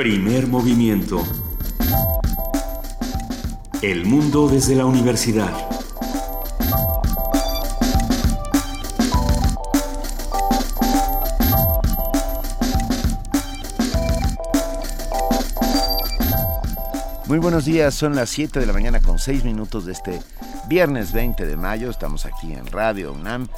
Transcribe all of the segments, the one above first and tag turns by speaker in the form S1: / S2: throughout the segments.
S1: Primer movimiento. El mundo desde la universidad.
S2: Muy buenos días, son las 7 de la mañana con 6 minutos de este viernes 20 de mayo. Estamos aquí en Radio UNAM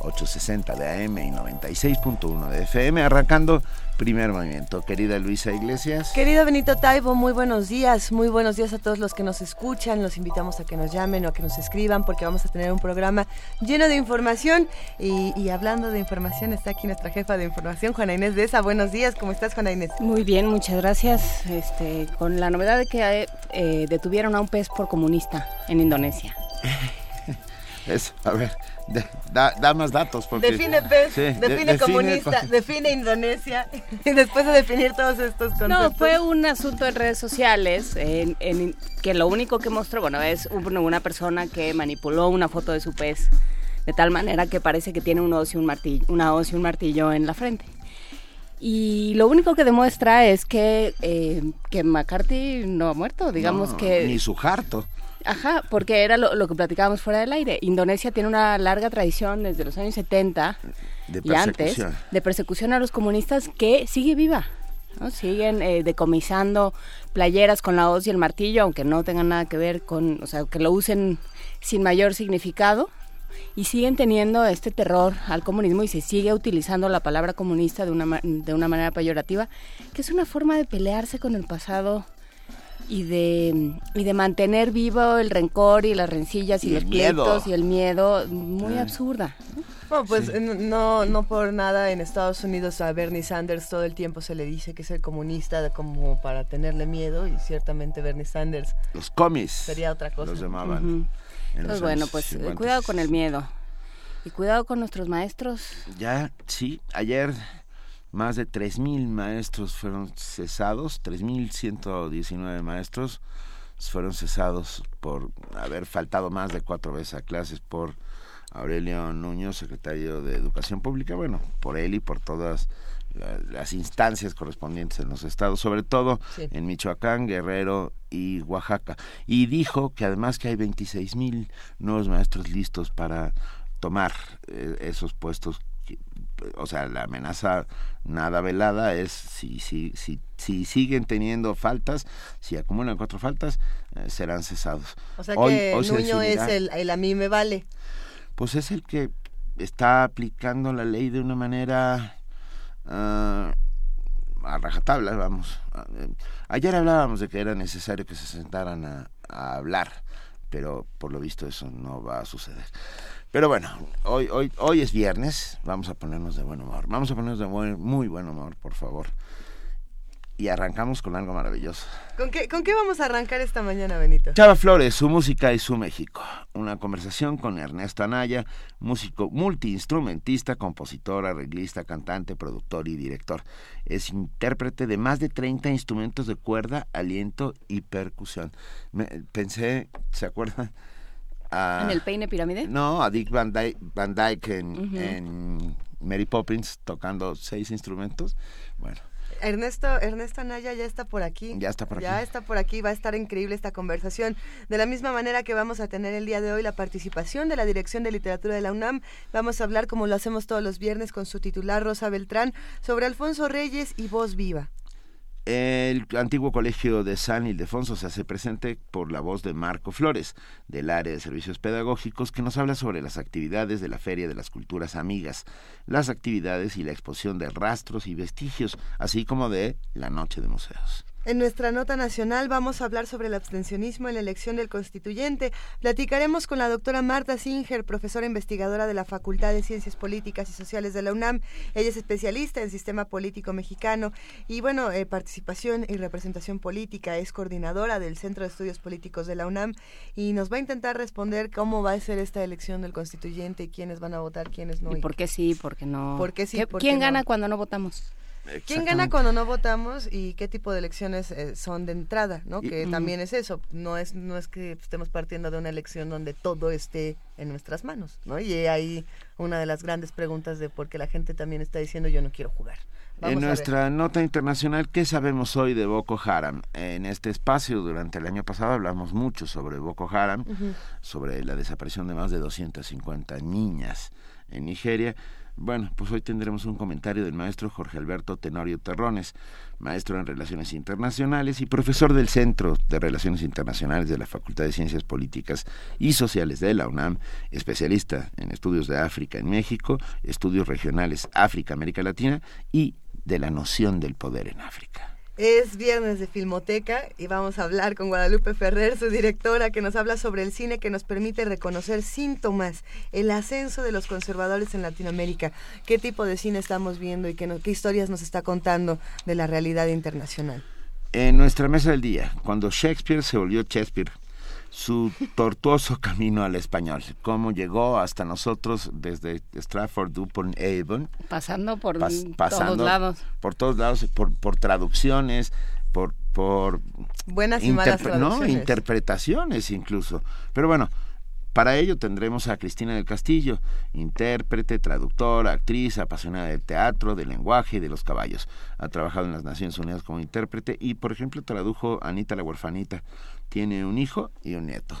S2: 860 de AM y 96.1 de FM, arrancando primer movimiento. Querida Luisa Iglesias.
S3: Querido Benito Taibo, muy buenos días, muy buenos días a todos los que nos escuchan. Los invitamos a que nos llamen o a que nos escriban porque vamos a tener un programa lleno de información. Y, hablando de información, está aquí nuestra jefa de información, Juana Inés de esa. Buenos días, ¿cómo estás, Juana Inés?
S4: Muy bien, muchas gracias. Este, con la novedad de que eh, detuvieron a un pez por comunista en Indonesia.
S2: Es, a ver, da, más datos.
S3: Porque, define pez, define, comunista, define Indonesia, y después de definir todos estos conceptos.
S4: No, fue un asunto en redes sociales, en, que lo único que mostró, bueno, es una persona que manipuló una foto de su pez, de tal manera que parece que tiene un hoz y un martillo, una hoz y un martillo en la frente. Y lo único que demuestra es que, eh, que McCarthy no ha muerto, digamos que...
S2: Ni su harto.
S4: Ajá, porque era lo, que platicábamos fuera del aire. Indonesia tiene una larga tradición desde los años 70 y antes de persecución a los comunistas que sigue viva. ¿no? Siguen eh, decomisando playeras con la hoz y el martillo, aunque no tengan nada que ver con, o sea, que lo usen sin mayor significado. Y siguen teniendo este terror al comunismo y se sigue utilizando la palabra comunista de una, de una manera peyorativa, que es una forma de pelearse con el pasado y de, y de mantener vivo el rencor y las rencillas y, los pleitos y el miedo, muy absurda.
S3: Bueno, pues no, no por nada en Estados Unidos a Bernie Sanders todo el tiempo se le dice que es el comunista como para tenerle miedo y ciertamente Bernie Sanders...
S2: Los comis.
S3: Sería otra cosa.
S2: Los llamaban.
S4: Pues bueno, pues cuidado con el miedo. Y cuidado con nuestros maestros.
S2: Ya, sí, ayer más de 3.000 maestros fueron cesados, 3.119 maestros fueron cesados por haber faltado más de cuatro veces a clases por Aurelio Nuño, secretario de Educación Pública, bueno, por él y por todas las instancias correspondientes en los estados, sobre todo en Michoacán, Guerrero y Oaxaca. Y dijo que además que hay 26 mil nuevos maestros listos para tomar eh, esos puestos o sea, la amenaza nada velada es si, si, si, si siguen teniendo faltas, si acumulan cuatro faltas, eh, serán cesados.
S3: O sea que Nuño es el, a mí me vale.
S2: Pues es el que está aplicando la ley de una manera uh, a rajatabla, vamos. Eh, ayer hablábamos de que era necesario que se sentaran a, a hablar, pero por lo visto eso no va a suceder. Pero bueno, hoy, hoy, hoy es viernes, vamos a ponernos de buen humor. Vamos a ponernos de muy buen humor, por favor. Y arrancamos con algo maravilloso.
S3: ¿Con qué, ¿Con qué vamos a arrancar esta mañana, Benito?
S2: Chava Flores, su música y su México. Una conversación con Ernesto Anaya, músico multiinstrumentista, compositor, arreglista, cantante, productor y director. Es intérprete de más de 30 instrumentos de cuerda, aliento y percusión. pensé, ¿se acuerdan?
S4: ¿En el peine pirámide?
S2: No, a Dick Van Dyke, en, Mary Poppins tocando seis instrumentos. Bueno.
S3: Ernesto, Ernesto Anaya ya está por aquí.
S2: Ya está por aquí.
S3: Ya está por aquí, va a estar increíble esta conversación. De la misma manera que vamos a tener el día de hoy la participación de la Dirección de Literatura de la UNAM, vamos a hablar como lo hacemos todos los viernes con su titular Rosa Beltrán sobre Alfonso Reyes y Voz Viva.
S2: El antiguo colegio de San Ildefonso se hace presente por la voz de Marco Flores, del área de servicios pedagógicos, que nos habla sobre las actividades de la Feria de las Culturas Amigas, las actividades y la exposición de rastros y vestigios, así como de la Noche de Museos.
S3: En nuestra nota nacional vamos a hablar sobre el abstencionismo en la elección del constituyente. Platicaremos con la doctora Marta Singer, profesora investigadora de la Facultad de Ciencias Políticas y Sociales de la UNAM. Ella es especialista en sistema político mexicano y, bueno, eh, participación y representación política. Es coordinadora del Centro de Estudios Políticos de la UNAM y nos va a intentar responder cómo va a ser esta elección del constituyente y quiénes van a votar, quiénes no.
S4: ¿Y por qué sí, por qué no?
S3: ¿Por qué sí,
S4: ¿Quién gana cuando no votamos?
S3: ¿Quién gana cuando no votamos y qué tipo de elecciones eh, son de entrada? ¿no? Que también es eso, no es, no es que estemos partiendo de una elección donde todo esté en nuestras manos, ¿no? Y ahí una de las grandes preguntas de por qué la gente también está diciendo yo no quiero jugar.
S2: en nuestra nota internacional, ¿qué sabemos hoy de Boko Haram? En este espacio, durante el año pasado, hablamos mucho sobre Boko Haram, sobre la desaparición de más de 250 niñas en Nigeria. Bueno, pues hoy tendremos un comentario del maestro Jorge Alberto Tenorio Terrones, maestro en Relaciones Internacionales y profesor del Centro de Relaciones Internacionales de la Facultad de Ciencias Políticas y Sociales de la UNAM, especialista en estudios de África en México, estudios regionales África-América Latina y de la noción del poder en África.
S3: Es viernes de Filmoteca y vamos a hablar con Guadalupe Ferrer, su directora, que nos habla sobre el cine que nos permite reconocer síntomas, el ascenso de los conservadores en Latinoamérica, qué tipo de cine estamos viendo y qué, qué historias nos está contando de la realidad internacional.
S2: En nuestra mesa del día, cuando Shakespeare se volvió Shakespeare, su tortuoso camino al español, cómo llegó hasta nosotros desde Stratford upon Avon,
S4: pasando por todos lados,
S2: por todos lados, por, por traducciones, por por
S3: buenas y malas
S2: ¿no? interpretaciones incluso. Pero bueno, para ello tendremos a Cristina del Castillo, intérprete, traductora, actriz, apasionada del teatro, del lenguaje y de los caballos. Ha trabajado en las Naciones Unidas como intérprete y, por ejemplo, tradujo a Anita la huerfanita. Tiene un hijo y un nieto.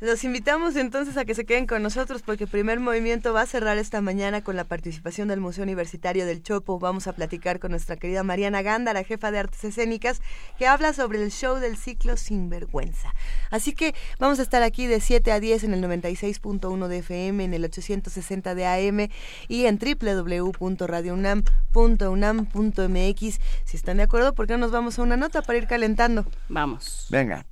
S3: Los invitamos entonces a que se queden con nosotros porque Primer Movimiento va a cerrar esta mañana con la participación del Museo Universitario del Chopo. Vamos a platicar con nuestra querida Mariana Ganda, la jefa de artes escénicas, que habla sobre el show del ciclo Sin Vergüenza. Así que vamos a estar aquí de 7 a 10 en el 96.1 de FM, en el 860 de AM y en www.radiounam.unam.mx. Si están de acuerdo, ¿por qué no nos vamos a una nota para ir calentando?
S4: Vamos.
S2: Venga.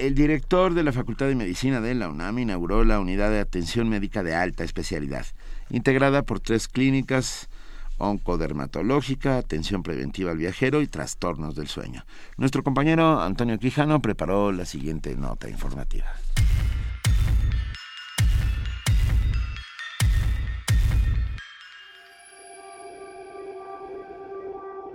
S2: El director de la Facultad de Medicina de la UNAM inauguró la unidad de atención médica de alta especialidad, integrada por tres clínicas oncodermatológica, atención preventiva al viajero y trastornos del sueño. Nuestro compañero Antonio Quijano preparó la siguiente nota informativa.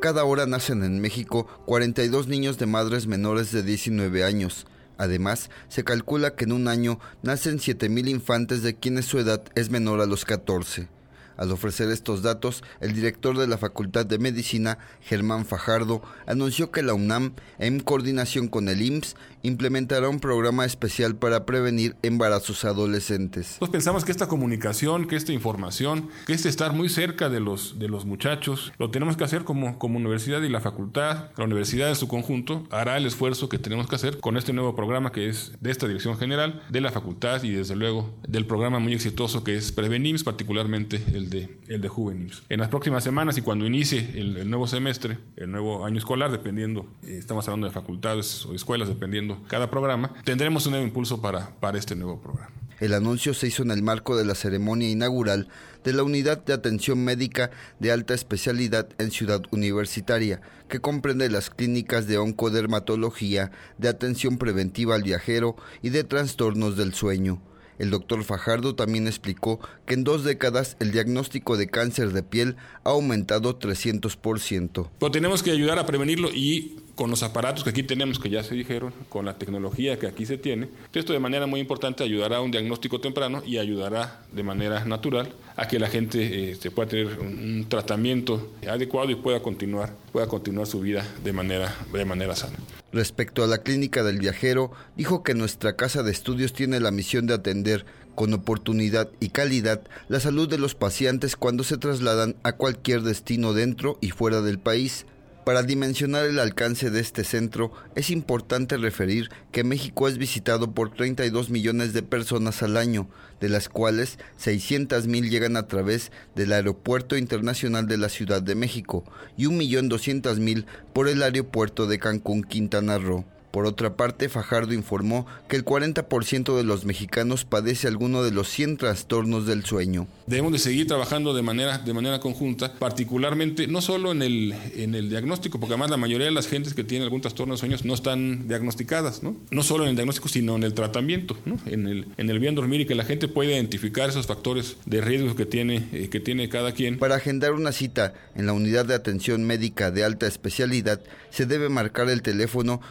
S5: Cada hora nacen en México 42 niños de madres menores de 19 años. Además, se calcula que en un año nacen 7.000 infantes de quienes su edad es menor a los 14. Al ofrecer estos datos, el director de la Facultad de Medicina, Germán Fajardo, anunció que la UNAM, en coordinación con el IMSS, implementará un programa especial para prevenir embarazos adolescentes.
S6: Nosotros pensamos que esta comunicación, que esta información, que este estar muy cerca de los, de los muchachos, lo tenemos que hacer como, como universidad y la facultad, la universidad en su conjunto, hará el esfuerzo que tenemos que hacer con este nuevo programa que es de esta dirección general, de la facultad y desde luego del programa muy exitoso que es Prevenims, particularmente el el de Juvenims. En las próximas semanas y cuando inicie el, el nuevo semestre, el nuevo año escolar, dependiendo, eh, estamos hablando de facultades o escuelas, dependiendo cada programa, tendremos un nuevo impulso para, para este nuevo programa.
S5: El anuncio se hizo en el marco de la ceremonia inaugural de la Unidad de Atención Médica de Alta Especialidad en Ciudad Universitaria, que comprende las clínicas de oncodermatología, de atención preventiva al viajero y de trastornos del sueño. El doctor Fajardo también explicó que en dos décadas el diagnóstico de cáncer de piel ha aumentado 300%.
S6: Pero tenemos que ayudar a prevenirlo y con los aparatos que aquí tenemos, que ya se dijeron, con la tecnología que aquí se tiene, esto de manera muy importante ayudará a un diagnóstico temprano y ayudará de manera natural a que la gente eh, se pueda tener un, tratamiento adecuado y pueda continuar, pueda continuar su vida de manera, de manera sana.
S5: Respecto a la clínica del viajero, dijo que nuestra casa de estudios tiene la misión de atender con oportunidad y calidad la salud de los pacientes cuando se trasladan a cualquier destino dentro y fuera del país para dimensionar el alcance de este centro, es importante referir que México es visitado por 32 millones de personas al año, de las cuales 600 mil llegan a través del Aeropuerto Internacional de la Ciudad de México y 1.200.000 por el Aeropuerto de Cancún, Quintana Roo. Por otra parte, Fajardo informó que el 40% de los mexicanos padece alguno de los 100 trastornos del sueño.
S6: Debemos de seguir trabajando de manera, de manera conjunta, particularmente no solo en el, en el diagnóstico, porque además la mayoría de las gentes que tienen algún trastorno de sueños no están diagnosticadas, ¿no? No solo en el diagnóstico, sino en el tratamiento, ¿no? En el, en el bien dormir y que la gente pueda identificar esos factores de riesgo que tiene, eh, que tiene cada quien.
S5: Para agendar una cita en la unidad de atención médica de alta especialidad, se debe marcar el teléfono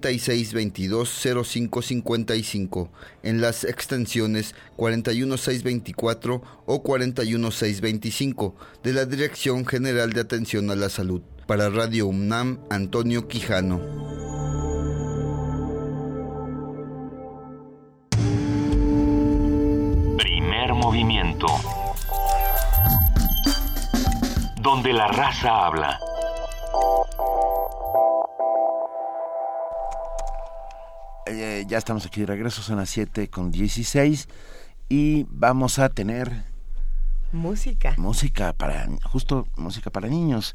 S5: 5622-0555 en las extensiones 41624 o 41625 de la Dirección General de Atención a la Salud. Para Radio UNAM, Antonio Quijano.
S1: Primer movimiento. Donde la raza habla.
S2: Eh, ya estamos aquí de regreso, son las 7 con 16 y vamos a tener
S7: música.
S2: Música para justo música para niños.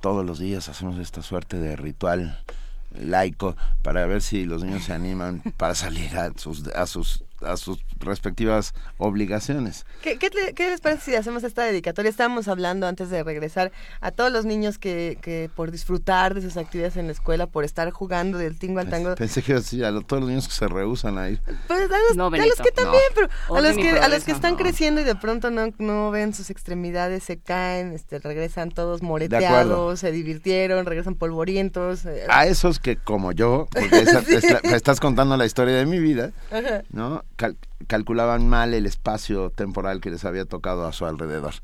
S2: Todos los días hacemos esta suerte de ritual laico para ver si los niños se animan para salir a sus a sus a sus respectivas obligaciones.
S7: ¿Qué, les parece si hacemos esta dedicatoria? Estábamos hablando antes de regresar a todos los niños que, que por disfrutar de sus actividades en la escuela, por estar jugando del tingo al tango.
S2: Pensé que a todos los niños que se rehusan a ir.
S7: Pues a los, que también, pero a los que, a los que están creciendo y de pronto no, no ven sus extremidades, se caen, este, regresan todos moreteados, se divirtieron, regresan polvorientos.
S2: Eh. A esos que como yo, porque estás contando la historia de mi vida, ¿no? Calculaban mal el espacio temporal que les había tocado a su alrededor.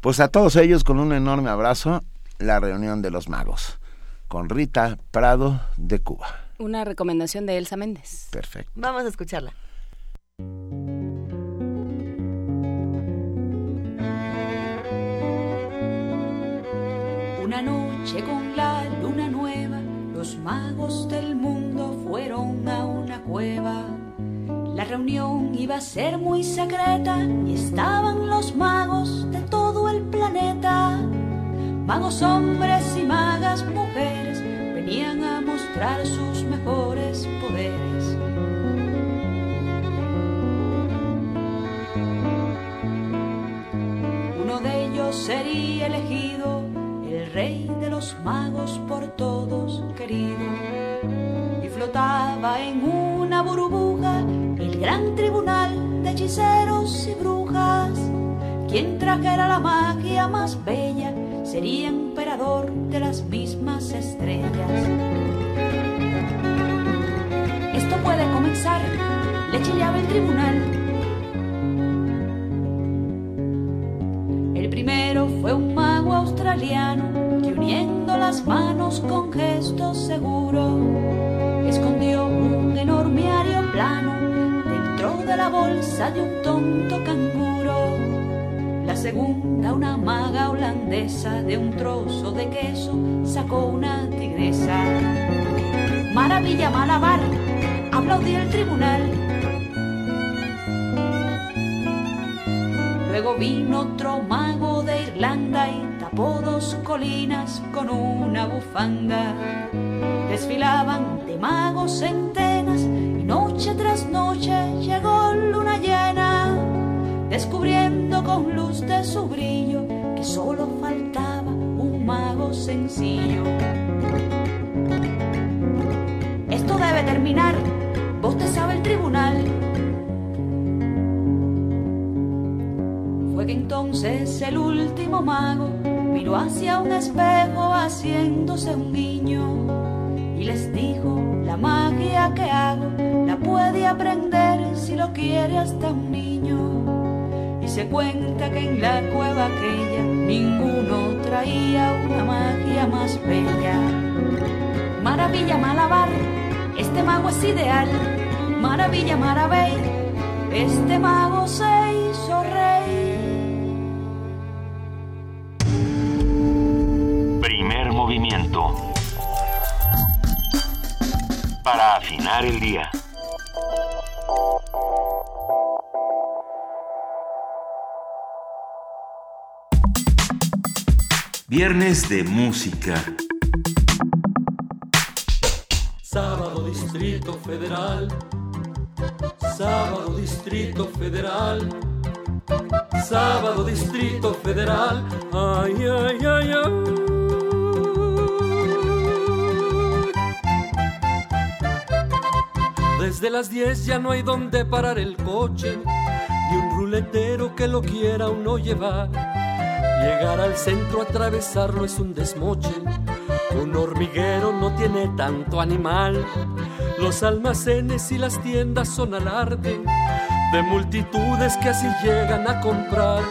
S2: Pues a todos ellos, con un enorme abrazo, la reunión de los magos, con Rita Prado de Cuba.
S4: Una recomendación de Elsa Méndez.
S2: Perfecto.
S7: Vamos a escucharla.
S8: Una noche con la luna nueva, los magos del mundo fueron a una cueva la reunión iba a ser muy secreta y estaban los magos de todo el planeta. Magos hombres y magas mujeres venían a mostrar sus mejores poderes. Uno de ellos sería elegido, el rey de los magos por todos querido. Y flotaba en una burbuja gran tribunal de hechiceros y brujas. Quien trajera la magia más bella sería emperador de las mismas estrellas. Esto puede comenzar, le chillaba el tribunal. El primero fue un mago australiano que uniendo las manos con gesto seguro escondió un enorme de la bolsa de un tonto canguro. La segunda, una maga holandesa, de un trozo de queso sacó una tigresa. Maravilla malabar, aplaudí el tribunal. Luego vino otro mago de Irlanda y tapó dos colinas con una bufanda. Desfilaban de magos centenas Noche tras noche llegó luna llena, descubriendo con luz de su brillo que solo faltaba un mago sencillo. Esto debe terminar, vos te sabe el tribunal. Fue que entonces el último mago miró hacia un espejo haciéndose un guiño y les dijo, la magia que hago la puede aprender si lo quiere hasta un niño. Y se cuenta que en la cueva aquella ninguno traía una magia más bella. Maravilla malabar, este mago es ideal. Maravilla maravey, este mago se
S1: para afinar el día. Viernes de música.
S9: Sábado Distrito Federal. Sábado Distrito Federal. Sábado Distrito Federal. Ay, ay, ay, ay. Desde las 10 ya no hay donde parar el coche, ni un ruletero que lo quiera uno llevar. Llegar al centro, atravesarlo es un desmoche un hormiguero no tiene tanto animal. Los almacenes y las tiendas son alarde de multitudes que así llegan a comprar.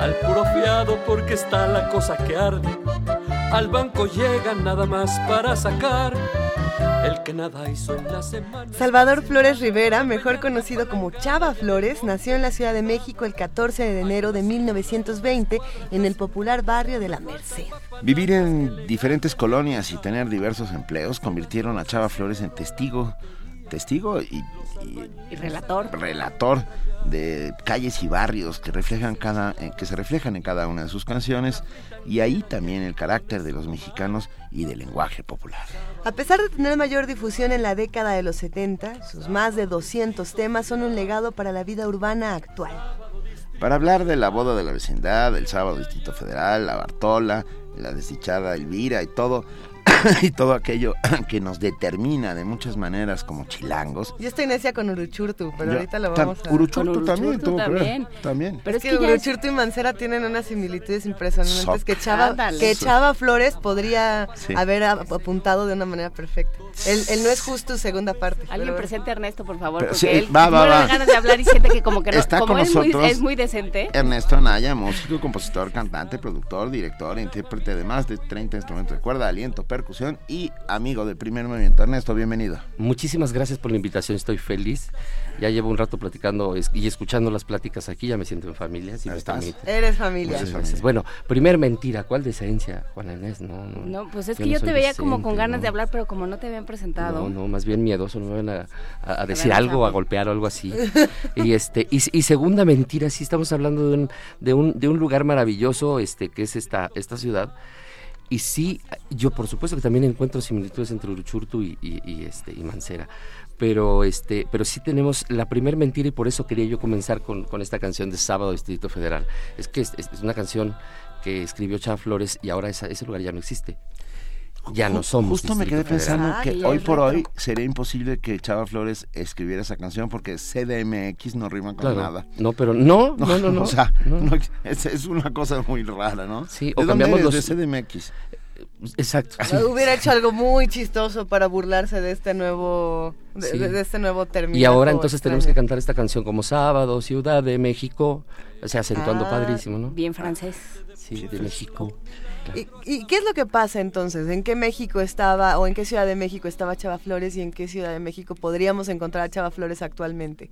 S9: Al puro fiado porque está la cosa que arde. Al banco llegan nada más para sacar el que nada hizo en la semana.
S3: Salvador Flores Rivera, mejor conocido como Chava Flores, nació en la Ciudad de México el 14 de enero de 1920 en el popular barrio de La Merced.
S2: Vivir en diferentes colonias y tener diversos empleos convirtieron a Chava Flores en testigo, testigo y,
S4: y, relator.
S2: Relator de calles y barrios que reflejan cada, eh, que se reflejan en cada una de sus canciones y ahí también el carácter de los mexicanos y del lenguaje popular.
S3: A pesar de tener mayor difusión en la década de los 70, sus más de 200 temas son un legado para la vida urbana actual.
S2: Para hablar de la boda de la vecindad, el sábado Distrito Federal, la Bartola, la desdichada Elvira y todo, y todo aquello que nos determina de muchas maneras como chilangos.
S3: Yo estoy necia con Uruchurtu, pero ahorita lo vamos
S2: a... Uruchurtu, también, también.
S3: también. Pero es, que, Uruchurtu y Mancera tienen unas similitudes impresionantes que Chava, que Chava Flores podría haber apuntado de una manera perfecta. Él, no es justo segunda parte.
S4: Alguien presente a Ernesto, por favor, porque él va, va, va. ganas de hablar y siente que como que no, Está como con es, nosotros muy, es muy decente.
S2: Ernesto Anaya, músico, compositor, cantante, productor, director, intérprete de más de 30 instrumentos de cuerda, aliento, percusión y amigo del primer movimiento. Ernesto, bienvenido.
S10: Muchísimas gracias por la invitación, estoy feliz. Ya llevo un rato platicando y escuchando las pláticas aquí, ya me siento en familia.
S3: Si Eres familia.
S10: Bueno, primer mentira, ¿cuál decencia, Juana Inés?
S4: No, no, pues es que yo te veía como con ganas de hablar, pero como no te habían presentado.
S10: No, no, más bien miedoso, no me van a, decir algo, a golpear o algo así. y este y, segunda mentira, sí estamos hablando de un, de un, de un lugar maravilloso este que es esta, esta ciudad y sí, yo por supuesto que también encuentro similitudes entre Uruchurtu y, este, y Mancera. Pero, este, pero sí tenemos la primer mentira y por eso quería yo comenzar con, con esta canción de Sábado Distrito Federal. Es que es, es una canción que escribió Chava Flores y ahora ese lugar ya no existe ya no somos.
S2: Justo me quedé pensando que hoy por hoy sería imposible que Chava Flores escribiera esa canción porque CDMX no rima con nada.
S10: No, pero no, no, no, no.
S2: o sea, es, una cosa muy rara, ¿no?
S10: Sí, o cambiamos los
S2: de CDMX.
S10: Exacto.
S3: Hubiera hecho algo muy chistoso para burlarse de este nuevo de, este nuevo término.
S10: Y ahora entonces tenemos que cantar esta canción como Sábado, Ciudad de México, o sea, acentuando ah, padrísimo, ¿no?
S4: Bien francés.
S10: Sí, de México.
S3: ¿Y, qué es lo que pasa entonces? ¿En qué México estaba o en qué Ciudad de México estaba Chava Flores y en qué Ciudad de México podríamos encontrar a Chava Flores actualmente?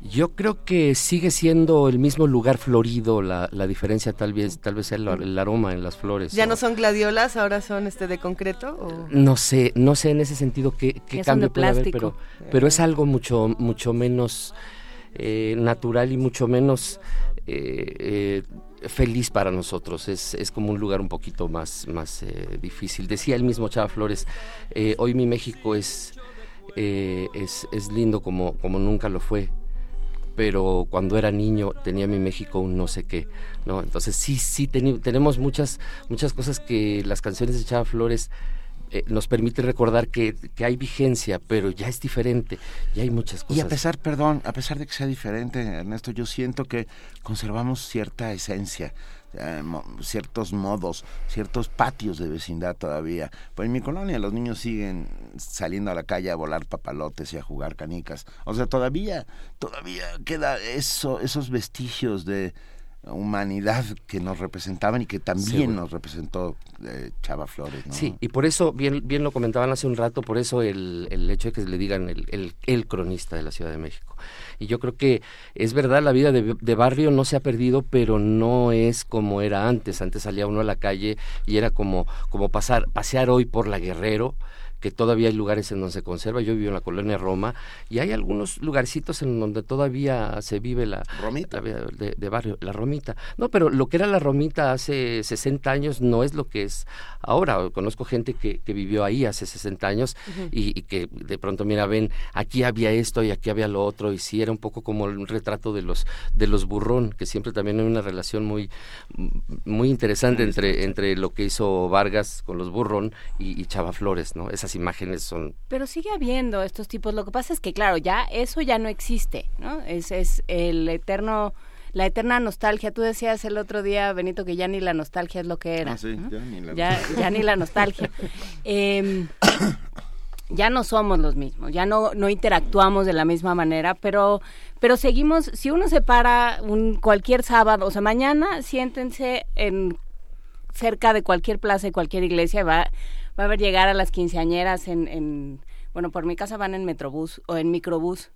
S10: Yo creo que sigue siendo el mismo lugar florido, la, diferencia tal vez tal vez sea el, aroma en las flores.
S3: ¿Ya no son gladiolas, ahora son este de concreto?
S10: No sé, no sé en ese sentido qué, qué cambio puede haber, pero, pero es algo mucho, mucho menos eh, natural y mucho menos eh, eh, feliz para nosotros, es, es, como un lugar un poquito más, más eh, difícil. Decía el mismo Chava Flores, eh, hoy mi México es, eh, es, es, lindo como, como nunca lo fue, pero cuando era niño tenía mi México un no sé qué, ¿no? Entonces sí, sí, tenemos muchas, muchas cosas que las canciones de Chava Flores eh, nos permite recordar que, hay vigencia, pero ya es diferente, ya hay muchas cosas.
S2: Y a pesar, perdón, a pesar de que sea diferente, Ernesto, yo siento que conservamos cierta esencia. Eh, ciertos modos, ciertos patios de vecindad todavía. Pues en mi colonia los niños siguen saliendo a la calle a volar papalotes y a jugar canicas. O sea, todavía, todavía queda eso, esos vestigios de, humanidad que nos representaban y que también nos representó eh, Chava Flores.
S10: Sí, y por eso, bien, bien lo comentaban hace un rato, por eso el, el hecho de que le digan el, el, cronista de la Ciudad de México. Y yo creo que es verdad, la vida de, de, barrio no se ha perdido, pero no es como era antes. Antes salía uno a la calle y era como, como pasar, pasear hoy por la Guerrero que todavía hay lugares en donde se conserva. Yo vivo en la colonia Roma y hay algunos lugarcitos en donde todavía se vive la
S2: romita
S10: de, barrio, la romita. No, pero lo que era la romita hace 60 años no es lo que es ahora. Conozco gente que, que vivió ahí hace 60 años y, que de pronto, mira, ven, aquí había esto y aquí había lo otro y sí era un poco como un retrato de los de los burrón, que siempre también hay una relación muy muy interesante entre entre lo que hizo Vargas con los burrón y, y Chava Flores, ¿no? Imágenes son...
S4: Pero sigue habiendo estos tipos. Lo que pasa es que, claro, ya eso ya no existe, ¿no? Es, es el eterno la eterna nostalgia. Tú decías el otro día, Benito, que ya ni la nostalgia es lo que era.
S2: Ah, sí, ya, ni la...
S4: Ya, ni la nostalgia. Em, ya no somos los mismos, ya no, no interactuamos de la misma manera, pero, pero seguimos, si uno se para un, cualquier sábado, o sea, mañana siéntense en cerca de cualquier plaza y cualquier iglesia, va, va a ver llegar a las quinceañeras en, en, bueno, por mi casa van en metrobús o en microbús.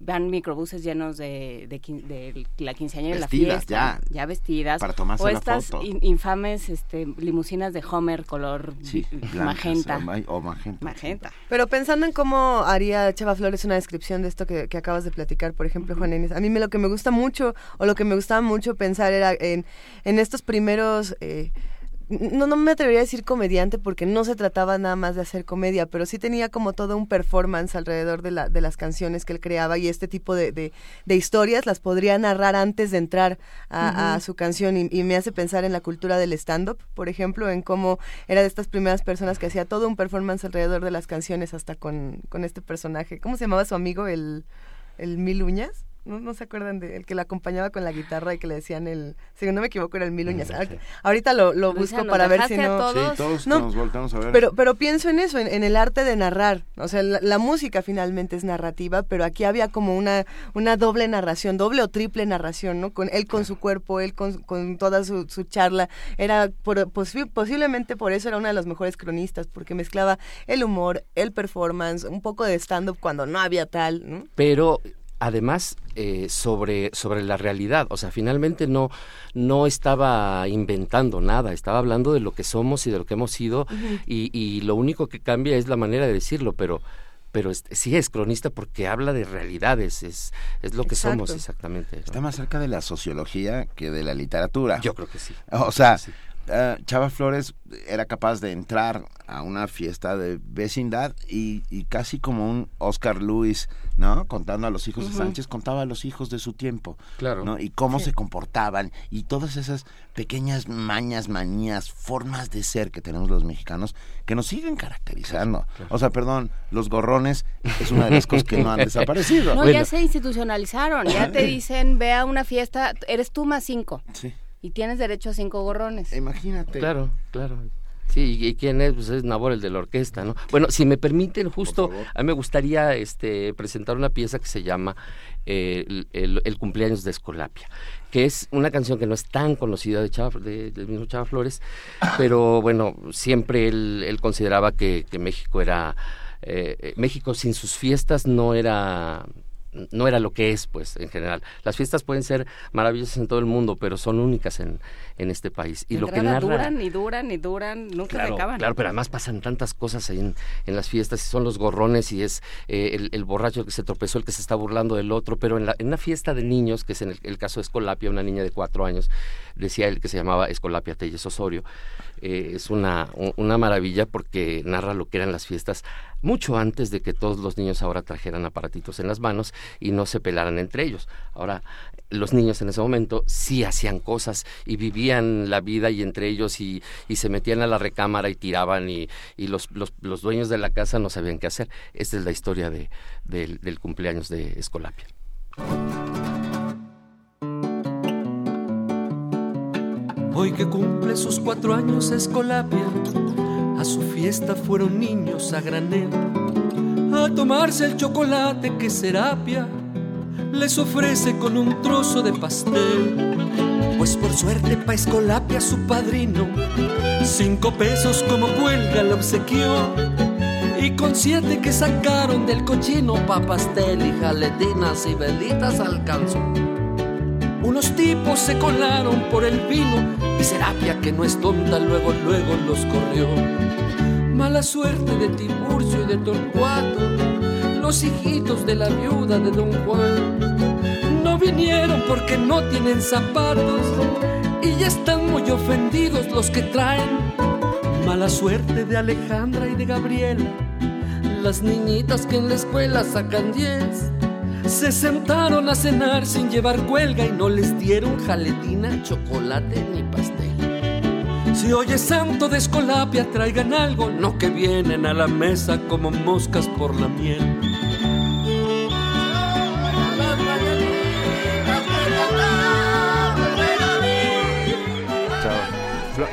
S4: Van microbuses llenos de, de, la quinceañera y la fiesta.
S2: Ya,
S4: ya vestidas.
S2: Para tomarse
S4: o estas infames este, limusinas de Homer color magenta.
S2: O, magenta.
S4: Magenta.
S3: Pero pensando en cómo haría Chava Flores una descripción de esto que, acabas de platicar, por ejemplo, Juan Inés, a mí me, lo que me gusta mucho, o lo que me gustaba mucho pensar era en, en estos primeros... Eh, no, no me atrevería a decir comediante porque no se trataba nada más de hacer comedia, pero sí tenía como todo un performance alrededor de, la, de las canciones que él creaba y este tipo de, de, historias las podría narrar antes de entrar a, su canción y, me hace pensar en la cultura del stand-up, por ejemplo, en cómo era de estas primeras personas que hacía todo un performance alrededor de las canciones hasta con, con este personaje. ¿Cómo se llamaba su amigo? El, el Mil Uñas. ¿No? se acuerdan de el que la acompañaba con la guitarra y que le decían el, si no me equivoco era el Mil Uñas. Ahorita lo, lo busco para ver si no.
S2: Todos? Sí, todos nos voltamos a ver.
S3: Pero, pero pienso en eso, en, el arte de narrar. O sea, la, música finalmente es narrativa, pero aquí había como una, una doble narración, doble o triple narración, ¿no? Con él con su cuerpo, él con, con toda su, su charla. Era por, posiblemente por eso era una de las mejores cronistas, porque mezclaba el humor, el performance, un poco de stand-up cuando no había tal, ¿no?
S10: Pero además eh, sobre, sobre la realidad. O sea, finalmente no, no estaba inventando nada, estaba hablando de lo que somos y de lo que hemos sido y, y, lo único que cambia es la manera de decirlo, pero pero sí es cronista porque habla de realidades, es, es lo que somos exactamente.
S2: Está más cerca de la sociología que de la literatura.
S10: Yo creo que sí.
S2: O sea, eh, Chava Flores era capaz de entrar a una fiesta de vecindad y, casi como un Oscar Luis, ¿no? Contando a los hijos de Sánchez, contaba a los hijos de su tiempo,
S10: claro.
S2: ¿no? Y cómo se comportaban y todas esas pequeñas mañas, manías, formas de ser que tenemos los mexicanos que nos siguen caracterizando. O sea, perdón, los gorrones es una de las cosas que no han desaparecido.
S4: No, ya se institucionalizaron, ya te dicen, ve a una fiesta, eres tú más cinco.
S2: Sí
S4: y tienes derecho a cinco gorrones.
S2: Imagínate.
S10: Claro, claro. Sí, ¿y quién es? Pues es Nabor, el de la orquesta, ¿no? Bueno, si me permiten, justo, a mí me gustaría este, presentar una pieza que se llama eh, el, cumpleaños de Escolapia, que es una canción que no es tan conocida de, Chava, de del mismo Chava Flores, pero bueno, siempre él, consideraba que, México era... Eh, eh, México sin sus fiestas no era no era lo que es, pues, en general. Las fiestas pueden ser maravillosas en todo el mundo, pero son únicas en, en este país.
S4: Y lo que narra... duran y duran y duran, nunca se acaban.
S10: Claro, pero además pasan tantas cosas en, en las fiestas, y son los gorrones y es eh, el, borracho que se tropezó, el que se está burlando del otro, pero en, la, en una fiesta de niños, que es en el, caso de Escolapia, una niña de cuatro años, decía él que se llamaba Escolapia Telles Osorio, eh, es una, una maravilla porque narra lo que eran las fiestas mucho antes de que todos los niños ahora trajeran aparatitos en las manos y no se pelaran entre ellos. Ahora, los niños en ese momento sí hacían cosas y vivían la vida y entre ellos y, y se metían a la recámara y tiraban y, y los, los, los, dueños de la casa no sabían qué hacer. Esta es la historia de, del cumpleaños de Escolapia.
S9: Hoy que cumple sus cuatro años Escolapia, a su fiesta fueron niños a granel, a tomarse el chocolate que Serapia les ofrece con un trozo de pastel. Pues por suerte pa' Escolapia su padrino, cinco pesos como cuelga lo obsequió. Y con siete que sacaron del cochino pa' pastel y jaletinas y velitas alcanzó. Unos tipos se colaron por el vino y Serapia que no es tonta luego luego los corrió. Mala suerte de Tiburcio y de Torcuato, los hijitos de la viuda de Don Juan. No vinieron porque no tienen zapatos y ya están muy ofendidos los que traen. Mala suerte de Alejandra y de Gabriela, las niñitas que en la escuela sacan diez. Se sentaron a cenar sin llevar cuelga y no les dieron jaletina, chocolate ni pastel. Si oye santo de Escolapia, traigan algo, no que vienen a la mesa como moscas por la miel.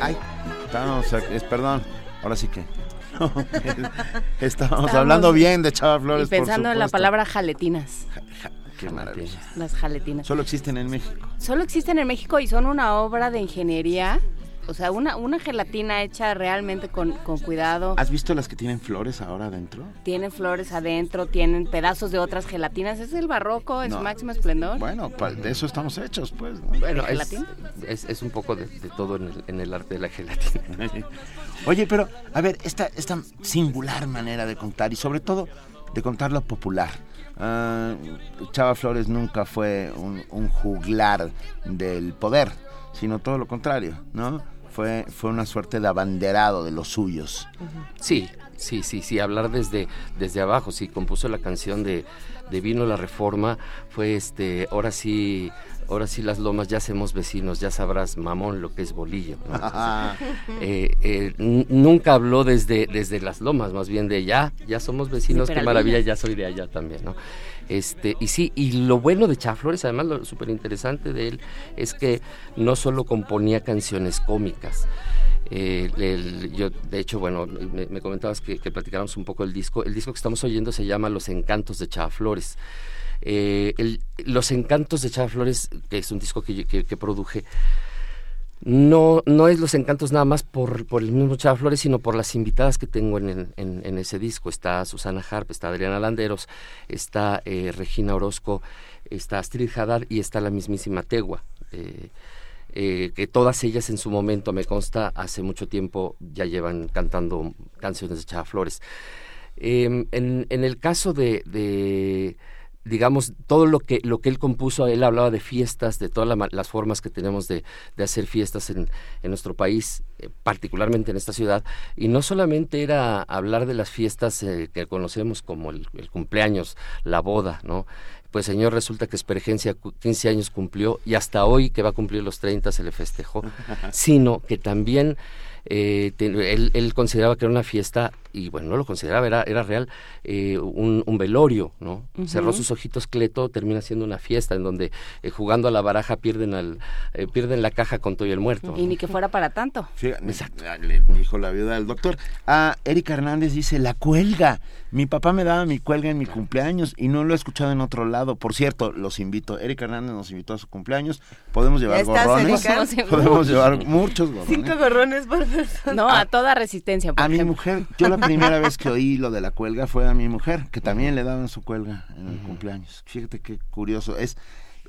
S2: Ay, estábamos, es, perdón, ahora sí que. estábamos hablando bien de Chava Flores.
S4: Y pensando en la palabra jaletinas.
S2: Qué maravilla.
S4: Las jaletinas.
S2: Solo existen en México.
S4: Solo existen en México y son una obra de ingeniería o sea, una, una gelatina hecha realmente con, cuidado.
S2: ¿Has visto las que tienen flores ahora adentro?
S4: Tienen flores adentro, tienen pedazos de otras gelatinas. Es el barroco en su máximo esplendor.
S2: Bueno, de eso estamos hechos, pues.
S10: Bueno, es, es, un poco de, todo en el, en el, arte de la gelatina.
S2: Oye, pero, a ver, esta, esta singular manera de contar y sobre todo de contar lo popular. Ah, Chava Flores nunca fue un, un juglar del poder, sino todo lo contrario, ¿no? Fue, fue una suerte de abanderado de los suyos.
S10: Sí, sí, sí, sí, hablar desde, desde abajo, sí, compuso la canción de, de Vino la Reforma, fue este, ahora sí, ahora sí las lomas ya hacemos vecinos, ya sabrás, mamón, lo que es bolillo. Eh, eh, nunca habló desde, desde las lomas, más bien de ya, ya somos vecinos, qué maravilla, ya soy de allá también, ¿no? Este, y sí, y lo bueno de Chaflores, además lo súper interesante de él, es que no solo componía canciones cómicas, eh, yo, de hecho, bueno, me, comentabas que, que, platicáramos un poco el disco. El disco que estamos oyendo se llama Los Encantos de Chava Flores. Eh, Los Encantos de Chava Flores, que es un disco que, que produje, no, no es los encantos nada más por, por el mismo Chava Flores, sino por las invitadas que tengo en, en, ese disco. Está Susana Harp, está Adriana Landeros, está eh, Regina Orozco, está Astrid Haddad y está la mismísima Tegua. Eh, eh, que todas ellas en su momento, me consta, hace mucho tiempo ya llevan cantando canciones de Chava Flores. Em, en, en, el caso de digamos, todo lo que, lo que él compuso, él hablaba de fiestas, de todas las formas que tenemos de, de hacer fiestas en, en nuestro país, eh, particularmente en esta ciudad, y no solamente era hablar de las fiestas eh, que conocemos como el, cumpleaños, la boda, ¿no? Pues señor, resulta que Espergencia 15 años cumplió y hasta hoy que va a cumplir los 30 se le festejó, sino que también eh, él, él, consideraba que era una fiesta, y bueno, no lo consideraba, era, era real, eh, un, un, velorio, ¿no? Cerró sus ojitos Cleto, termina siendo una fiesta en donde eh, jugando a la baraja pierden al eh, pierden la caja con todo y el muerto.
S4: Y ni que fuera para tanto.
S2: Exacto. Le dijo la viuda del doctor. Ah, Erika Hernández dice, la cuelga. Mi papá me daba mi cuelga en mi cumpleaños y no lo he escuchado en otro lado. Por cierto, los invito. Erika Hernández nos invitó a su cumpleaños. Podemos llevar gorrones. Podemos llevar muchos gorrones.
S7: Cinco gorrones por
S4: no, a, toda resistencia.
S2: a mi mujer, yo la primera vez que oí lo de la cuelga fue a mi mujer, que también le daban su cuelga en el cumpleaños. Fíjate qué curioso. Es,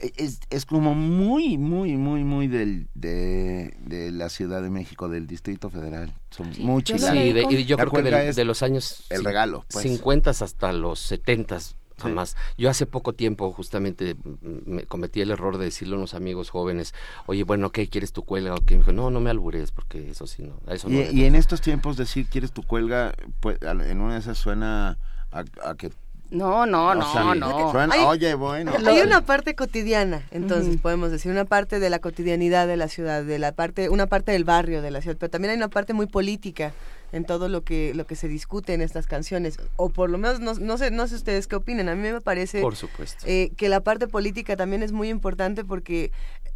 S2: es, es como muy, muy, muy, muy del, de, de la Ciudad de México, del Distrito Federal. Son muy
S10: Sí, yo creo que de, los años
S2: el regalo,
S10: 50 pues. hasta los 70 jamás. Yo hace poco tiempo justamente me cometí el error de decirle a unos amigos jóvenes, oye, bueno, ¿qué quieres tu cuelga? O que me dijo, no, no me albures, porque eso sí, no. Eso
S2: y, y en estos tiempos decir quieres tu cuelga, pues en una de esas suena a, que
S4: no, no, no, no.
S2: hay, oye, bueno.
S7: Hay una parte cotidiana, entonces podemos decir, una parte de la cotidianidad de la ciudad, de la parte, una parte del barrio de la ciudad, pero también hay una parte muy política en todo lo que lo que se discute en estas canciones o por lo menos no, no sé no sé ustedes qué opinen a mí me parece
S10: por supuesto.
S7: Eh, que la parte política también es muy importante porque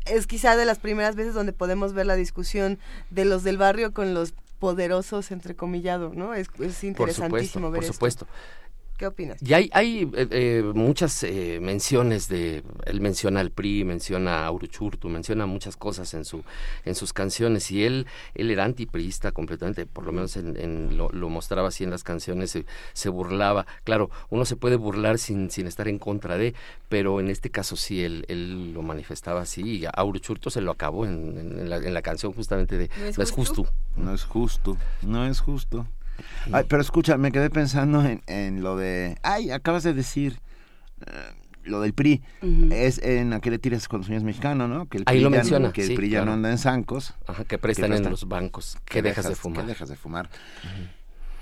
S7: es quizá de las primeras veces donde podemos ver la discusión de los del barrio con los poderosos entrecomillado no es, es interesantísimo
S10: por supuesto,
S7: ver ¿Qué ¿Qué opinas?
S10: Y hay, hay eh, eh, muchas eh, menciones de, él menciona al PRI, menciona a Uruchurtu, menciona muchas cosas en su en sus canciones y él él era antipriista completamente, por lo menos en, lo, mostraba así en las canciones, se, burlaba. Claro, uno se puede burlar sin, sin estar en contra de, pero en este caso sí, él, él lo manifestaba así y a Uruchurtu se lo acabó en, la, canción justamente de
S2: No es justo. No es justo, no es justo. Pero escucha, me quedé pensando en, lo de... Ay, acabas de decir... Eh, lo del PRI es en a qué le tiras con sueños mexicanos, ¿no?
S10: Que el Ahí lo menciona.
S2: Que el PRI ya no anda en zancos.
S10: Ajá, que prestan, en los bancos. Que, dejas, de fumar.
S2: Que dejas de fumar.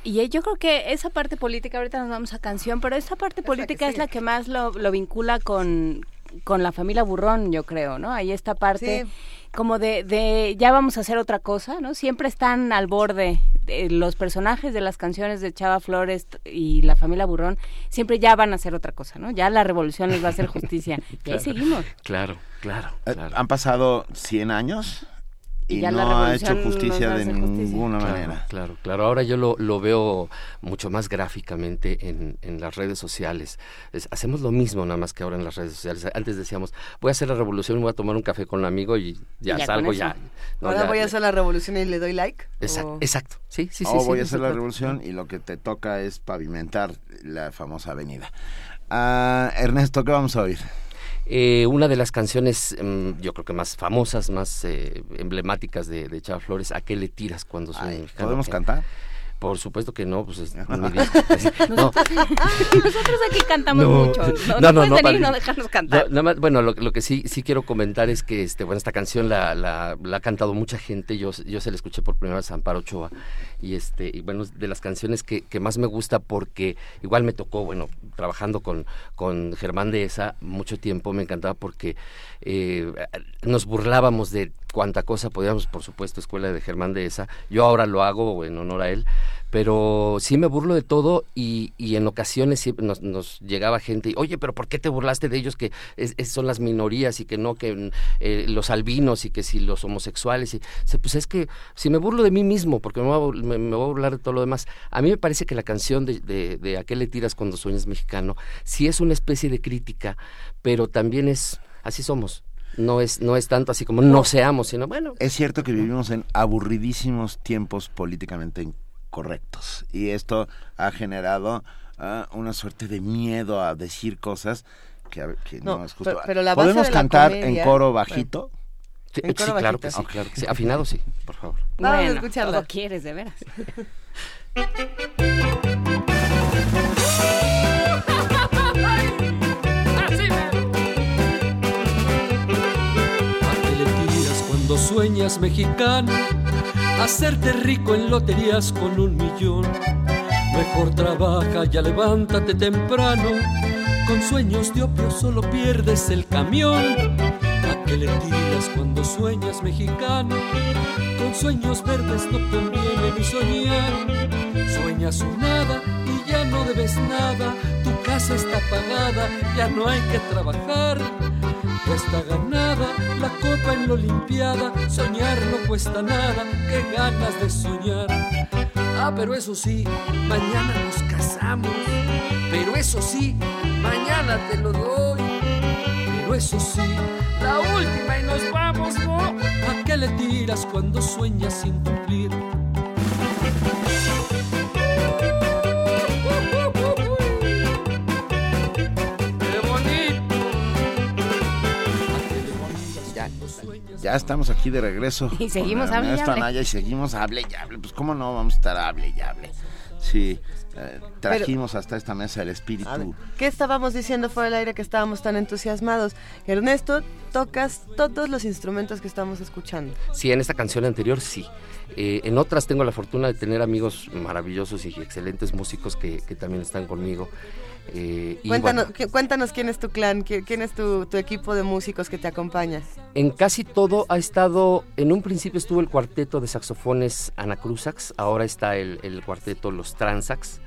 S4: Y yo creo que esa parte política, ahorita nos vamos a canción, pero esa parte política es la que más lo, lo vincula con, con la familia Burrón, yo creo, ¿no? Ahí esta parte como de, de ya vamos a hacer otra cosa, ¿no? Siempre están al borde los personajes de las canciones de Chava Flores y la familia Burrón, siempre ya van a hacer otra cosa, ¿no? Ya la revolución les va a hacer justicia. y ahí seguimos.
S10: Claro, claro,
S2: eh, claro. ¿Han pasado 100 años? Y, no ha hecho justicia de ninguna manera.
S10: Claro, claro. Ahora yo lo, lo veo mucho más gráficamente en, en las redes sociales. hacemos lo mismo nada más que ahora en las redes sociales. Antes decíamos, voy a hacer la revolución y voy a tomar un café con un amigo y ya, salgo ya.
S7: ahora voy a hacer la revolución y le doy like.
S10: Exacto, sí, sí, sí.
S2: O voy a hacer la revolución y lo que te toca es pavimentar la famosa avenida. Ah, Ernesto, ¿qué vamos a oír?
S10: Eh, una de las canciones, mm, yo creo que más famosas, más eh, emblemáticas de, de Chava Flores, ¿a qué le tiras cuando suena?
S2: ¿Podemos cantar?
S10: Por supuesto que no, pues es
S4: Nosotros, aquí cantamos mucho. No, no, no, no, no dejarnos cantar.
S10: bueno, lo, lo, que sí sí quiero comentar es que este bueno esta canción la, la, la, ha cantado mucha gente. Yo, yo se la escuché por primera vez a Amparo Ochoa y este y bueno de las canciones que, que más me gusta porque igual me tocó bueno trabajando con con Germán de esa mucho tiempo me encantaba porque eh, nos burlábamos de cuánta cosa podíamos, por supuesto, Escuela de Germán de esa. Yo ahora lo hago en honor a él, pero sí me burlo de todo y, y en ocasiones siempre nos, nos, llegaba gente y, oye, pero ¿por qué te burlaste de ellos que son las minorías y que no, que eh, los albinos y que si los homosexuales? Y, pues es que si me burlo de mí mismo, porque me voy, a, me, voy a burlar de todo lo demás, a mí me parece que la canción de, de, de ¿A qué le tiras cuando sueñas mexicano? sí es una especie de crítica, pero también es, así somos, no es, no es tanto así como no seamos, sino bueno.
S2: Es cierto que vivimos en aburridísimos tiempos políticamente incorrectos y esto ha generado ah, una suerte de miedo a decir cosas que, no, es justo. ¿Podemos cantar en coro bajito?
S10: Sí, claro, que sí, claro que sí. Afinado sí, por favor.
S4: Vamos a escucharlo. quieres, de veras.
S9: sueñas mexicano, hacerte rico en loterías con un millón. Mejor trabaja, ya levántate temprano. Con sueños de opio solo pierdes el camión. ¿A qué le tiras cuando sueñas mexicano? Con sueños verdes no conviene ni soñar. Sueñas un nada y ya no debes nada. Tu casa está pagada, ya no hay que trabajar está ganada la copa en la Olimpiada. Soñar no cuesta nada, qué ganas de soñar. Ah, pero eso sí, mañana nos casamos. Pero eso sí, mañana te lo doy. Pero eso sí, la última y nos vamos, ¿no? ¿A qué le tiras cuando sueñas sin cumplir?
S2: Ya estamos aquí de regreso.
S4: Y seguimos hable y hable.
S2: y seguimos hable y hable. Pues cómo no vamos a estar hable y hable. Sí, eh, trajimos hasta esta mesa el espíritu.
S7: ¿Qué estábamos diciendo fuera del aire que estábamos tan entusiasmados? Ernesto, tocas todos los instrumentos que estamos escuchando.
S10: Sí, en esta canción anterior sí. Eh, en otras tengo la fortuna de tener amigos maravillosos y excelentes músicos que, que también están conmigo.
S7: Eh, cuéntanos, cuéntanos quién es tu clan, quién, es tu, equipo de músicos que te acompaña.
S10: En casi todo ha estado, en un principio estuvo el cuarteto de saxofones Anacruzax, ahora está el, cuarteto Los Transax.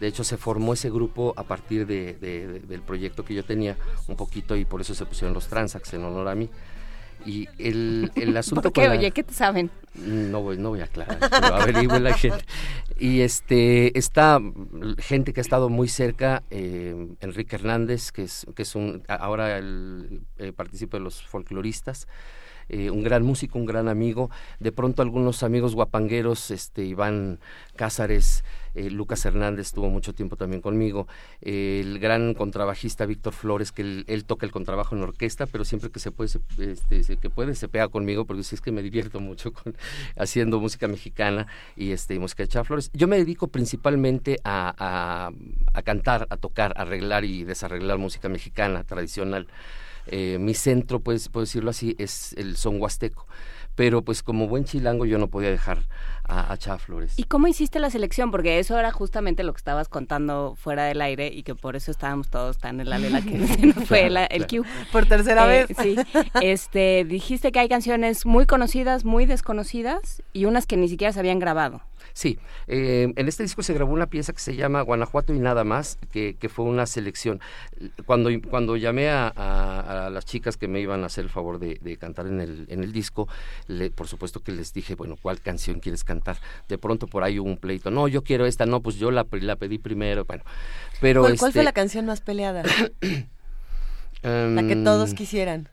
S10: De hecho, se formó ese grupo a partir del proyecto que yo tenía un poquito y por eso se pusieron los Transax en honor a mí. Y el, el asunto
S4: ¿Por qué? Oye, ¿qué te saben?
S10: No voy, no voy a aclarar, pero averigüe la gente. Y este, está gente que ha estado muy cerca, eh, Enrique Hernández, que es, que es un, ahora el, eh, participa de los folcloristas, eh, un gran músico, un gran amigo. De pronto algunos amigos guapangueros, este, Iván Cázares, eh, Lucas Hernández estuvo mucho tiempo también conmigo, el gran contrabajista Víctor Flores, que él, toca el contrabajo en orquesta, pero siempre que se puede, se, este, que puede se pega conmigo, porque si es que me divierto mucho con, haciendo música mexicana y este música de Flores. Yo me dedico principalmente a, a, cantar, a tocar, a arreglar y desarreglar música mexicana tradicional. Eh, mi centro, pues, puedo decirlo así, es el son huasteco pero pues como buen chilango yo no podía dejar a, a Flores.
S4: ¿Y cómo hiciste la selección? Porque eso era justamente lo que estabas contando fuera del aire y que por eso estábamos todos tan en la lela que no fue el Q.
S7: Por tercera eh, vez.
S4: Sí. Este, dijiste que hay canciones muy conocidas, muy desconocidas y unas que ni siquiera se habían grabado.
S10: Sí, eh, en este disco se grabó una pieza que se llama Guanajuato y nada más, que, fue una selección. Cuando, cuando llamé a, las chicas que me iban a hacer el favor de, cantar en el, en el disco, le, por supuesto que les dije, bueno, ¿cuál canción quieres cantar? De pronto por ahí hubo un pleito, no, yo quiero esta, no, pues yo la, la pedí primero, bueno. Pero
S7: ¿Cuál, fue
S10: este
S7: la canción más peleada? la que todos quisieran.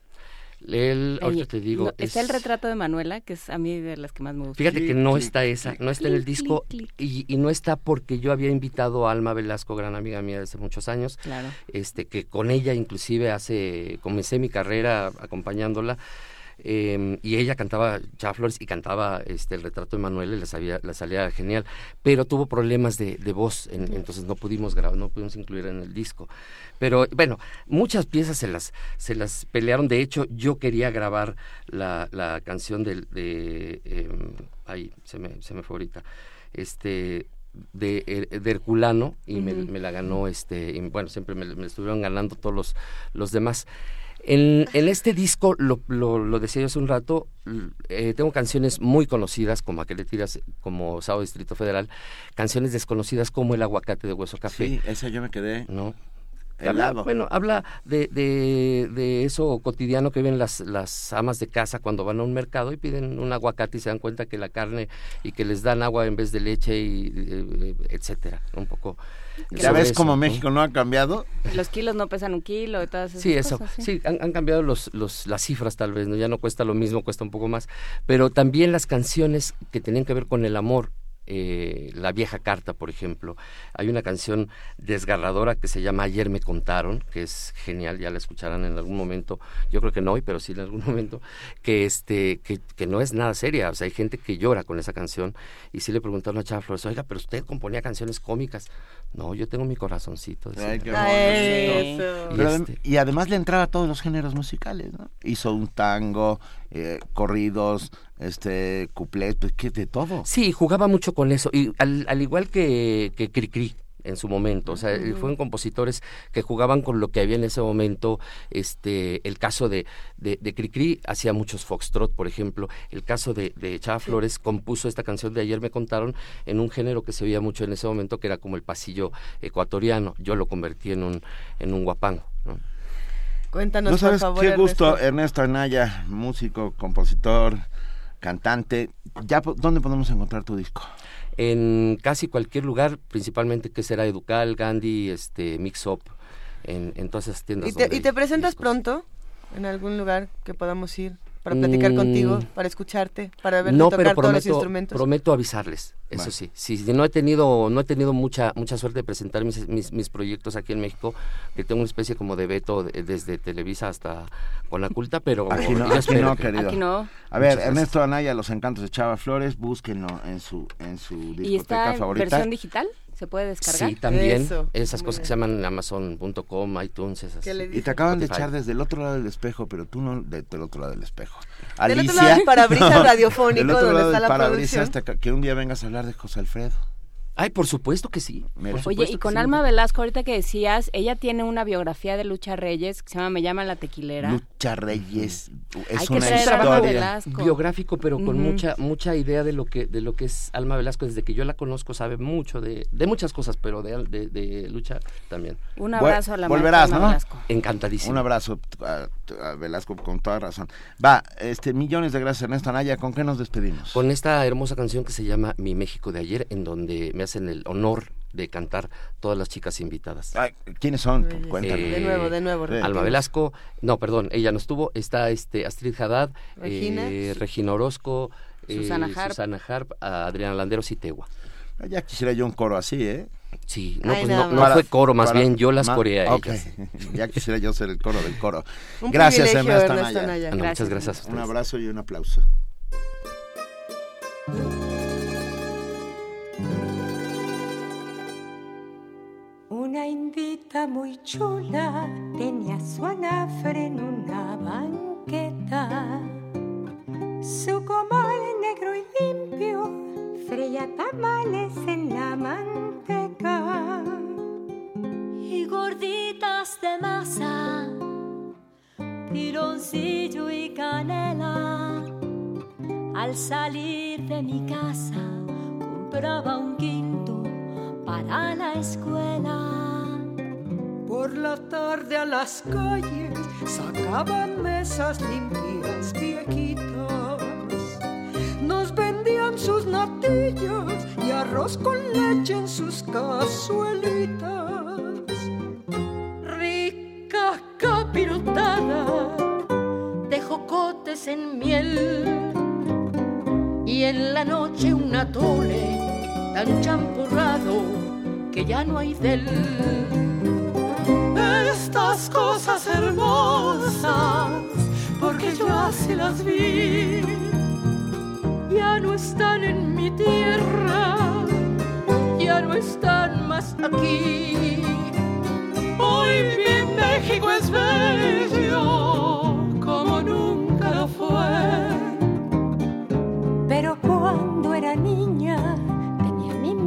S10: Ahorita te digo.
S4: está el retrato de Manuela, que es a mí de las que más me gusta.
S10: Fíjate que no está esa, no está en el disco y, y, no está porque yo había invitado a Alma Velasco, gran amiga mía de hace muchos años,
S4: claro.
S10: este que con ella inclusive hace comencé mi carrera acompañándola. Eh, y ella cantaba Chava Flores y cantaba este el retrato de Manuel y le salía genial pero tuvo problemas de, de voz entonces no pudimos grabar no pudimos incluir en el disco pero bueno, muchas piezas se las, se las pelearon. De hecho, yo quería grabar la, la canción del, de... Em, ahí, se me, se me fue ahorita. Este, de, eh, de Herculano y me, me, la ganó este y, bueno siempre me, me, estuvieron ganando todos los, los demás en, en este disco lo, lo, lo, decía yo hace un rato eh, tengo canciones muy conocidas como aquel tiras como Sábado Distrito Federal canciones desconocidas como El aguacate de hueso café.
S2: Sí esa yo me quedé
S10: no Habla, bueno, habla de, de, de, eso cotidiano que ven las, las amas de casa cuando van a un mercado y piden un aguacate y se dan cuenta que la carne y que les dan agua en vez de leche y eh, etcétera, un poco.
S2: ¿Ya ves cómo México no ha cambiado?
S4: Los kilos no pesan un kilo y todas
S10: esas sí, eso, Sí, han, han, cambiado los, los, las cifras tal vez, ¿no? ya no cuesta lo mismo, cuesta un poco más, pero también las canciones que tenían que ver con el amor eh, La vieja carta, por ejemplo. Hay una canción desgarradora que se llama Ayer me contaron, que es genial, ya la escucharán en algún momento, yo creo que no hoy, pero sí en algún momento, que este, que, que no es nada seria, o sea, hay gente que llora con esa canción, y sí le preguntaron a Chava Flores, oiga, pero usted componía canciones cómicas. No, yo tengo mi corazoncito.
S2: Este y, además le entraba a todos los géneros musicales, ¿no? Hizo un tango, eh, corridos, este, cuplés, pues que de todo.
S10: Sí, jugaba mucho con eso. Y al, al igual que, que Cricri, en su momento. O sea, fueron compositores que jugaban con lo que había en ese momento. Este, el caso de, de, de Cricri hacía muchos foxtrot, por ejemplo. El caso de, de Chava Flores compuso esta canción de ayer me contaron en un género que se oía mucho en ese momento, que era como el pasillo ecuatoriano. Yo lo convertí en un, en un guapango. ¿No?
S7: Cuéntanos, ¿No
S2: sabes
S7: por favor,
S2: qué gusto, Ernesto Anaya, músico, compositor, cantante. Ya, ¿Dónde podemos encontrar tu disco?
S10: en casi cualquier lugar, principalmente que será Educal, Gandhi, este, Mix Up, en, en todas esas tiendas.
S7: ¿Y te, ¿y te presentas discos. pronto en algún lugar que podamos ir? Para platicar mm. contigo, para escucharte, para ver
S10: no,
S7: tocar
S10: pero prometo,
S7: todos los instrumentos.
S10: Prometo avisarles, eso bueno. sí. Si no he tenido, no he tenido mucha, mucha suerte de presentar mis, mis, mis, proyectos aquí en México, que tengo una especie como de veto de, desde Televisa hasta Conaculta, pero
S2: aquí no, aquí no, querido.
S4: Aquí no.
S2: A ver, Muchas Ernesto gracias. Anaya, Los Encantos de Chava Flores, búsquenlo en su, en su discoteca
S4: ¿Y está en
S2: favorita.
S4: versión digital? ¿Se puede descargar?
S10: Sí, también. Eso. Esas Muy cosas bien. que se llaman Amazon.com, iTunes, esas.
S2: Y te acaban de echar desde el otro lado del espejo, pero tú no de, del otro lado del espejo.
S7: Alicia, del otro lado del parabrisas no, radiofónico
S2: del otro
S7: donde
S2: lado
S7: está
S2: del
S7: la
S2: parabrisas
S7: producción.
S2: que un día vengas a hablar de José Alfredo.
S10: Ay, por supuesto que sí.
S4: Por Oye, y con sí. Alma Velasco, ahorita que decías, ella tiene una biografía de Lucha Reyes que se llama Me llama la tequilera.
S2: Lucha Reyes es
S4: Hay
S2: una
S4: que
S2: historia
S10: biográfico, pero con mucha mucha idea de lo que de lo que es Alma Velasco. Desde que yo la conozco sabe mucho de, de muchas cosas, pero de, de, de lucha también.
S4: Un abrazo a la
S2: Volverás,
S4: Alma
S2: ¿no?
S4: Velasco.
S10: Encantadísimo.
S2: Un abrazo a, a, Velasco con toda razón. Va, este millones de gracias Ernesto Anaya. ¿Con qué nos despedimos?
S10: Con esta hermosa canción que se llama Mi México de ayer, en donde me hacen el honor de cantar todas las chicas invitadas.
S2: Ay, ¿Quiénes son? Cuéntanos.
S7: de nuevo, de nuevo.
S2: Eh,
S10: Alma Velasco, no, perdón, ella no estuvo, está este Astrid Haddad,
S7: Regina.
S10: eh, Regina Orozco,
S4: Susana
S10: eh,
S4: Harp.
S10: Susana Harp, Adriana Landeros y Tegua.
S2: Ya quisiera yo un coro así, ¿eh?
S10: Sí, no,
S7: Ay,
S10: pues no, no fue coro, más
S2: Para-
S10: bien yo las
S2: ma-
S10: coreé a
S2: ok.
S10: ellas.
S2: ya quisiera yo ser el coro del coro.
S7: Un
S2: gracias
S7: privilegio,
S2: Ernesto Anaya.
S7: Anaya.
S10: Ah,
S4: Gracias.
S10: muchas gracias a
S2: Un abrazo y un aplauso.
S11: Una indita muy chula tenía su anafre en una banqueta. Su comal negro y limpio freía tamales en la manteca.
S12: Y gorditas de masa, pironcillo y canela. Al salir de mi casa compraba un quinto para la escuela.
S11: Por la tarde a las calles sacaban mesas limpias, viejitas. Nos vendían sus natillas y arroz con leche en sus cazuelitas.
S12: Rica capirotada de jocotes en miel. Y en la noche un atole tan champurrado que ya no hay del.
S11: Estas cosas hermosas, porque yo así las vi, ya no están en mi tierra, ya no están más aquí. Hoy mi México es bello como nunca lo fue. Pero cuando era niña,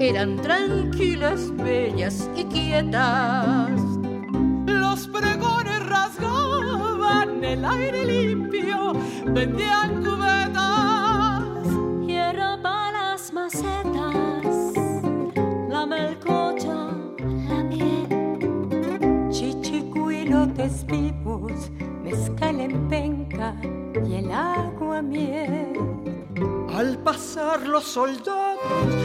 S12: eran tranquilas, bellas y quietas.
S11: Los pregones rasgaban el aire limpio, vendían cubetas.
S12: Hierba para las macetas, la melcocha, la miel.
S11: Chichicuilotes vivos, mezcal en penca y el agua miel. Al pasar los soldados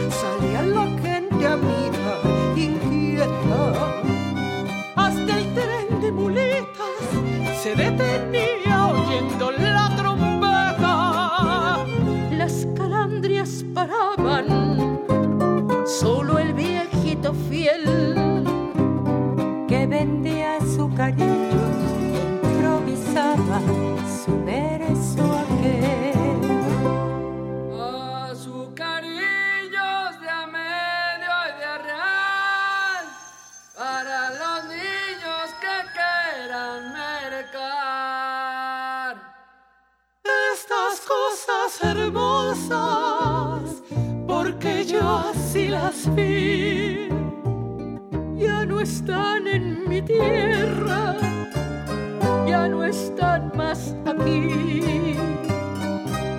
S11: salía la gente amiga, inquieta. Hasta el tren de muletas se detenía oyendo la trompeta. Las calandrias paraban, las vi. Ya no están en mi tierra, ya no están más aquí.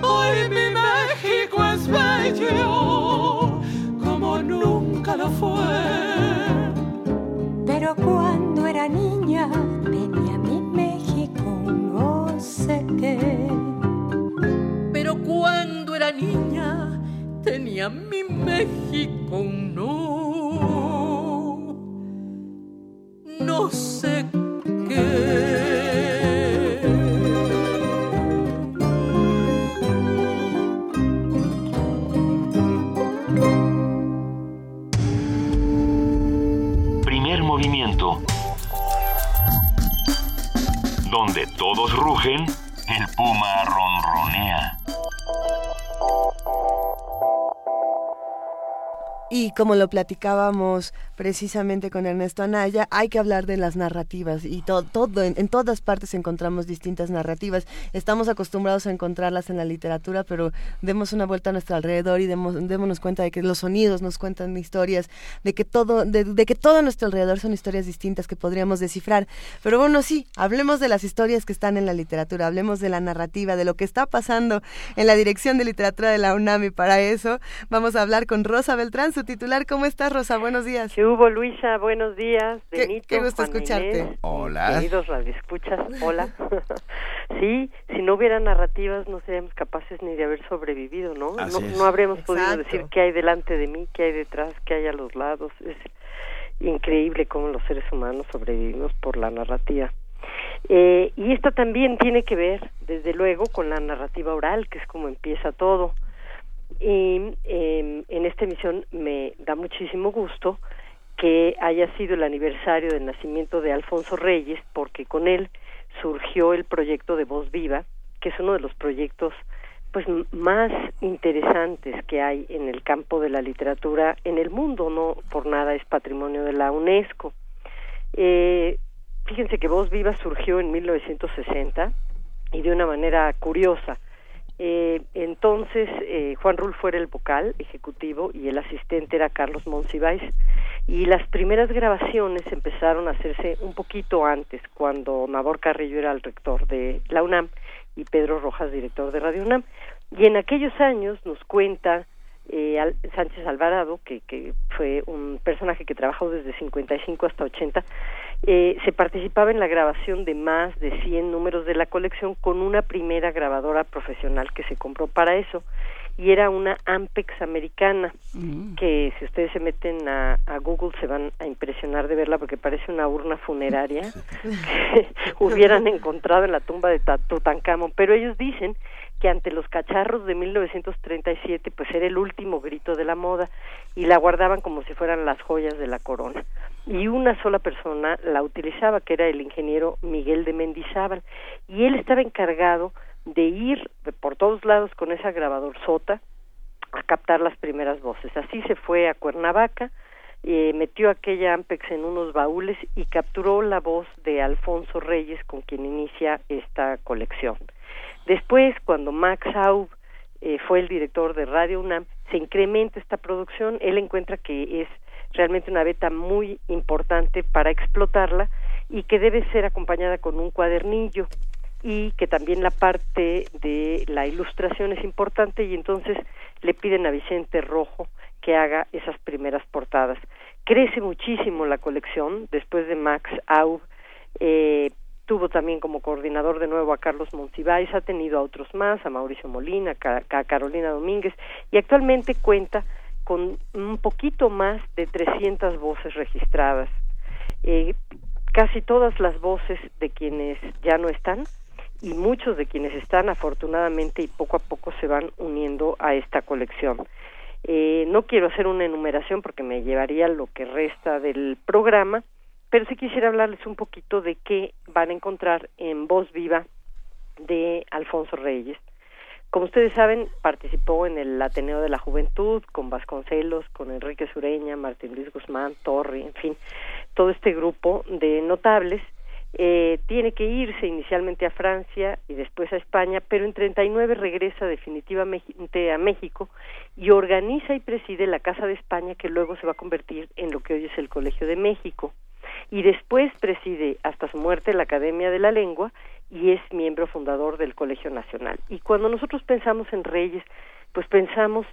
S11: Hoy mi México es bello, como nunca lo fue. Pero cuando era niña, tenía mi México, no sé qué cuando era niña tenía mi México, no, no sé qué.
S1: Primer movimiento. Donde todos rugen, el puma ronronea.
S3: Y como lo platicábamos precisamente con Ernesto Anaya, hay que hablar de las narrativas y todo, todo en, todas partes encontramos distintas narrativas. Estamos acostumbrados a encontrarlas en la literatura, pero demos una vuelta a nuestro alrededor y demos, démonos cuenta de que los sonidos nos cuentan historias, de que todo, de, de que todo a nuestro alrededor son historias distintas que podríamos descifrar. Pero bueno, sí, hablemos de las historias que están en la literatura, hablemos de la narrativa, de lo que está pasando en la Dirección de Literatura de la UNAM y para eso vamos a hablar con Rosa Beltrán,
S7: su titular. ¿Cómo estás, Rosa? Buenos días.
S13: ¿Qué hubo, Luisa? Buenos días.
S7: Benito, qué, gusto escucharte.
S2: hola.
S13: Queridos radioescuchas, hola. sí, si no hubiera narrativas no seríamos capaces ni de haber sobrevivido, ¿no? no, no habremos podido decir qué hay delante de mí, qué hay detrás, qué hay a los lados. Es increíble cómo los seres humanos sobrevivimos por la narrativa. Eh, y esta también tiene que ver, desde luego, con la narrativa oral, que es como empieza todo. Y em, en esta emisión me da muchísimo gusto que haya sido el aniversario del nacimiento de Alfonso Reyes, porque con él surgió el proyecto de Voz Viva, que es uno de los proyectos pues más interesantes que hay en el campo de la literatura en el mundo, no por nada es patrimonio de la UNESCO. Eh, fíjense que Voz Viva surgió en 1960 y de una manera curiosa. Eh, entonces eh, Juan Rulfo era el vocal ejecutivo y el asistente era Carlos Monsiváis y las primeras grabaciones empezaron a hacerse un poquito antes cuando Nabor Carrillo era el rector de la UNAM y Pedro Rojas, director de Radio UNAM. Y en aquellos años nos cuenta eh, Sánchez Alvarado, que, que fue un personaje que trabajó desde 55 hasta 80, eh, se participaba en la grabación de más de 100 números de la colección con una primera grabadora profesional que se compró para eso y era una Ampex americana mm. que si ustedes se meten a, a, Google se van a impresionar de verla porque parece una urna funeraria que hubieran encontrado en la tumba de Tutankamón pero ellos dicen que ante los cacharros de 1937 pues era el último grito de la moda y la guardaban como si fueran las joyas de la corona y una sola persona la utilizaba que era el ingeniero Miguel de Mendizábal y él estaba encargado de ir por todos lados con esa grabador sota a captar las primeras voces. Así se fue a Cuernavaca, eh, metió aquella Ampex en unos baúles y capturó la voz de Alfonso Reyes con quien inicia esta colección. Después, cuando Max Aub eh, fue el director de Radio UNAM, se incrementa esta producción, él encuentra que es realmente una beta muy importante para explotarla y que debe ser acompañada con un cuadernillo y que también la parte de la ilustración es importante y entonces le piden a Vicente Rojo que haga esas primeras portadas. Crece muchísimo la colección después de Max Aub. Eh, tuvo también como coordinador de nuevo a Carlos Monsiváis, ha tenido a otros más, a Mauricio Molina, a Carolina Domínguez y actualmente cuenta con un poquito más de 300 voces registradas. Eh, casi todas las voces de quienes ya no están y muchos de quienes están afortunadamente y poco a poco se van uniendo a esta colección. Eh, no quiero hacer una enumeración porque me llevaría lo que resta del programa, pero sí quisiera hablarles un poquito de qué van a encontrar en Voz Viva de Alfonso Reyes. Como ustedes saben, participó en el Ateneo de la Juventud con Vasconcelos, con Enrique Sureña, Martín Luis Guzmán, Torri, en fin, todo este grupo de notables eh, tiene que irse inicialmente a Francia y después a España, pero en 39 regresa definitivamente a México y organiza y preside la Casa de España que luego se va a convertir en lo que hoy es el Colegio de México y después preside hasta su muerte la Academia de la Lengua y es miembro fundador del Colegio Nacional. Y cuando nosotros pensamos en Reyes, pues pensamos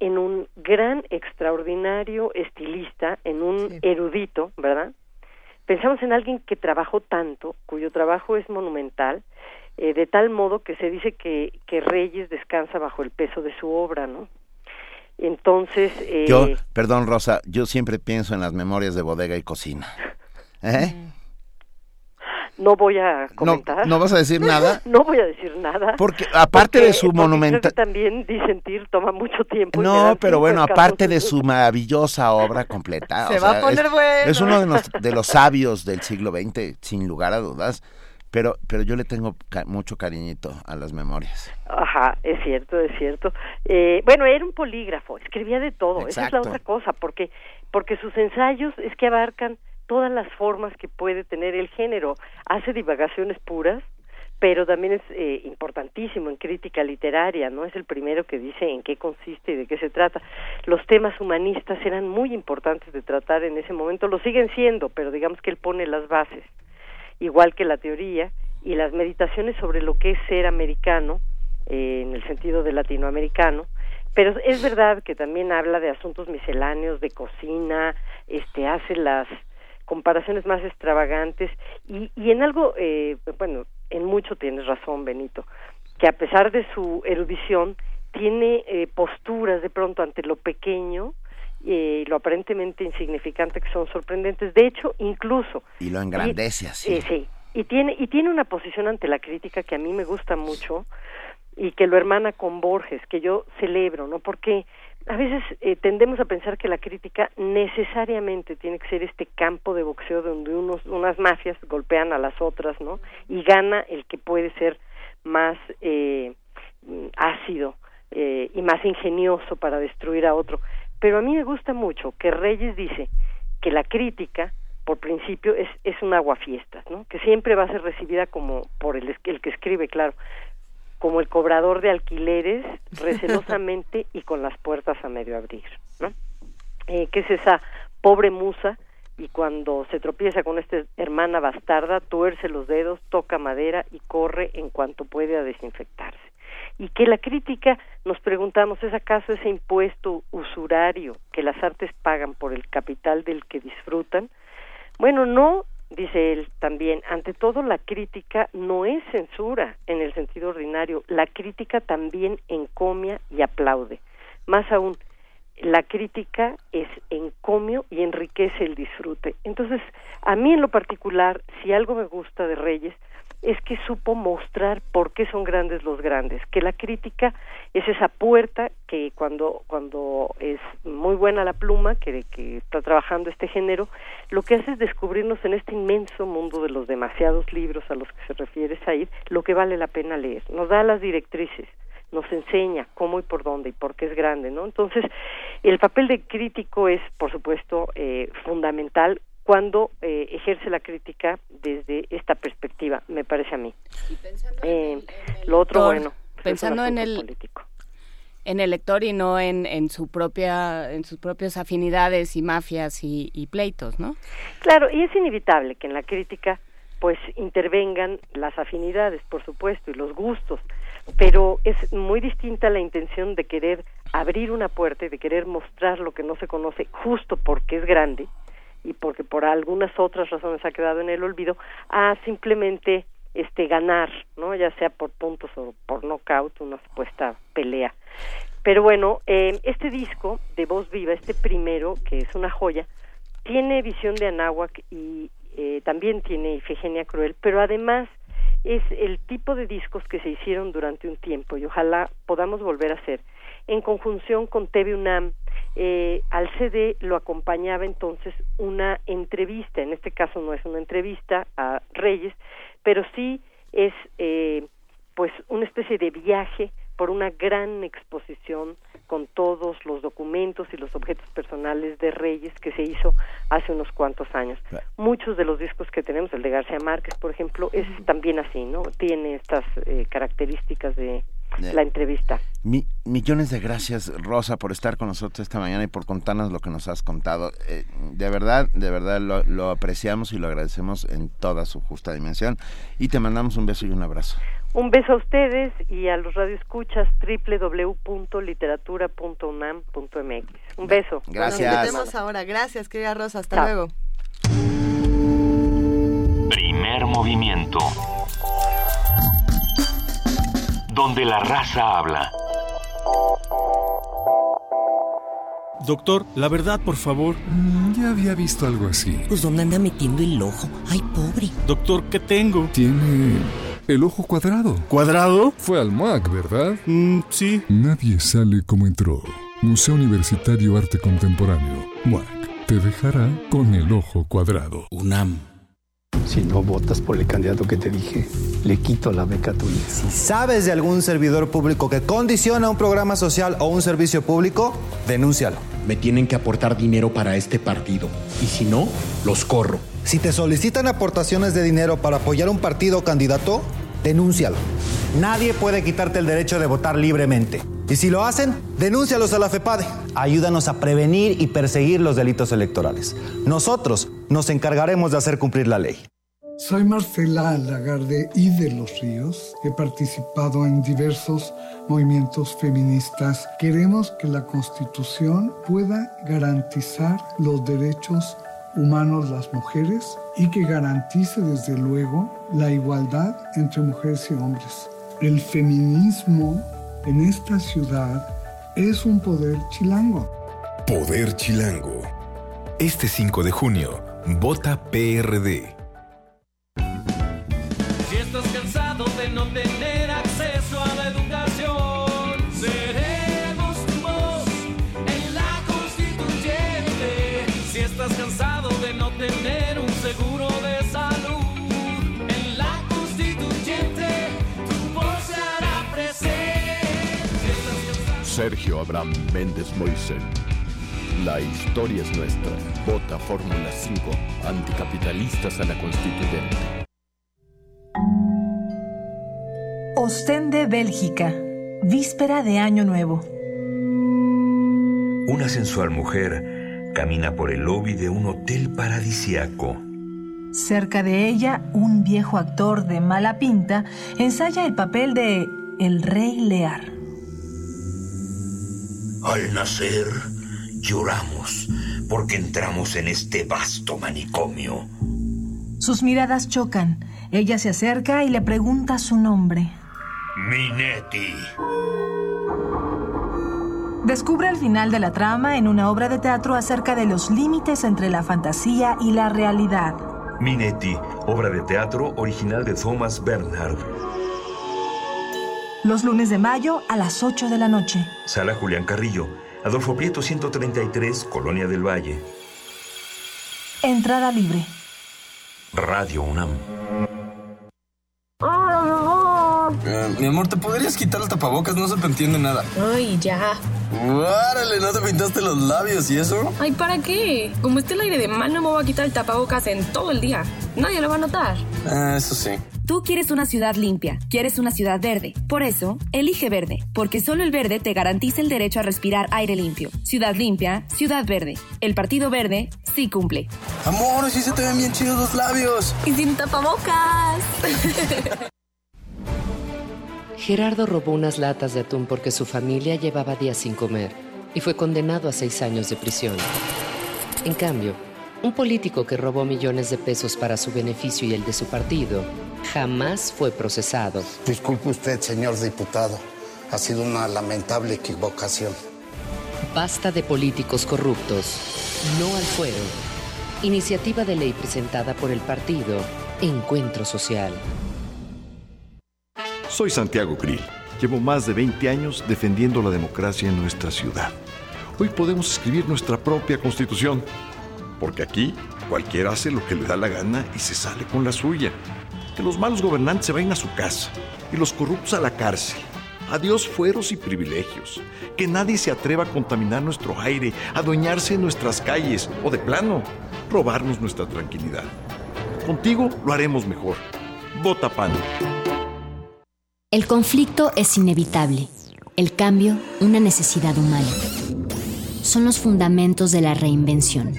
S13: en un gran, extraordinario estilista, en un erudito, ¿verdad? Pensamos en alguien que trabajó tanto, cuyo trabajo es monumental, eh, de tal modo que se dice que, que Reyes descansa bajo el peso de su obra, ¿no? Entonces... Eh,
S2: yo, perdón Rosa, yo siempre pienso en las memorias de bodega y cocina. ¿Eh?
S13: No voy a comentar.
S2: No, vas a decir nada.
S13: no voy a decir nada.
S2: Porque aparte de su monumental.
S13: también disentir toma mucho tiempo.
S2: No, pero bueno, aparte de su maravillosa obra completa.
S7: Se va a poner
S2: es,
S7: bueno.
S2: Es uno de los, de los sabios del siglo XX, sin lugar a dudas. Pero, pero yo le tengo mucho cariñito a las memorias.
S13: Ajá, es cierto, es cierto. Eh, bueno, era un polígrafo, escribía de todo. Esa es la otra cosa, porque porque sus ensayos es que abarcan todas las formas que puede tener el género. Hace divagaciones puras, pero también es eh, importantísimo en crítica literaria, ¿no? Es el primero que dice en qué consiste y de qué se trata. Los temas humanistas eran muy importantes de tratar en ese momento, lo siguen siendo, pero digamos que él pone las bases, igual que la teoría y las meditaciones sobre lo que es ser americano, eh, en el sentido de latinoamericano, pero es verdad que también habla de asuntos misceláneos, de cocina, este, hace las comparaciones más extravagantes y, y en algo, eh, bueno, en mucho tienes razón, Benito, que a pesar de su erudición, tiene eh, posturas de pronto ante lo pequeño y eh, lo aparentemente insignificante que son sorprendentes. De hecho, incluso...
S2: Y lo engrandece así.
S13: Eh, sí, y tiene, y tiene una posición ante la crítica que a mí me gusta mucho y que lo hermana con Borges, que yo celebro, ¿no? Porque a veces eh, tendemos a pensar que la crítica necesariamente tiene que ser este campo de boxeo donde unos, unas mafias golpean a las otras, ¿no? Y gana el que puede ser más eh, ácido eh, y más ingenioso para destruir a otro. Pero a mí me gusta mucho que Reyes dice que la crítica, por principio, es, es un aguafiestas, ¿no? Que siempre va a ser recibida como por el, el que escribe, claro, como el cobrador de alquileres, recelosamente y con las puertas a medio abrir, ¿no? Eh, que es esa pobre musa y cuando se tropieza con esta hermana bastarda, tuerce los dedos, toca madera y corre en cuanto puede a desinfectarse. Y que la crítica, nos preguntamos, ¿es acaso ese impuesto usurario que las artes pagan por el capital del que disfrutan? Bueno, no, dice él también, ante todo la crítica no es censura en el sentido ordinario, la crítica también encomia y aplaude. Más aún, la crítica es encomio y enriquece el disfrute. Entonces, a mí en lo particular, si algo me gusta de Reyes, es que supo mostrar por qué son grandes los grandes, que la crítica es esa puerta que cuando, cuando es muy buena la pluma, que, que está trabajando este género, lo que hace es descubrirnos en este inmenso mundo de los demasiados libros a los que se refiere Said, lo que vale la pena leer, nos da las directrices, nos enseña cómo y por dónde y por qué es grande, ¿no? Entonces, el papel de crítico es, por supuesto, eh, fundamental cuando eh, ejerce la crítica desde esta perspectiva, me parece a mí. Eh, lo otro, bueno,
S4: pues pensando en el político. en el lector y no en, en su propia en sus propias afinidades y mafias y, y pleitos, ¿no?
S13: Claro, y es inevitable que en la crítica pues intervengan las afinidades, por supuesto, y los gustos, pero es muy distinta la intención de querer abrir una puerta y de querer mostrar lo que no se conoce justo porque es grande, y porque por algunas otras razones ha quedado en el olvido, a simplemente este ganar, ¿no? Ya sea por puntos o por knockout, una supuesta pelea. Pero bueno, eh, este disco de Voz Viva, este primero, que es una joya, tiene visión de Anáhuac y eh, también tiene Ifigenia Cruel, pero además es el tipo de discos que se hicieron durante un tiempo y ojalá podamos volver a hacer. En conjunción con TV UNAM eh, al CD lo acompañaba entonces una entrevista, en este caso no es una entrevista a Reyes, pero sí es eh, pues una especie de viaje por una gran exposición con todos los documentos y los objetos personales de Reyes que se hizo hace unos cuantos años. Muchos de los discos que tenemos, el de García Márquez, por ejemplo, es también así, ¿no? Tiene estas eh, características de, la entrevista.
S2: millones de gracias, Rosa, por estar con nosotros esta mañana y por contarnos lo que nos has contado. Eh, de verdad, de verdad lo, apreciamos y lo agradecemos en toda su justa dimensión. Y te mandamos un beso y un abrazo.
S13: Un beso a ustedes y a los radioescuchas www.literatura.unam.mx. Un beso.
S2: Gracias.
S7: Nos ahora. Gracias, querida Rosa. Hasta luego.
S1: Primer movimiento donde la raza habla.
S14: Doctor, la verdad, por favor.
S15: Mm, ya había visto algo así.
S16: Pues ¿dónde anda metiendo el ojo? Ay, pobre.
S14: Doctor, ¿qué tengo?
S15: Tiene el ojo cuadrado.
S14: ¿Cuadrado?
S15: Fue al MAC, ¿verdad?
S14: Mm, sí.
S15: Nadie sale como entró. Museo Universitario Arte Contemporáneo. MAC. Te dejará con el ojo cuadrado.
S14: UNAM.
S17: Si no votas por el candidato que te dije, le quito la beca a tu.
S18: Si sabes de algún servidor público que condiciona un programa social o un servicio público, denúncialo.
S19: Me tienen que aportar dinero para este partido. Y si no, los corro.
S18: Si te solicitan aportaciones de dinero para apoyar un partido o candidato, denúncialo. Nadie puede quitarte el derecho de votar libremente. Y si lo hacen, denúncialos a la FEPADE. Ayúdanos a prevenir y perseguir los delitos electorales. Nosotros nos encargaremos de hacer cumplir la ley.
S20: Soy Marcela Lagarde y de los Ríos. He participado en diversos movimientos feministas. Queremos que la Constitución pueda garantizar los derechos humanos las mujeres y que garantice desde luego la igualdad entre mujeres y hombres. El feminismo en esta ciudad es un poder chilango.
S9: Poder chilango. Este 5 de junio, vota PRD.
S21: Sergio Abraham Méndez Moisés. La historia es nuestra. Vota Fórmula 5. Anticapitalistas a la Constituyente.
S22: Ostende, Bélgica. Víspera de Año Nuevo.
S1: Una sensual mujer camina por el lobby de un hotel paradisiaco.
S22: Cerca de ella, un viejo actor de mala pinta ensaya el papel de El Rey Lear.
S1: Al nacer, lloramos porque entramos en este vasto manicomio.
S22: Sus miradas chocan. Ella se acerca y le pregunta su nombre.
S1: Minetti.
S22: Descubre el final de la trama en una obra de teatro acerca de los límites entre la fantasía y la realidad.
S1: Minetti, obra de teatro original de Thomas Bernhard
S22: los lunes de mayo a las 8 de la noche.
S1: Sala Julián Carrillo, Adolfo Prieto 133, Colonia del Valle.
S22: Entrada libre.
S1: Radio UNAM.
S18: Eh, mi amor, ¿te podrías quitar el tapabocas? No se te entiende nada.
S23: Ay, ya.
S18: ¡Árale! ¿No te pintaste los labios y eso?
S23: Ay, ¿para qué? Como esté el aire de mal, no me voy a quitar el tapabocas en todo el día. Nadie lo va a notar.
S18: Ah, eso sí.
S24: Tú quieres una ciudad limpia, quieres una ciudad verde. Por eso, elige verde, porque solo el verde te garantiza el derecho a respirar aire limpio. Ciudad limpia, ciudad verde. El Partido Verde sí cumple.
S18: Amor, sí se te ven bien chidos los labios.
S23: Y sin tapabocas.
S25: Gerardo robó unas latas de atún porque su familia llevaba días sin comer y fue condenado a seis años de prisión. En cambio, un político que robó millones de pesos para su beneficio y el de su partido jamás fue procesado.
S26: Disculpe usted, señor diputado. Ha sido una lamentable equivocación.
S25: Basta de políticos corruptos. No al fuero. Iniciativa de ley presentada por el partido Encuentro Social.
S27: Soy Santiago Krill. Llevo más de 20 años defendiendo la democracia en nuestra ciudad. Hoy podemos escribir nuestra propia constitución porque aquí cualquiera hace lo que le da la gana y se sale con la suya. Que los malos gobernantes se vayan a su casa y los corruptos a la cárcel. Adiós fueros y privilegios. Que nadie se atreva a contaminar nuestro aire, adueñarse de nuestras calles o de plano, robarnos nuestra tranquilidad. Contigo lo haremos mejor. Vota PAN.
S28: El conflicto es inevitable. El cambio, una necesidad humana son los fundamentos de la reinvención.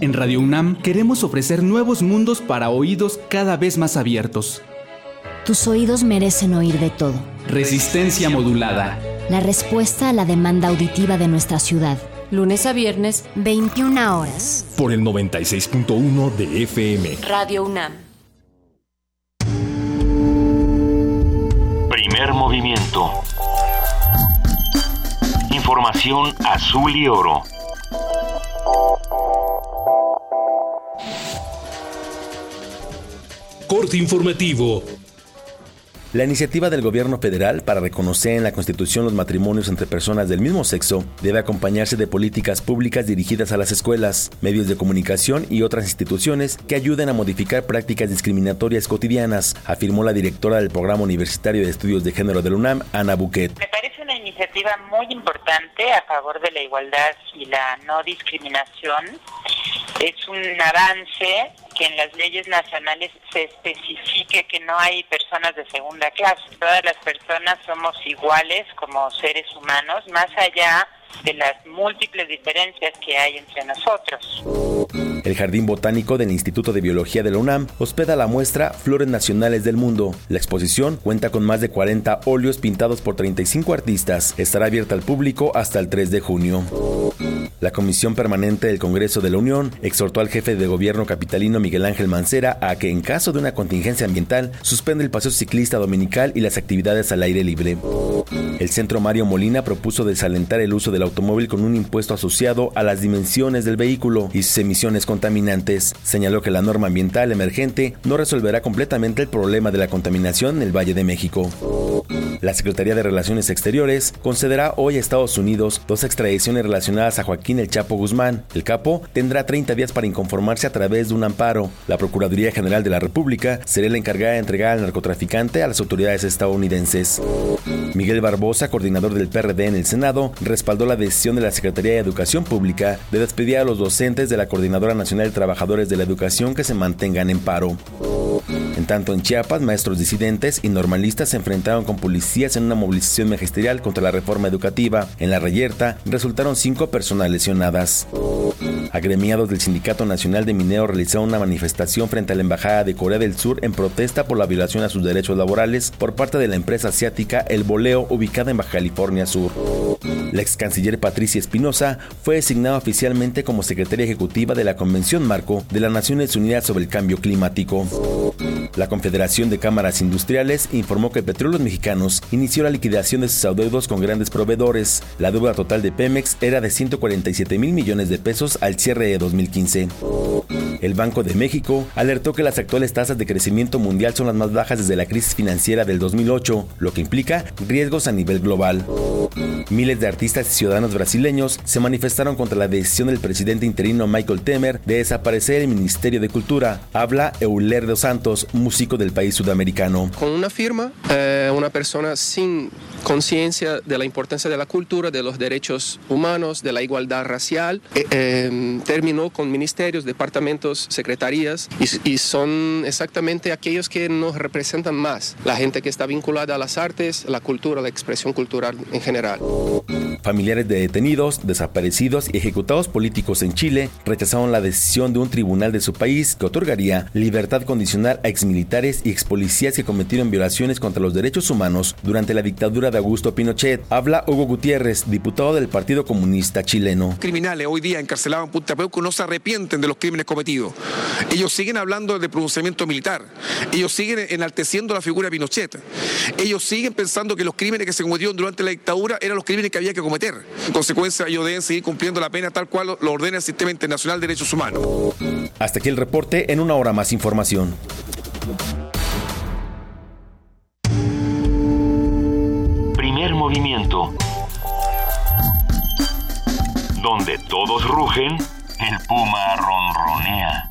S29: En Radio UNAM queremos ofrecer nuevos mundos para oídos cada vez más abiertos.
S28: Tus oídos merecen oír de todo.
S29: Resistencia modulada.
S28: La respuesta a la demanda auditiva de nuestra ciudad.
S30: Lunes a viernes,
S28: 21 horas.
S9: Por el 96.1 de FM.
S28: Radio UNAM.
S31: Primer movimiento. Información azul y oro.
S9: Corte informativo.
S32: La iniciativa del gobierno federal para reconocer en la Constitución los matrimonios entre personas del mismo sexo debe acompañarse de políticas públicas dirigidas a las escuelas, medios de comunicación y otras instituciones que ayuden a modificar prácticas discriminatorias cotidianas, afirmó la directora del Programa Universitario de Estudios de Género del UNAM, Ana Buquet
S33: iniciativa muy importante a favor de la igualdad y la no discriminación. Es un avance que en las leyes nacionales se especifique que no hay personas de segunda clase. Todas las personas somos iguales como seres humanos, más allá de las múltiples diferencias que hay entre nosotros.
S32: El Jardín Botánico del Instituto de Biología de la UNAM hospeda la muestra Flores Nacionales del Mundo. La exposición cuenta con más de 40 óleos pintados por 35 artistas. Estará abierta al público hasta el 3 de junio. La Comisión Permanente del Congreso de la Unión exhortó al jefe de gobierno capitalino Miguel Ángel Mancera a que en caso de una contingencia ambiental suspenda el paseo ciclista dominical y las actividades al aire libre. El Centro Mario Molina propuso desalentar el uso del automóvil con un impuesto asociado a las dimensiones del vehículo y sus emisiones contaminantes. Señaló que la norma ambiental emergente no resolverá completamente el problema de la contaminación en el Valle de México. La Secretaría de Relaciones Exteriores concederá hoy a Estados Unidos dos extradiciones relacionadas a Joaquín El Chapo Guzmán. El capo tendrá 30 días para inconformarse a través de un amparo. La Procuraduría General de la República será la encargada de entregar al narcotraficante a las autoridades estadounidenses. Miguel Barbosa, coordinador del PRD en el Senado, respaldó la decisión de la Secretaría de Educación Pública de despedir a los docentes de la Coordinadora Nacional de Trabajadores de la Educación que se mantengan en paro. En tanto, en Chiapas, maestros disidentes y normalistas se enfrentaron con policías en una movilización magisterial contra la reforma educativa. En la reyerta resultaron cinco personas lesionadas. Agremiados del Sindicato Nacional de Minero realizaron una manifestación frente a la Embajada de Corea del Sur en protesta por la violación a sus derechos laborales por parte de la empresa asiática El Boleo, ubicada en Baja California Sur. La ex canciller Patricia Espinosa fue designada oficialmente como secretaria ejecutiva de la Convención Marco de las Naciones Unidas sobre el Cambio Climático. La Confederación de Cámaras Industriales informó que Petróleos Mexicanos inició la liquidación de sus adeudos con grandes proveedores. La deuda total de Pemex era de 147 mil millones de pesos al cierre de 2015. El Banco de México alertó que las actuales tasas de crecimiento mundial son las más bajas desde la crisis financiera del 2008, lo que implica riesgos a nivel global. Miles de artistas y ciudadanos brasileños se manifestaron contra la decisión del presidente interino Michael Temer de desaparecer el Ministerio de Cultura. Habla Euler dos Santos, músico del país sudamericano.
S34: Con una firma, eh, una persona sin conciencia de la importancia de la cultura, de los derechos humanos, de la igualdad racial, eh, eh, terminó con ministerios, departamentos, secretarías y, y, son exactamente aquellos que nos representan más, la gente que está vinculada a las artes, la cultura, la expresión cultural en general.
S32: Familiares de detenidos, desaparecidos y ejecutados políticos en Chile rechazaron la decisión de un tribunal de su país que otorgaría libertad condicional a exmilitares y expolicías que cometieron violaciones contra los derechos humanos durante la dictadura de Augusto Pinochet. Habla Hugo Gutiérrez, diputado del Partido Comunista Chileno.
S35: Criminales hoy día encarcelados en Punta Peuco no se arrepienten de los crímenes cometidos. Ellos siguen hablando de pronunciamiento militar. Ellos siguen enalteciendo la figura de Pinochet. Ellos siguen pensando que los crímenes que se cometieron durante la dictadura eran los crímenes que había que cometer. En consecuencia, ellos deben seguir cumpliendo la pena tal cual lo ordena el Sistema Internacional de Derechos Humanos.
S32: Hasta aquí el reporte. En una hora más información.
S1: Primer movimiento. Donde todos rugen, el puma ronronea.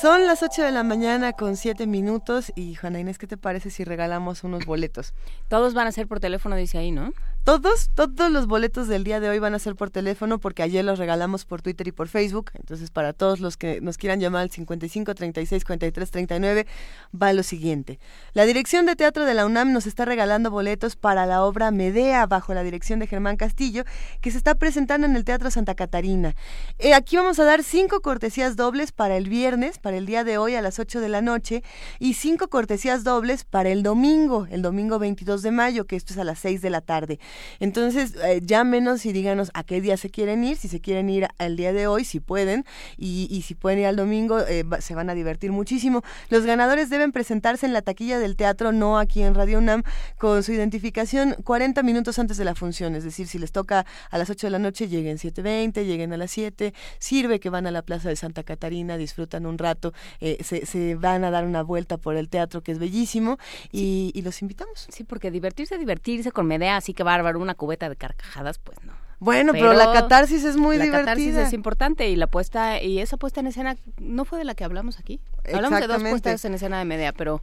S3: Son las 8 de la mañana con 7 minutos y Juana Inés, ¿qué te parece si regalamos unos boletos?
S4: Todos van a ser por teléfono, dice ahí, ¿no?
S3: Todos, todos los boletos del día de hoy van a ser por teléfono porque ayer los regalamos por Twitter y por Facebook. Entonces, para todos los que nos quieran llamar al 55 36 43 39, va lo siguiente. La Dirección de Teatro de la UNAM nos está regalando boletos para la obra Medea bajo la dirección de Germán Castillo, que se está presentando en el Teatro Santa Catarina. Eh, aquí vamos a dar cinco cortesías dobles para el viernes, para el día de hoy a las 8 de la noche, y cinco cortesías dobles para el domingo, el domingo 22 de mayo, que esto es a las 6 de la tarde. Entonces, eh, llámenos y díganos a qué día se quieren ir, si se quieren ir al día de hoy, si pueden, y, y si pueden ir al domingo, eh, se van a divertir muchísimo. Los ganadores deben presentarse en la taquilla del teatro, no aquí en Radio UNAM, con su identificación 40 minutos antes de la función, es decir, si les toca a las 8 de la noche, lleguen 7.20, lleguen a las 7, sirve que van a la Plaza de Santa Catarina, disfrutan un rato, eh, se, se, van a dar una vuelta por el teatro, que es bellísimo, y, y los invitamos.
S4: Sí, porque divertirse, divertirse con Medea, así que bárbaro, una cubeta de carcajadas, pues no.
S3: Bueno, pero, pero, la catarsis es muy
S4: la
S3: divertida.
S4: La catarsis es importante y la puesta y esa puesta en escena no fue de la que hablamos aquí. Hablamos de dos puestas en escena de Medea, pero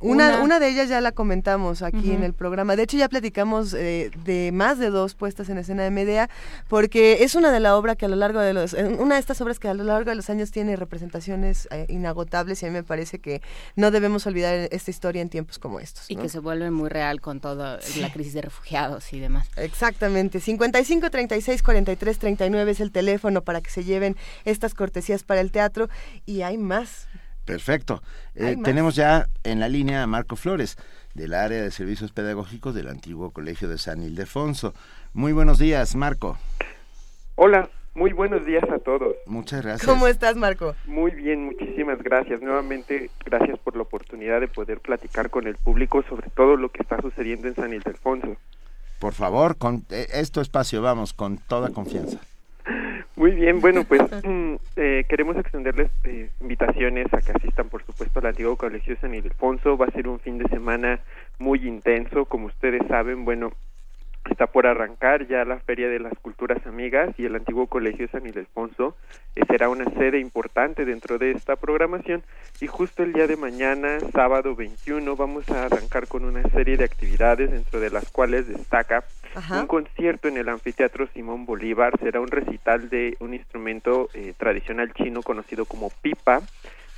S36: Una, una, de ellas ya la comentamos aquí en el programa. De hecho, ya platicamos eh, de más de dos puestas en escena de Medea, porque es una de la obra que a lo largo de los, una de estas obras que a lo largo de los años tiene representaciones eh, inagotables y a mí me parece que no debemos olvidar esta historia en tiempos como estos.
S4: Y que se vuelve muy real con toda la crisis de refugiados y demás.
S36: Exactamente. 55 36 43 39 es el teléfono para que se lleven estas cortesías para el teatro y hay más.
S37: Perfecto. Eh, tenemos ya en la línea a Marco Flores, del área de servicios pedagógicos del antiguo Colegio de San Ildefonso. Muy buenos días, Marco.
S38: Hola, muy buenos días a todos.
S37: Muchas gracias.
S36: ¿Cómo estás, Marco?
S38: Muy bien, muchísimas gracias. Nuevamente, gracias por la oportunidad de poder platicar con el público sobre todo lo que está sucediendo en San Ildefonso.
S37: Por favor, con eh, esto espacio, vamos, con toda confianza.
S38: Muy bien, bueno, pues mm, eh, queremos extenderles eh, invitaciones a que asistan, por supuesto, al antiguo Colegio San Ildefonso. Va a ser un fin de semana muy intenso, como ustedes saben. Bueno, está por arrancar ya la Feria de las Culturas Amigas y el antiguo Colegio San Ildefonso eh, será una sede importante dentro de esta programación y justo el día de mañana, sábado 21, vamos a arrancar con una serie de actividades dentro de las cuales destaca un concierto en el anfiteatro Simón Bolívar, será un recital de un instrumento eh, tradicional chino conocido como pipa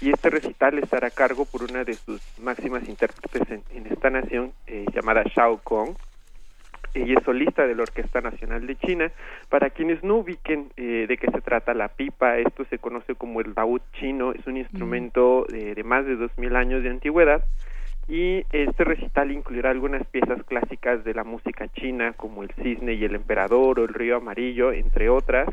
S38: y este recital estará a cargo por una de sus máximas intérpretes en, esta nación eh, llamada Shao Kong ella es solista de la Orquesta Nacional de China. Para quienes no ubiquen eh, de qué se trata la pipa, esto se conoce como el laúd chino, es un instrumento de, de más de dos mil años de antigüedad y este recital incluirá algunas piezas clásicas de la música china como el cisne y el emperador o el río amarillo, entre otras.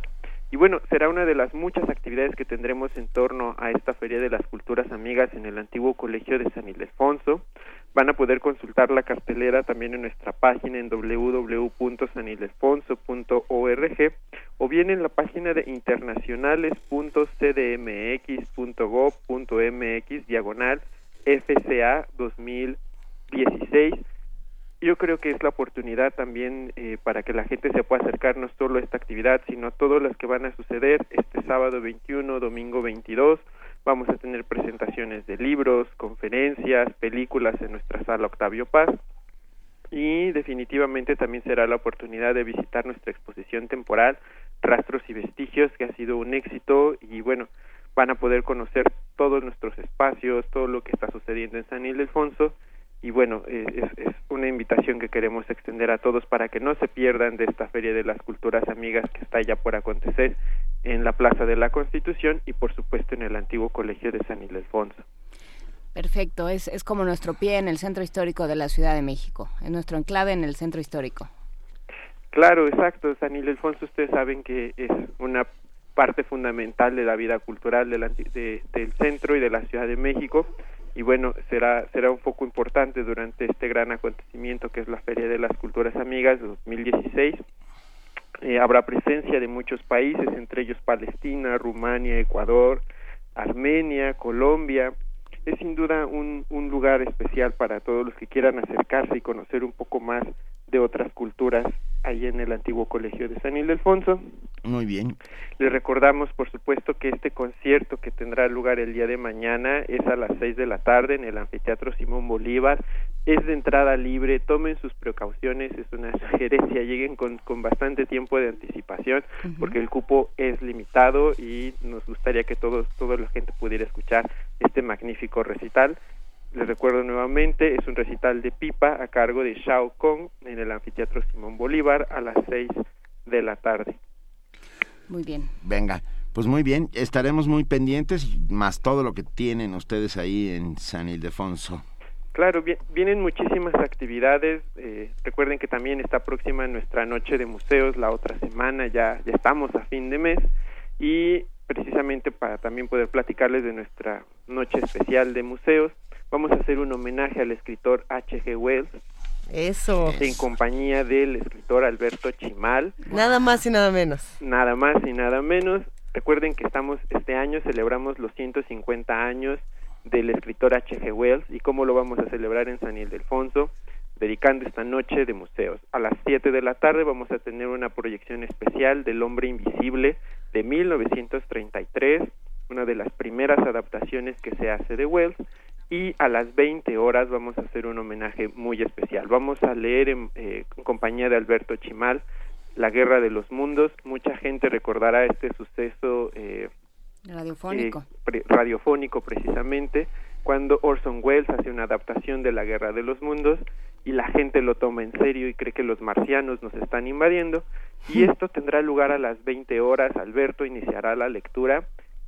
S38: Y bueno, será una de las muchas actividades que tendremos en torno a esta Feria de las Culturas Amigas en el antiguo Colegio de San Ildefonso. Van a poder consultar la cartelera también en nuestra página en www.sanildefonso.org o bien en la página de internacionales.cdmx.gov.mx diagonal FCA 2016 yo creo que es la oportunidad también eh, para que la gente se pueda acercar no solo a esta actividad, sino a todas las que van a suceder este sábado 21, domingo 22. Vamos a tener presentaciones de libros, conferencias, películas en nuestra sala Octavio Paz. Y definitivamente también será la oportunidad de visitar nuestra exposición temporal Rastros y Vestigios que ha sido un éxito. Y bueno, van a poder conocer todos nuestros espacios, todo lo que está sucediendo en San Ildefonso y bueno, eh, es, una invitación que queremos extender a todos para que no se pierdan de esta Feria de las Culturas Amigas que está ya por acontecer en la Plaza de la Constitución y por supuesto en el antiguo Colegio de San Ildefonso.
S4: Perfecto, es, es como nuestro pie en el centro histórico de la Ciudad de México, en nuestro enclave en el centro histórico.
S38: Claro, exacto. San Ildefonso, ustedes saben que es una parte fundamental de la vida cultural del centro y de la Ciudad de México y bueno, será, será un foco importante durante este gran acontecimiento que es la Feria de las Culturas Amigas 2016. Eh, habrá presencia de muchos países, entre ellos Palestina, Rumania, Ecuador, Armenia, Colombia. Es sin duda un, un lugar especial para todos los que quieran acercarse y conocer un poco más de otras culturas ahí en el antiguo colegio de San Ildefonso.
S37: Muy bien.
S38: Les recordamos, por supuesto, que este concierto que tendrá lugar el día de mañana es a las seis de la tarde en el anfiteatro Simón Bolívar. Es de entrada libre, tomen sus precauciones, es una sugerencia, lleguen con, con bastante tiempo de anticipación porque el cupo es limitado y nos gustaría que todos, toda la gente pudiera escuchar este magnífico recital. Les recuerdo nuevamente, es un recital de pipa a cargo de Shao Kong en el anfiteatro Simón Bolívar a las seis de la tarde.
S4: Muy bien.
S37: Venga, pues muy bien, estaremos muy pendientes, más todo lo que tienen ustedes ahí en San Ildefonso.
S38: Claro, vienen muchísimas actividades. Eh, recuerden que también está próxima nuestra noche de museos la otra semana, ya, ya estamos a fin de mes. Y precisamente para también poder platicarles de nuestra noche especial de museos, vamos a hacer un homenaje al escritor H.G. Wells.
S36: Eso.
S38: En compañía del escritor Alberto Chimal.
S36: Nada más y nada menos.
S38: Nada más y nada menos. Recuerden que estamos este año celebramos los 150 años del escritor H.G. Wells y cómo lo vamos a celebrar en San Ildefonso, dedicando esta noche de museos. A las 7 de la tarde vamos a tener una proyección especial del Hombre Invisible de 1933, una de las primeras adaptaciones que se hace de Wells y a las 20 horas vamos a hacer un homenaje muy especial. Vamos a leer en, eh, compañía de Alberto Chimal La Guerra de los Mundos. Mucha gente recordará este suceso
S4: eh, radiofónico.
S38: Eh, radiofónico precisamente, cuando Orson Welles hace una adaptación de La Guerra de los Mundos y la gente lo toma en serio y cree que los marcianos nos están invadiendo. Y esto tendrá lugar a las 20 horas. Alberto iniciará la lectura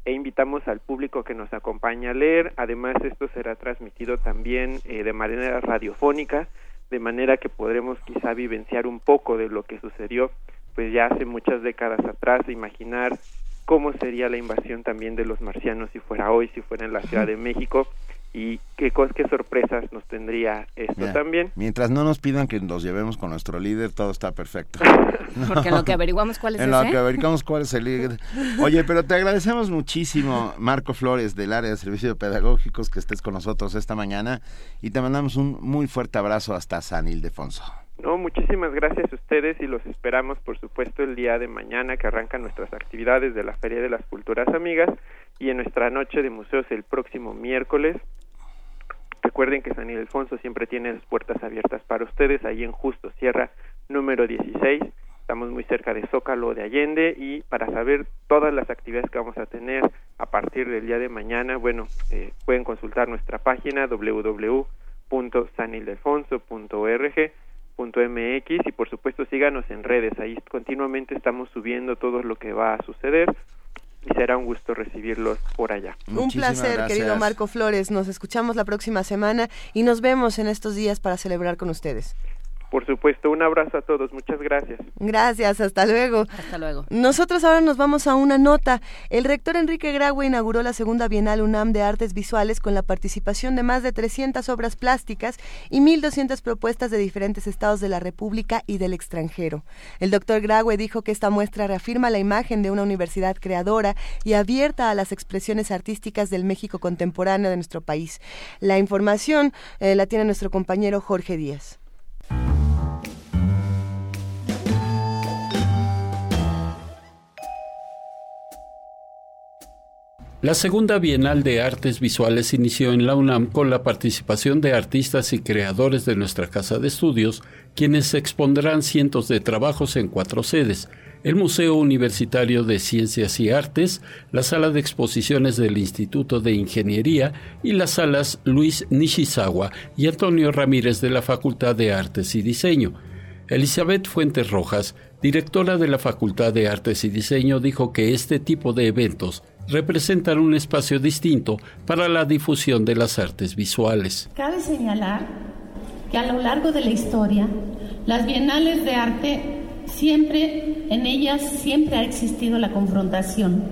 S38: e invitamos al público que nos acompañe a leer. Además, esto será transmitido también eh, de manera radiofónica, de manera que podremos quizá vivenciar un poco de lo que sucedió pues ya hace muchas décadas atrás, imaginar cómo sería la invasión también de los marcianos si fuera hoy, si fuera en la Ciudad de México y qué, qué sorpresas nos tendría esto también.
S2: Mientras no nos pidan que nos llevemos con nuestro líder, todo está perfecto.
S4: Porque en lo que averiguamos cuál es
S2: En lo que averiguamos cuál es el líder. Oye, pero te agradecemos muchísimo, Marco Flores, del área de servicios pedagógicos, que estés con nosotros esta mañana y te mandamos un muy fuerte abrazo hasta San Ildefonso.
S38: No, muchísimas gracias a ustedes y los esperamos, por supuesto, el día de mañana que arrancan nuestras actividades de la Feria de las Culturas Amigas y en nuestra noche de museos el próximo miércoles. Recuerden que San Ildefonso siempre tiene las puertas abiertas para ustedes ahí en Justo Sierra número 16. Estamos muy cerca de Zócalo de Allende y para saber todas las actividades que vamos a tener a partir del día de mañana, bueno, eh, pueden consultar nuestra página www.sanildefonso.org .mx y por supuesto síganos en redes, ahí continuamente estamos subiendo todo lo que va a suceder y será un gusto recibirlos por allá.
S3: un placer, querido Marco Flores. Nos escuchamos la próxima semana y nos vemos en estos días para celebrar con ustedes.
S38: Por supuesto, un abrazo a todos, muchas gracias.
S3: Gracias, hasta luego.
S4: Hasta luego.
S3: Nosotros ahora nos vamos a una nota. El rector Enrique Graue inauguró la segunda Bienal UNAM de Artes Visuales con la participación de más de 300 obras plásticas y 1.200 propuestas de diferentes estados de la República y del extranjero. El doctor Graue dijo que esta muestra reafirma la imagen de una universidad creadora y abierta a las expresiones artísticas del México contemporáneo de nuestro país. La información eh, la tiene nuestro compañero Jorge Díaz.
S39: La segunda Bienal de Artes Visuales inició en la UNAM con la participación de artistas y creadores de nuestra casa de estudios, quienes expondrán cientos de trabajos en cuatro sedes, el Museo Universitario de Ciencias y Artes, la sala de exposiciones del Instituto de Ingeniería y las salas Luis Nishizawa y Antonio Ramírez de la Facultad de Artes y Diseño. Elizabeth Fuentes Rojas, directora de la Facultad de Artes y Diseño, dijo que este tipo de eventos representan un espacio distinto para la difusión de las artes visuales.
S40: Cabe señalar que a lo largo de la historia, las bienales de arte siempre, en ellas siempre ha existido la confrontación.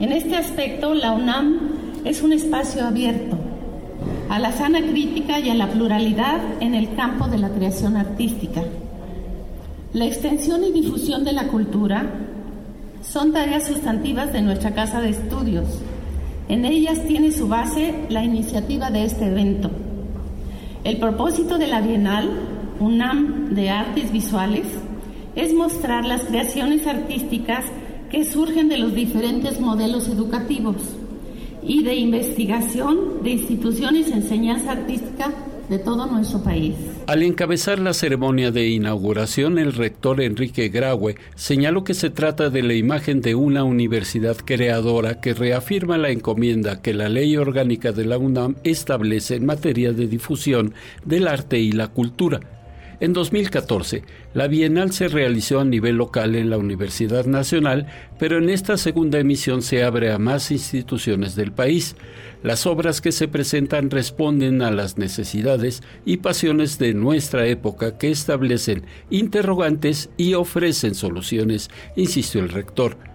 S40: En este aspecto, la UNAM es un espacio abierto a la sana crítica y a la pluralidad en el campo de la creación artística. La extensión y difusión de la cultura son tareas sustantivas de nuestra casa de estudios. En ellas tiene su base la iniciativa de este evento. El propósito de la Bienal, UNAM de Artes Visuales, es mostrar las creaciones artísticas que surgen de los diferentes modelos educativos y de investigación de instituciones de enseñanza artística de todo nuestro país.
S39: Al encabezar la ceremonia de inauguración, el rector Enrique Graue señaló que se trata de la imagen de una universidad creadora que reafirma la encomienda que la ley orgánica de la UNAM establece en materia de difusión del arte y la cultura en 2014, la Bienal se realizó a nivel local en la Universidad Nacional, pero en esta segunda emisión se abre a más instituciones del país. Las obras que se presentan responden a las necesidades y pasiones de nuestra época que establecen interrogantes y ofrecen soluciones, insistió el rector.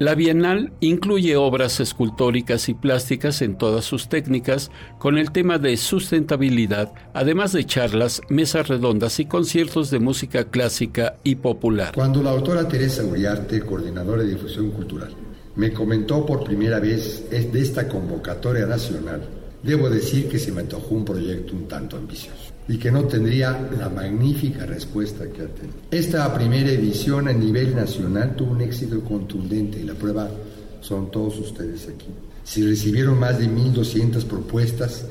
S39: La Bienal incluye obras escultóricas y plásticas en todas sus técnicas con el tema de sustentabilidad, además de charlas, mesas redondas y conciertos de música clásica y popular.
S41: Cuando la autora Teresa Uriarte, coordinadora de difusión cultural, me comentó por primera vez de esta convocatoria nacional, debo decir que se me antojó un proyecto un tanto ambicioso y que no tendría la magnífica respuesta que ha tenido. Esta primera edición a nivel nacional tuvo un éxito contundente y la prueba son todos ustedes aquí. Si recibieron más de 1.200 propuestas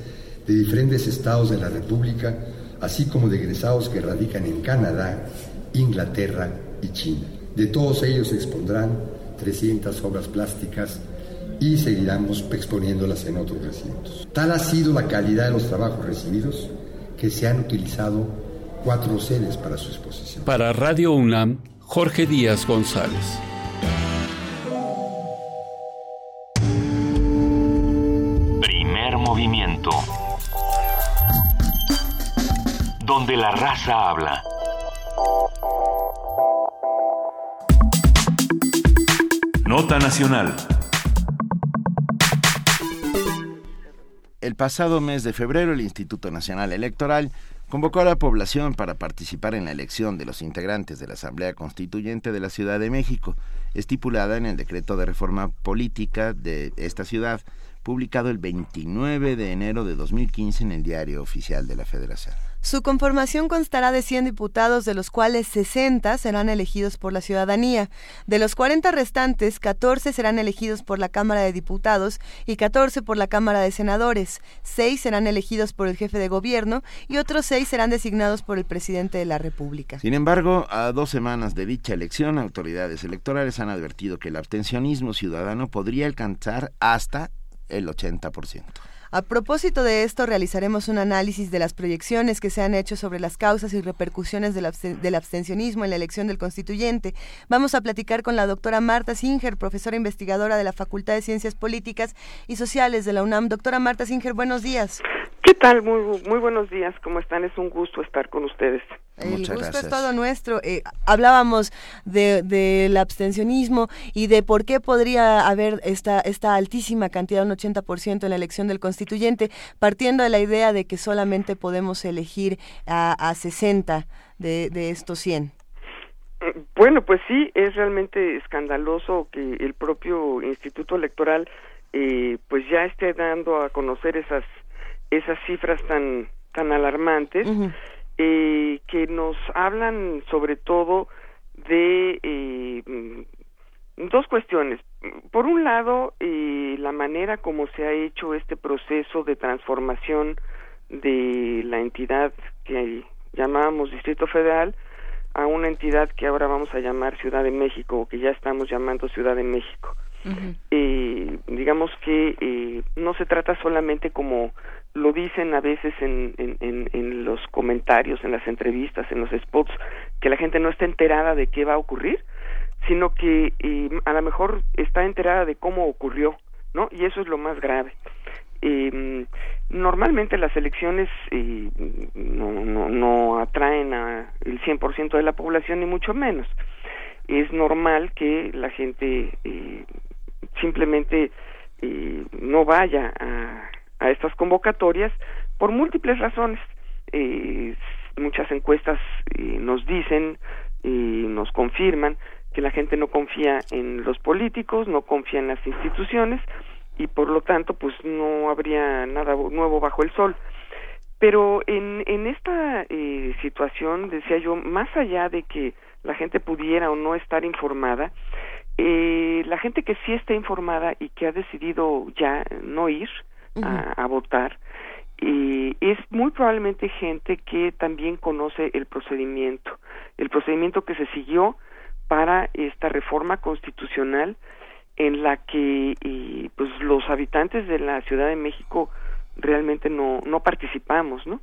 S41: de diferentes estados de la República, así como de egresados que radican en Canadá, Inglaterra y China. De todos ellos se expondrán 300 obras plásticas y seguiremos exponiéndolas en otros recintos. Tal ha sido la calidad de los trabajos recibidos que se han utilizado cuatro sedes para su exposición.
S39: Para Radio UNAM, Jorge Díaz González.
S1: Primer movimiento. Donde la raza habla. Nota Nacional.
S2: El pasado mes de febrero, el Instituto Nacional Electoral convocó a la población para participar en la elección de los integrantes de la Asamblea Constituyente de la Ciudad de México, estipulada en el decreto de reforma política de esta ciudad, publicado el 29 de enero de 2015 en el Diario Oficial de la Federación.
S3: Su conformación constará de 100 diputados, de los cuales 60 serán elegidos por la ciudadanía. De los 40 restantes, 14 serán elegidos por la Cámara de Diputados y 14 por la Cámara de Senadores. 6 serán elegidos por el jefe de gobierno y otros 6 serán designados por el presidente de la República.
S2: Sin embargo, a dos semanas de dicha elección, autoridades electorales han advertido que el abstencionismo ciudadano podría alcanzar hasta el 80%.
S3: A propósito de esto, realizaremos un análisis de las proyecciones que se han hecho sobre las causas y repercusiones del, abstencionismo en la elección del constituyente. Vamos a platicar con la doctora Marta Singer, profesora investigadora de la Facultad de Ciencias Políticas y Sociales de la UNAM. Doctora Marta Singer, buenos días.
S42: ¿Qué tal? Muy, muy buenos días. ¿Cómo están? Es un gusto estar con ustedes.
S3: El gusto es todo nuestro. Eh, hablábamos del abstencionismo y de por qué podría haber esta, esta altísima cantidad, un 80% en la elección del constituyente, partiendo de la idea de que solamente podemos elegir a, a 60 de, de estos 100.
S42: Bueno, pues sí, es realmente escandaloso que el propio Instituto Electoral eh, pues ya esté dando a conocer esas esas cifras tan tan alarmantes eh, que nos hablan sobre todo de eh, dos cuestiones. Por un lado, eh, la manera como se ha hecho este proceso de transformación de la entidad que llamábamos Distrito Federal a una entidad que ahora vamos a llamar Ciudad de México o que ya estamos llamando Ciudad de México. eh, digamos que eh, no se trata solamente como lo dicen a veces en, en, los comentarios, en las entrevistas, en los spots, que la gente no está enterada de qué va a ocurrir, sino que a lo mejor está enterada de cómo ocurrió, ¿no? Y eso es lo más grave. Eh, normalmente las elecciones eh, no, no, no atraen a el 100% de la población ni mucho menos. Es normal que la gente eh, simplemente eh, no vaya a a estas convocatorias por múltiples razones. Eh, muchas encuestas eh, nos dicen y nos confirman que la gente no confía en los políticos, no confía en las instituciones y por lo tanto pues no habría nada nuevo bajo el sol. Pero en, en esta eh, situación, decía yo, más allá de que la gente pudiera o no estar informada, eh, la gente que sí está informada y que ha decidido ya no ir, a, votar. Y es muy probablemente gente que también conoce el procedimiento, el procedimiento que se siguió para esta reforma constitucional en la que pues los habitantes de la Ciudad de México realmente no no participamos, ¿no?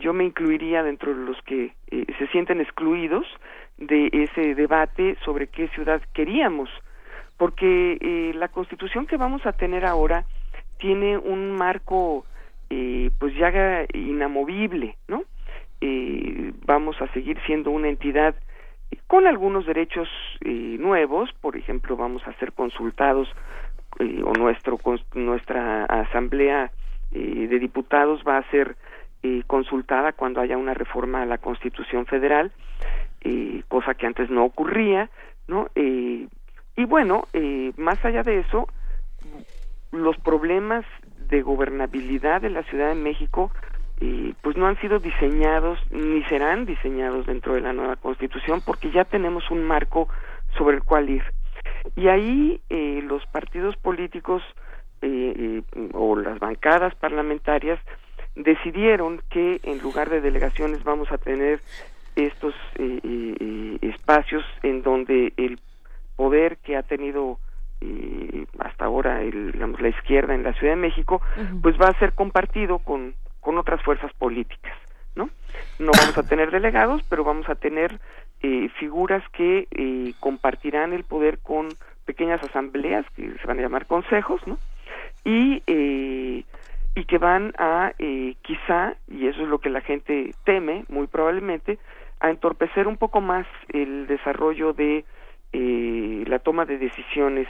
S42: Yo me incluiría dentro de los que eh, se sienten excluidos de ese debate sobre qué ciudad queríamos, porque eh, la Constitución que vamos a tener ahora tiene un marco eh, pues ya inamovible, ¿no? Eh, vamos a seguir siendo una entidad con algunos derechos eh, nuevos, por ejemplo, vamos a ser consultados eh, o nuestro nuestra asamblea eh, de diputados va a ser eh, consultada cuando haya una reforma a la Constitución Federal, cosa que antes no ocurría, ¿no? y bueno, más allá de eso, los problemas de gobernabilidad de la Ciudad de México eh, pues no han sido diseñados ni serán diseñados dentro de la nueva constitución porque ya tenemos un marco sobre el cual ir. Y ahí eh, los partidos políticos eh, o las bancadas parlamentarias decidieron que en lugar de delegaciones vamos a tener estos eh, eh, espacios en donde el poder que ha tenido hasta ahora el, digamos, la izquierda en la Ciudad de México, pues va a ser compartido con, con otras fuerzas políticas, ¿no? No vamos a tener delegados, pero vamos a tener eh, figuras que eh, compartirán el poder con pequeñas asambleas que se van a llamar consejos, ¿no? Y eh, y que van a quizá y eso es lo que la gente teme muy probablemente a entorpecer un poco más el desarrollo de la toma de decisiones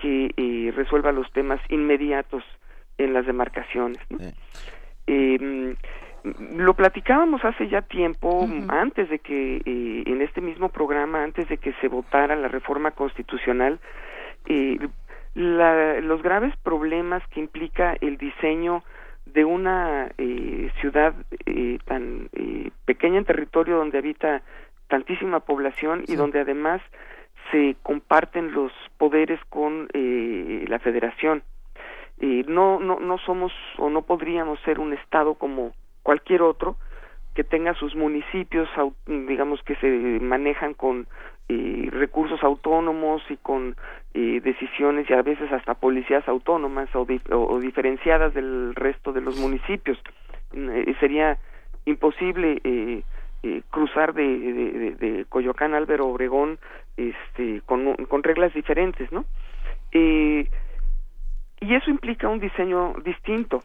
S42: que resuelva los temas inmediatos en las demarcaciones. ¿no? Eh, lo platicábamos hace ya tiempo, antes de que eh, en este mismo programa, antes de que se votara la reforma constitucional, eh, la, los graves problemas que implica el diseño de una eh, ciudad eh, tan eh, pequeña en territorio donde habita tantísima población y donde además se comparten los poderes con eh, la federación. Eh, no, no, no somos o no podríamos ser un estado como cualquier otro que tenga sus municipios, digamos que se manejan con eh, recursos autónomos y con eh, decisiones y a veces hasta policías autónomas o, o, diferenciadas del resto de los municipios. Eh, sería imposible eh, eh, cruzar de, de, de, Coyoacán Álvaro Obregón este, con, con reglas diferentes, ¿no? Eh, y eso implica un diseño distinto.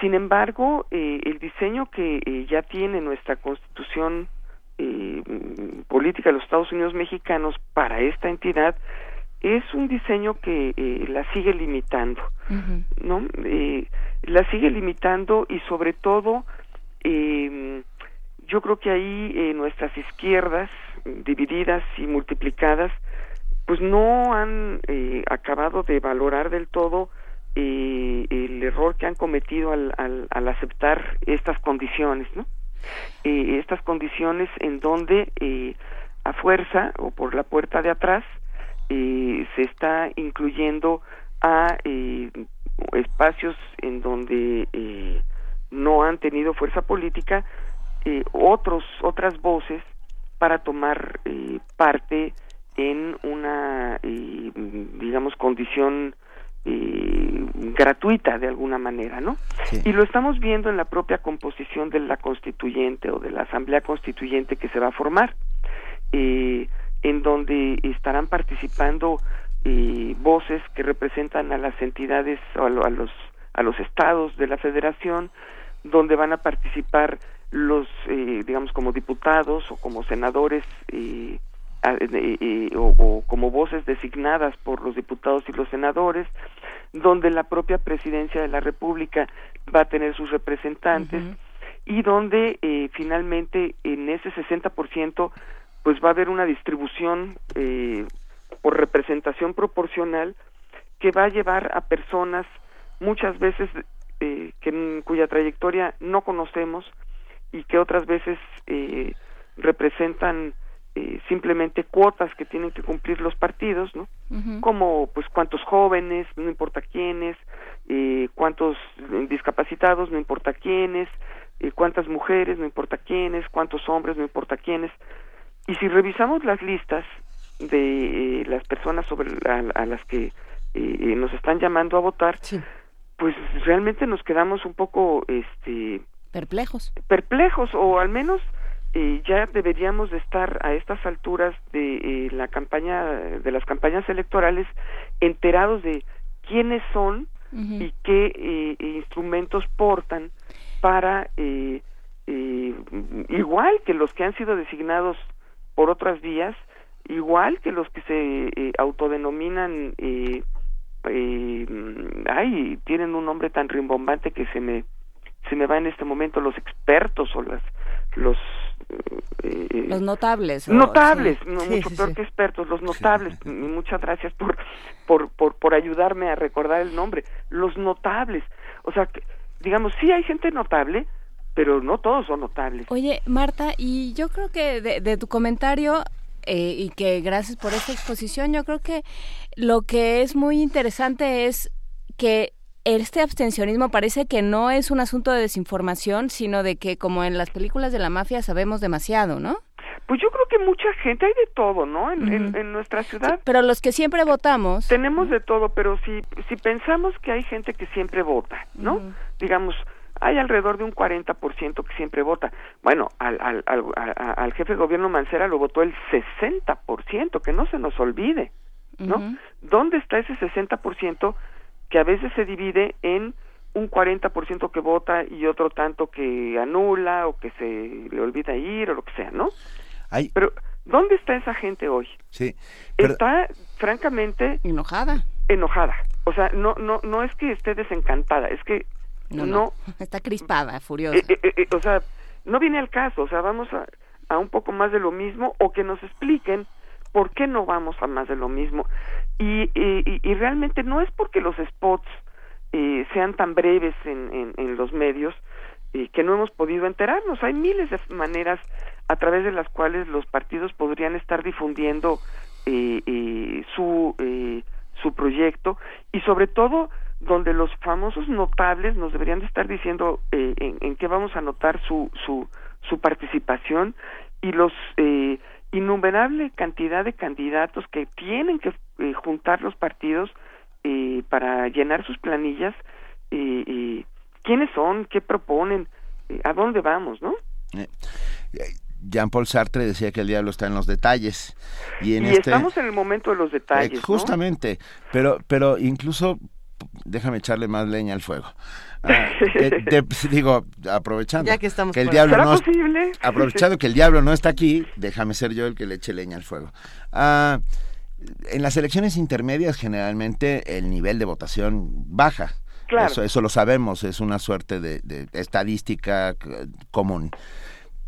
S42: Sin embargo, eh, el diseño que eh, ya tiene nuestra constitución eh, política de los Estados Unidos mexicanos para esta entidad es un diseño que la sigue limitando, ¿no? la sigue limitando y sobre todo em, yo creo que ahí nuestras izquierdas divididas y multiplicadas pues no han acabado de valorar del todo eh, el error que han cometido al, al, aceptar estas condiciones, ¿no? Eh, estas condiciones en donde eh, a fuerza o por la puerta de atrás eh, se está incluyendo a eh, espacios en donde eh, no han tenido fuerza política eh, otros otras voces para tomar eh, parte en una eh, digamos condición eh, gratuita de alguna manera, ¿no? Y lo estamos viendo en la propia composición de la constituyente o de la asamblea constituyente que se va a formar, eh, en donde estarán participando eh, voces que representan a las entidades o a, los a los estados de la federación, donde van a participar los, eh, digamos, como diputados o como senadores eh, o, como voces designadas por los diputados y los senadores, donde la propia presidencia de la República va a tener sus representantes y donde eh, finalmente en ese 60% pues va a haber una distribución eh, por representación proporcional que va a llevar a personas muchas veces eh, que cuya trayectoria no conocemos y que otras veces eh, representan eh, simplemente cuotas que tienen que cumplir los partidos, ¿no? Como pues cuántos jóvenes, no importa quiénes, eh, cuántos discapacitados, no importa quiénes, eh, cuántas mujeres, no importa quiénes, cuántos hombres, no importa quiénes. Y si revisamos las listas de eh, las personas sobre a, las que eh, nos están llamando a votar, pues realmente nos quedamos un poco, este,
S4: perplejos,
S42: perplejos o al menos eh, ya deberíamos de estar a estas alturas de eh, la campaña de las campañas electorales enterados de quiénes son y qué eh, instrumentos portan para eh, eh, igual que los que han sido designados por otras vías igual que los que se autodenominan eh, eh, ay tienen un nombre tan rimbombante que se me se me va en este momento los expertos o las los
S4: eh, los notables
S42: notables no, mucho peor que expertos los notables. Y muchas gracias por, por por por ayudarme a recordar el nombre. Los notables. O sea que, digamos sí hay gente notable pero no todos son notables.
S4: Oye Marta y yo creo que de, de tu comentario eh, y que gracias por esta exposición yo creo que lo que es muy interesante es que este abstencionismo parece que no es un asunto de desinformación, sino de que como en las películas de la mafia sabemos demasiado, ¿no?
S42: Pues yo creo que mucha gente, hay de todo, ¿no? En, nuestra ciudad.
S4: pero los que siempre votamos.
S42: Tenemos de todo, pero si, si pensamos que hay gente que siempre vota, ¿no? Digamos, hay alrededor de un 40% que siempre vota. Bueno, al, al, al, al, jefe de gobierno Mancera lo votó el 60%, que no se nos olvide, ¿no? ¿Dónde está ese 60% que a veces se divide en un 40% que vota y otro tanto que anula o que se le olvida ir o lo que sea, ¿no? Pero, ¿dónde está esa gente hoy?
S2: Sí.
S42: Está, francamente...
S4: Enojada.
S42: Enojada. O sea, no, no, no es que esté desencantada, es que no...
S4: Está crispada, furiosa.
S42: Eh, eh, eh, o sea, no viene al caso, o sea, vamos a, a un poco más de lo mismo o que nos expliquen por qué no vamos a más de lo mismo. Y, y, y realmente no es porque los spots eh, sean tan breves en, en, los medios, que no hemos podido enterarnos. Hay miles de maneras a través de las cuales los partidos podrían estar difundiendo eh, eh, su, eh, su proyecto y sobre todo donde los famosos notables nos deberían de estar diciendo eh, en, en, qué vamos a anotar su, su, su participación y los innumerable cantidad de candidatos que tienen que eh, juntar los partidos eh, para llenar sus planillas eh, quiénes son, qué proponen, eh, a dónde vamos, ¿no?
S2: Eh, Jean-Paul Sartre decía que el diablo está en los detalles. Y, en
S42: y
S2: este,
S42: estamos en el momento de los detalles.
S2: Eh, justamente, ¿no? pero, pero incluso, déjame echarle más leña al fuego. Ah, de, digo, aprovechando
S3: ya que, estamos
S2: que el diablo no
S42: posible?
S2: aprovechando que el diablo no está aquí, déjame ser yo el que le eche leña al fuego. Ah, en las elecciones intermedias generalmente el nivel de votación baja.
S42: Claro.
S2: Eso, eso, lo sabemos, es una suerte de, de, estadística común.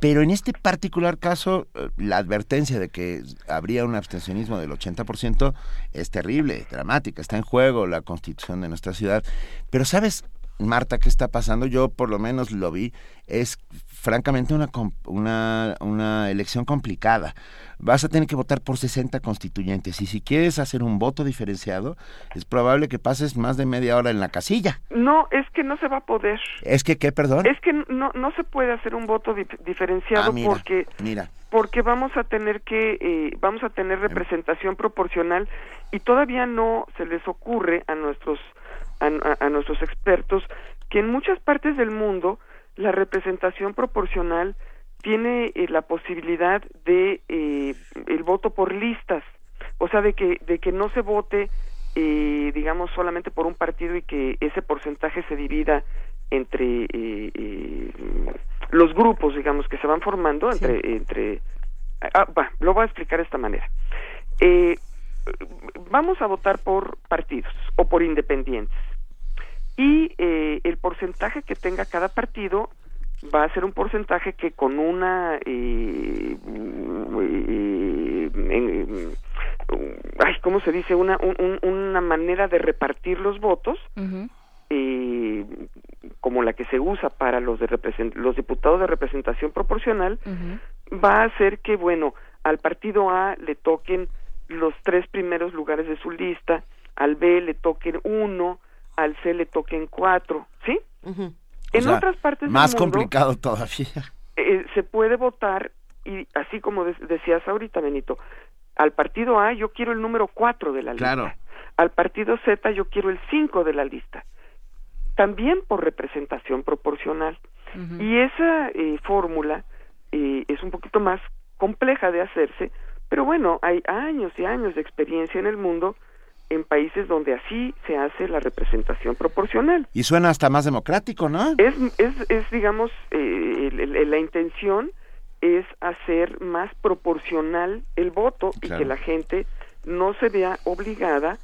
S2: Pero en este particular caso, eh, la advertencia de que habría un abstencionismo del 80% es terrible, dramática, está en juego la constitución de nuestra ciudad. Pero sabes, Marta, ¿qué está pasando? Yo por lo menos lo vi, es francamente una, una, una elección complicada. Vas a tener que votar por 60 constituyentes y si quieres hacer un voto diferenciado, es probable que pases más de media hora en la casilla.
S42: No, es que no se va a poder.
S2: ¿Es que qué, perdón?
S42: Es que no, no se puede hacer un voto di diferenciado
S2: ah, mira,
S42: porque
S2: mira.
S42: porque vamos a tener que eh, vamos a tener representación proporcional y todavía no se les ocurre a nuestros a, a, a nuestros expertos que en muchas partes del mundo la representación proporcional tiene eh, la posibilidad de eh, el voto por listas, o sea, de que de que no se vote eh, digamos solamente por un partido y que ese porcentaje se divida entre los grupos, digamos, que se van formando entre sí. entre ah, va, lo voy a explicar de esta manera. vamos a votar por partidos o por independientes y eh, el porcentaje que tenga cada partido va a ser un porcentaje que con una eh, eh, eh, ay cómo se dice una un, una manera de repartir los votos uh -huh. como la que se usa para los de los diputados de representación proporcional uh -huh. va a hacer que bueno al partido A le toquen los tres primeros lugares de su lista al B le toquen uno al C le toquen cuatro, ¿sí?
S2: Uh -huh.
S42: En
S2: o sea,
S42: otras partes
S2: más
S42: del mundo,
S2: complicado todavía.
S42: Eh, se puede votar y así como de decías ahorita, Benito, al partido A yo quiero el número cuatro de la
S2: claro.
S42: lista, al partido Z yo quiero el cinco de la lista, también por representación proporcional. Uh -huh. Y esa eh, fórmula eh, es un poquito más compleja de hacerse, pero bueno, hay años y años de experiencia en el mundo en países donde así se hace la representación proporcional.
S2: Y suena hasta más democrático, ¿no?
S42: Es, es, es digamos, eh, el, el, la intención es hacer más proporcional el voto claro. y que la gente no se vea obligada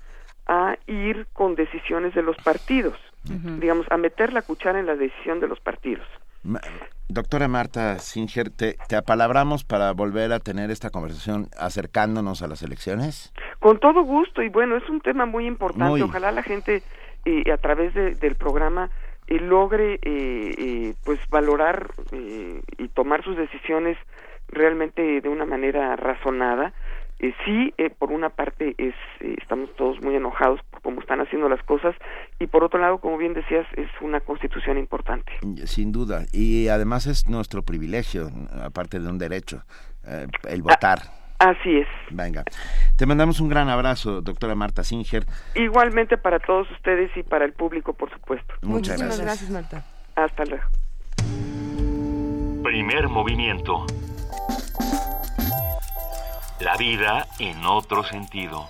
S42: a ir con decisiones de los partidos, uh -huh. digamos, a meter la cuchara en la decisión de los partidos.
S2: Doctora Marta Singer, ¿te, ¿te, apalabramos para volver a tener esta conversación acercándonos a las elecciones?
S42: Con todo gusto, y bueno, es un tema muy importante. Muy. Ojalá la gente eh, a través de, del programa eh, logre eh, eh pues valorar eh, y tomar sus decisiones realmente de una manera razonada. Eh, sí, eh, por una parte es eh, estamos todos muy enojados por cómo están haciendo las cosas y por otro lado, como bien decías, es una constitución importante.
S2: Sin duda, y además es nuestro privilegio, aparte de un derecho, el votar.
S42: así es.
S2: Venga, te mandamos un gran abrazo, doctora Marta Singer.
S42: Igualmente para todos ustedes y para el público, por supuesto.
S2: Muchas
S3: gracias. gracias, Marta.
S42: Hasta luego.
S1: Primer movimiento. La vida en otro sentido.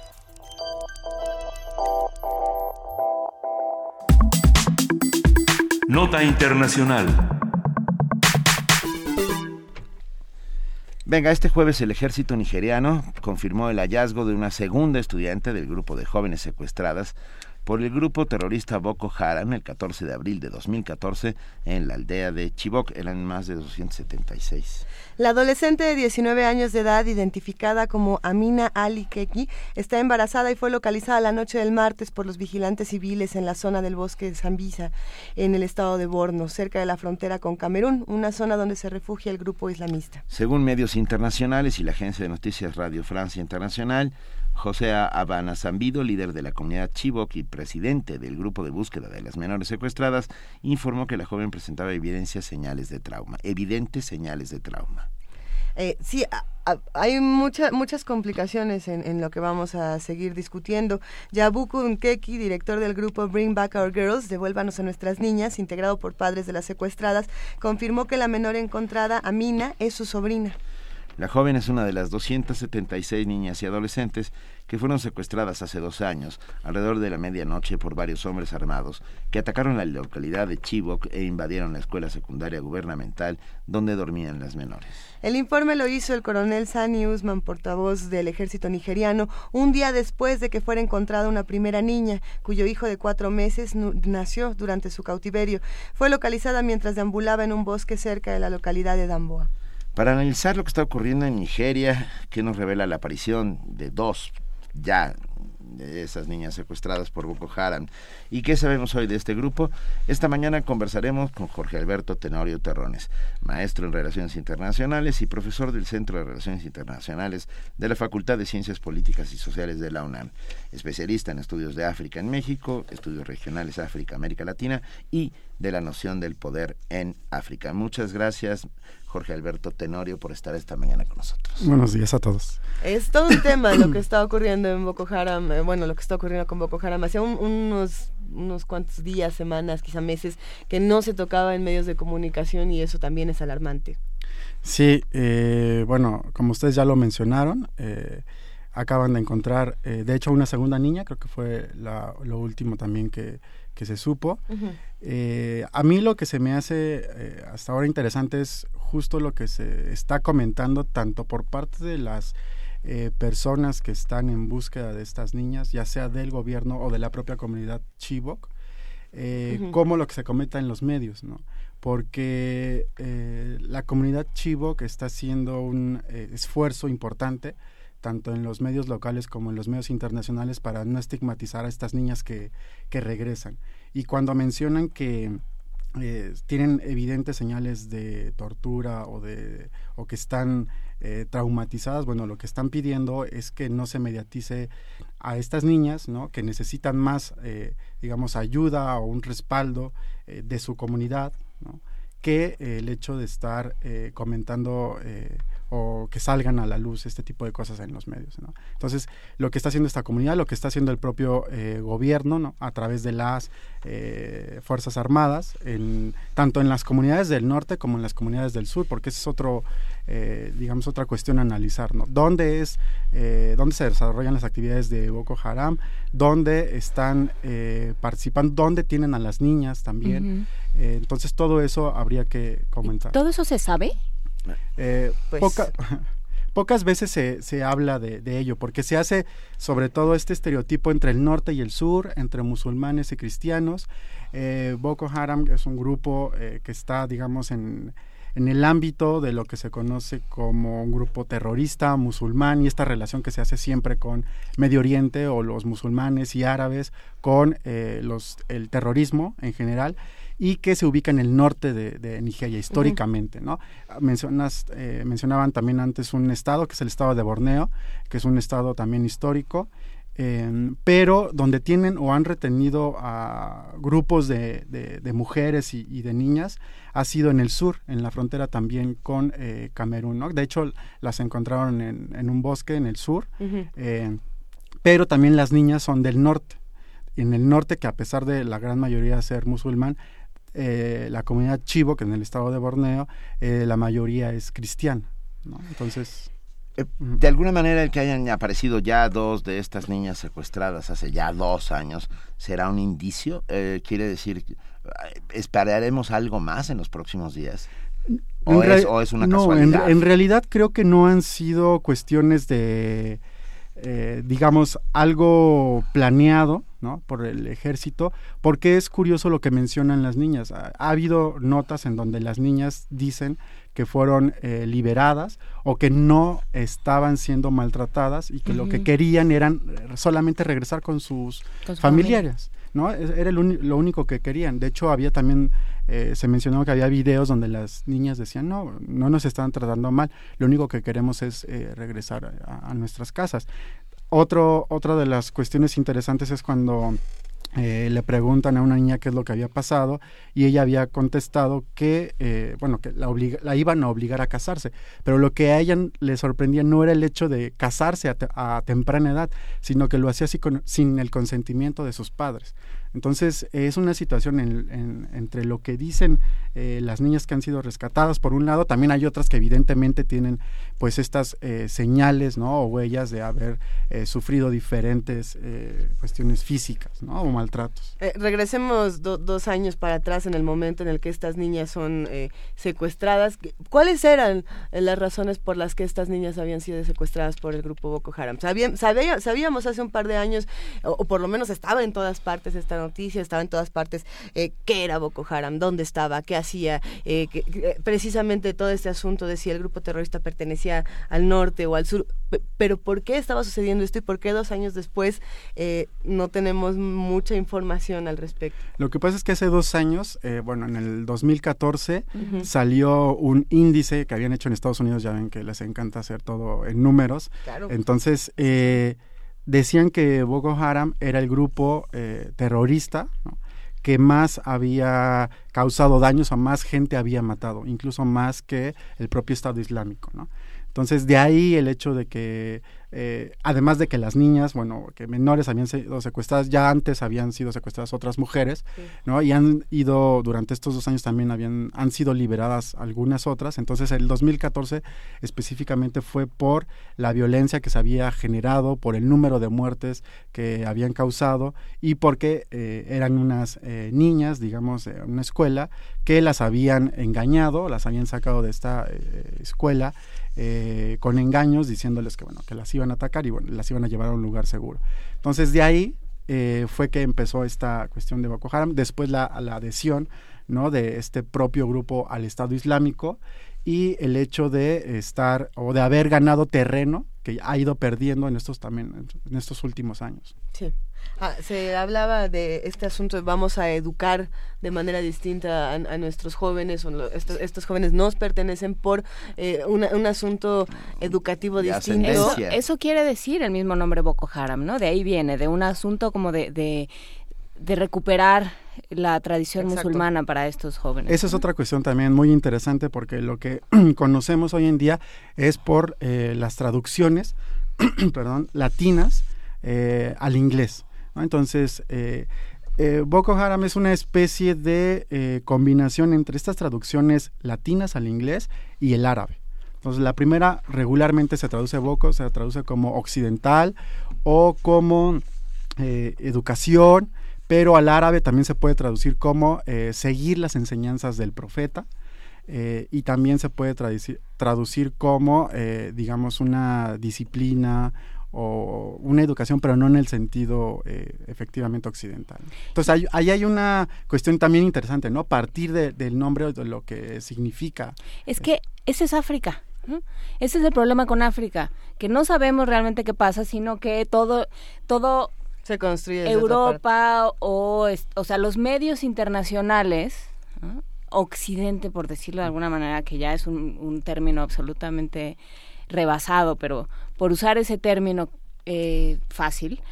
S1: Nota Internacional.
S2: Venga, este jueves el ejército nigeriano confirmó el hallazgo de una segunda estudiante del grupo de jóvenes secuestradas por el grupo terrorista Boko Haram el 14 de abril de 2014 en la aldea de Chibok. Eran más de 276.
S3: La adolescente de 19 años de edad, identificada como Amina Ali Keki, está embarazada y fue localizada la noche del martes por los vigilantes civiles en la zona del bosque de Zambisa, en el estado de Borno, cerca de la frontera con Camerún, una zona donde se refugia el grupo islamista.
S2: Según medios internacionales y la agencia de noticias Radio Francia Internacional, José Habana Zambido, líder de la comunidad Chibok y presidente del grupo de búsqueda de las menores secuestradas, informó que la joven presentaba evidencias señales de trauma, evidentes señales de trauma.
S3: Eh, sí, hay muchas muchas complicaciones en, lo que vamos a seguir discutiendo. Yabuku Nkeki, director del grupo Bring Back Our Girls, Devuélvanos a nuestras niñas, integrado por padres de las secuestradas, confirmó que la menor encontrada, Amina, es su sobrina.
S2: La joven es una de las 276 niñas y adolescentes que fueron secuestradas hace dos años, alrededor de la medianoche, por varios hombres armados que atacaron la localidad de Chibok e invadieron la escuela secundaria gubernamental donde dormían las menores.
S3: El informe lo hizo el coronel Sani Usman, portavoz del ejército nigeriano, un día después de que fuera encontrada una primera niña, cuyo hijo de cuatro meses nació durante su cautiverio. Fue localizada mientras deambulaba en un bosque cerca de la localidad de Damboa.
S2: Para analizar lo que está ocurriendo en Nigeria, que nos revela la aparición de dos ya de esas niñas secuestradas por Boko Haram. ¿Y qué sabemos hoy de este grupo? Esta mañana conversaremos con Jorge Alberto Tenorio Terrones, maestro en Relaciones Internacionales y profesor del Centro de Relaciones Internacionales de la Facultad de Ciencias Políticas y Sociales de la UNAM, especialista en estudios de África en México, estudios regionales África, América Latina y de la noción del poder en África. Muchas gracias, Jorge Alberto Tenorio, por estar esta mañana con nosotros.
S43: Buenos días a todos.
S3: Es todo un tema lo que está ocurriendo en Boko Haram, eh, bueno, lo que está ocurriendo con Boko Haram. Hace unos, unos cuantos días, semanas, quizá meses, que no se tocaba en medios de comunicación y eso también es alarmante.
S43: Sí, eh, bueno, como ustedes ya lo mencionaron, eh, acaban de encontrar, de hecho, una segunda niña, creo que fue lo último también que, que se supo. Eh, a mí lo que se me hace eh, hasta ahora interesante es justo lo que se está comentando tanto por parte de las eh, personas que están en búsqueda de estas niñas, ya sea del gobierno o de la propia comunidad Chibok, como lo que se comenta en los medios, ¿no? Porque la comunidad Chibok está haciendo un esfuerzo importante tanto en los medios locales como en los medios internacionales para no estigmatizar a estas niñas que, que regresan. Y cuando mencionan que eh, tienen evidentes señales de tortura o, de, o que están eh, traumatizadas, bueno, lo que están pidiendo es que no se mediatice a estas niñas, ¿no? Que necesitan más, eh, digamos, ayuda o un respaldo de su comunidad. Que el hecho de estar comentando o que salgan a la luz este tipo de cosas en los medios. ¿no? Entonces, lo que está haciendo esta comunidad, lo que está haciendo el propio eh, gobierno ¿no? a través de las eh, Fuerzas Armadas, en, tanto en las comunidades del norte como en las comunidades del sur, porque ese es otro, eh, digamos, otra cuestión a analizar. ¿no? ¿Dónde, es, ¿Dónde se desarrollan las actividades de Boko Haram? ¿Dónde están participando? ¿Dónde tienen a las niñas también? entonces, todo eso habría que comentar.
S4: ¿Todo eso se sabe?
S43: Eh, pues pocas veces se, se habla de, ello, porque se hace sobre todo este estereotipo entre el norte y el sur, entre musulmanes y cristianos. Eh, Boko Haram es un grupo eh, que está, digamos, en, en el ámbito de lo que se conoce como un grupo terrorista musulmán y esta relación que se hace siempre con Medio Oriente o los musulmanes y árabes con eh, los, el terrorismo en general y que se ubica en el norte de, Nigeria históricamente, ¿no? Mencionas, eh, mencionaban también antes un estado que es el estado de Borneo, que es un estado también histórico, em, pero donde tienen o han retenido a grupos de, mujeres y, de niñas ha sido en el sur, en la frontera también con eh, Camerún, ¿no? De hecho, las encontraron en, un bosque en el sur, em, pero también las niñas son del norte en el norte, que a pesar de la gran mayoría ser musulmán, eh, la comunidad chivo, que en el estado de Borneo, eh, la mayoría es cristiana. Entonces...
S2: Eh, de alguna manera el que hayan aparecido ya dos de estas niñas secuestradas hace ya dos años, ¿será un indicio? quiere decir, ¿esperaremos algo más en los próximos días? ¿O, es, una no,
S43: casualidad? en realidad creo que no han sido cuestiones de eh, digamos, algo planeado ¿no? por el ejército, porque es curioso lo que mencionan las niñas. Ha, habido notas en donde las niñas dicen que fueron eh, liberadas o que no estaban siendo maltratadas y que lo que querían eran solamente regresar con sus familiares. ¿no? Era lo único que querían. De hecho, había también, eh, se mencionó que había videos donde las niñas decían, no, no nos están tratando mal, lo único que queremos es eh, regresar a, nuestras casas. Otro, otra de las cuestiones interesantes es cuando eh, le preguntan a una niña qué es lo que había pasado y ella había contestado que, eh, bueno, que la, la, iban a obligar a casarse, pero lo que a ella le sorprendía no era el hecho de casarse a, temprana edad, sino que lo hacía así sin el consentimiento de sus padres. Entonces es una situación entre lo que dicen eh, las niñas que han sido rescatadas por un lado, también hay otras que evidentemente tienen pues estas eh, señales ¿no? o huellas de haber eh, sufrido diferentes cuestiones físicas o maltratos.
S3: regresemos dos años para atrás en el momento en el que estas niñas son secuestradas. ¿Cuáles eran las razones por las que estas niñas habían sido secuestradas por el grupo Boko Haram? sabíamos hace un par de años, o, o por lo menos estaba en todas partes esta noticia, estaba en todas partes, eh, qué era Boko Haram, dónde estaba, qué hacía, eh, precisamente todo este asunto de si el grupo terrorista pertenecía al norte o al sur, pero ¿por qué estaba sucediendo esto y por qué dos años después eh, no tenemos mucha información al respecto?
S43: Lo que pasa es que hace dos años, bueno, en el 2014 salió un índice que habían hecho en Estados Unidos, ya ven que les encanta hacer todo en números. Entonces, eh, decían que Boko Haram era el grupo eh, terrorista que más había causado daños o más gente había matado, incluso más que el propio Estado Islámico. ¿no? Entonces, de ahí el hecho de que eh, además de que las niñas, bueno, que menores habían sido secuestradas, ya antes habían sido secuestradas otras mujeres, ¿no? Y han ido, durante estos dos años también habían, han sido liberadas algunas otras. Entonces el 2014 específicamente fue por la violencia que se había generado, por el número de muertes que habían causado y porque eh, eran unas eh, niñas, digamos, de una escuela, que las habían engañado, las habían sacado de esta escuela eh, con engaños diciéndoles que bueno que las iban a atacar y bueno las iban a llevar a un lugar seguro. Entonces de ahí eh, fue que empezó esta cuestión de Boko Haram después la, la adhesión no de este propio grupo al Estado Islámico y el hecho de estar o de haber ganado terreno que ha ido perdiendo en estos también en estos últimos años.
S3: Sí Ah, se hablaba de este asunto de vamos a educar de manera distinta a, nuestros jóvenes, o estos, jóvenes nos pertenecen por eh, un asunto educativo distinto.
S4: Eso, eso, quiere decir el mismo nombre Boko Haram, ¿no? De ahí viene, de un asunto como de, de, recuperar la tradición musulmana para estos jóvenes.
S43: Esa es otra cuestión también muy interesante porque lo que conocemos hoy en día es por eh, las traducciones, perdón, latinas eh, al inglés. Entonces, eh, eh, Boko Haram es una especie de eh, combinación entre estas traducciones latinas al inglés y el árabe. Entonces, la primera regularmente se traduce Boko, se traduce como occidental o como educación, pero al árabe también se puede traducir como seguir las enseñanzas del profeta. y también se puede traducir, traducir como, digamos, una disciplina o una educación, pero no en el sentido eh, efectivamente occidental. Entonces, ahí, hay una cuestión también interesante, ¿no? Partir del nombre de lo que significa.
S4: Es que ese es África. Ese es el problema con África, que no sabemos realmente qué pasa, sino que todo, todo
S36: se construye
S4: Europa o, o sea, los medios internacionales, Occidente, por decirlo de alguna manera, que ya es un, un término absolutamente rebasado, pero por usar ese término eh, fácil,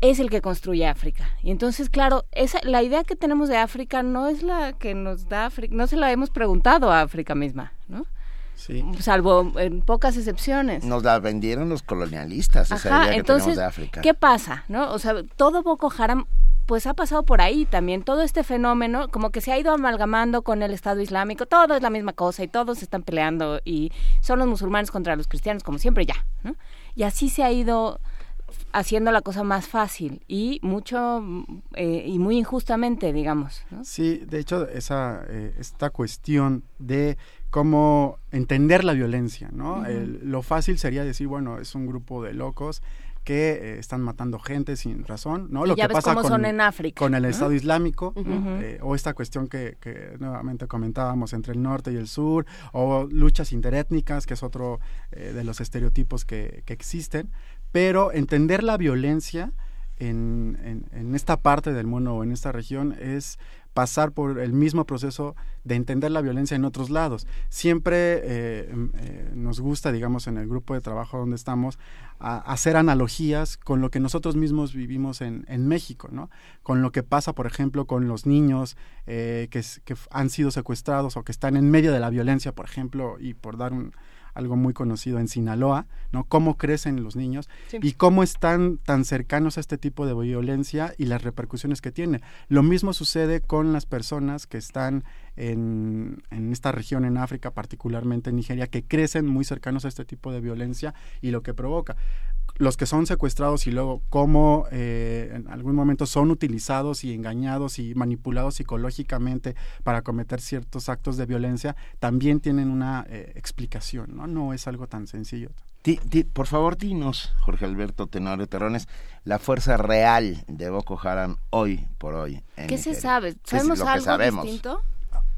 S4: es el que construye África. Y entonces, claro, esa, la idea que tenemos de África no es la que nos da África, no se la hemos preguntado a África misma, ¿no?
S43: Sí.
S4: Salvo en pocas excepciones.
S37: Nos la vendieron los colonialistas, esa idea que entonces, tenemos de África.
S4: ¿Qué pasa? ¿No? O sea, todo Boko Haram pues ha pasado por ahí también. Todo este fenómeno como que se ha ido amalgamando con el Estado Islámico, todo es la misma cosa y todos se están peleando y son los musulmanes contra los cristianos, como siempre ya. ¿no? Y así se ha ido haciendo la cosa más fácil y mucho eh, y muy injustamente, digamos.
S43: Sí, de hecho, esa, eh, esta cuestión de cómo entender la violencia, ¿no? lo fácil sería decir, bueno, es un grupo de locos que eh, están matando gente sin razón, ¿no?
S4: Lo que pasa con, en África,
S43: con el Estado Islámico, eh, o esta cuestión que, nuevamente comentábamos entre el norte y el sur, o luchas interétnicas, que es otro eh, de los estereotipos que, existen, pero entender la violencia en, en, esta parte del mundo o en esta región es pasar por el mismo proceso de entender la violencia en otros lados. Siempre eh, mm, eh, nos gusta, digamos, en el grupo de trabajo donde estamos, hacer analogías con lo que nosotros mismos vivimos en, México, ¿no? Con lo que pasa, por ejemplo, con los niños eh, que han sido secuestrados o que están en medio de la violencia, por ejemplo, y por dar un, algo muy conocido en Sinaloa, ¿no? Cómo crecen los niños y cómo están tan cercanos a este tipo de violencia y las repercusiones que tiene. Lo mismo sucede con las personas que están en, en esta región en África, particularmente en Nigeria, que crecen muy cercanos a este tipo de violencia y lo que provoca los que son secuestrados y luego cómo eh, en algún momento son utilizados y engañados y manipulados psicológicamente para cometer ciertos actos de violencia, también tienen una eh, explicación, ¿no? No es algo tan sencillo.
S37: por favor, dinos, Jorge Alberto Tenorio Terrones, la fuerza real de Boko Haram hoy por hoy.
S4: ¿Qué se sabe? ¿Sabemos algo distinto?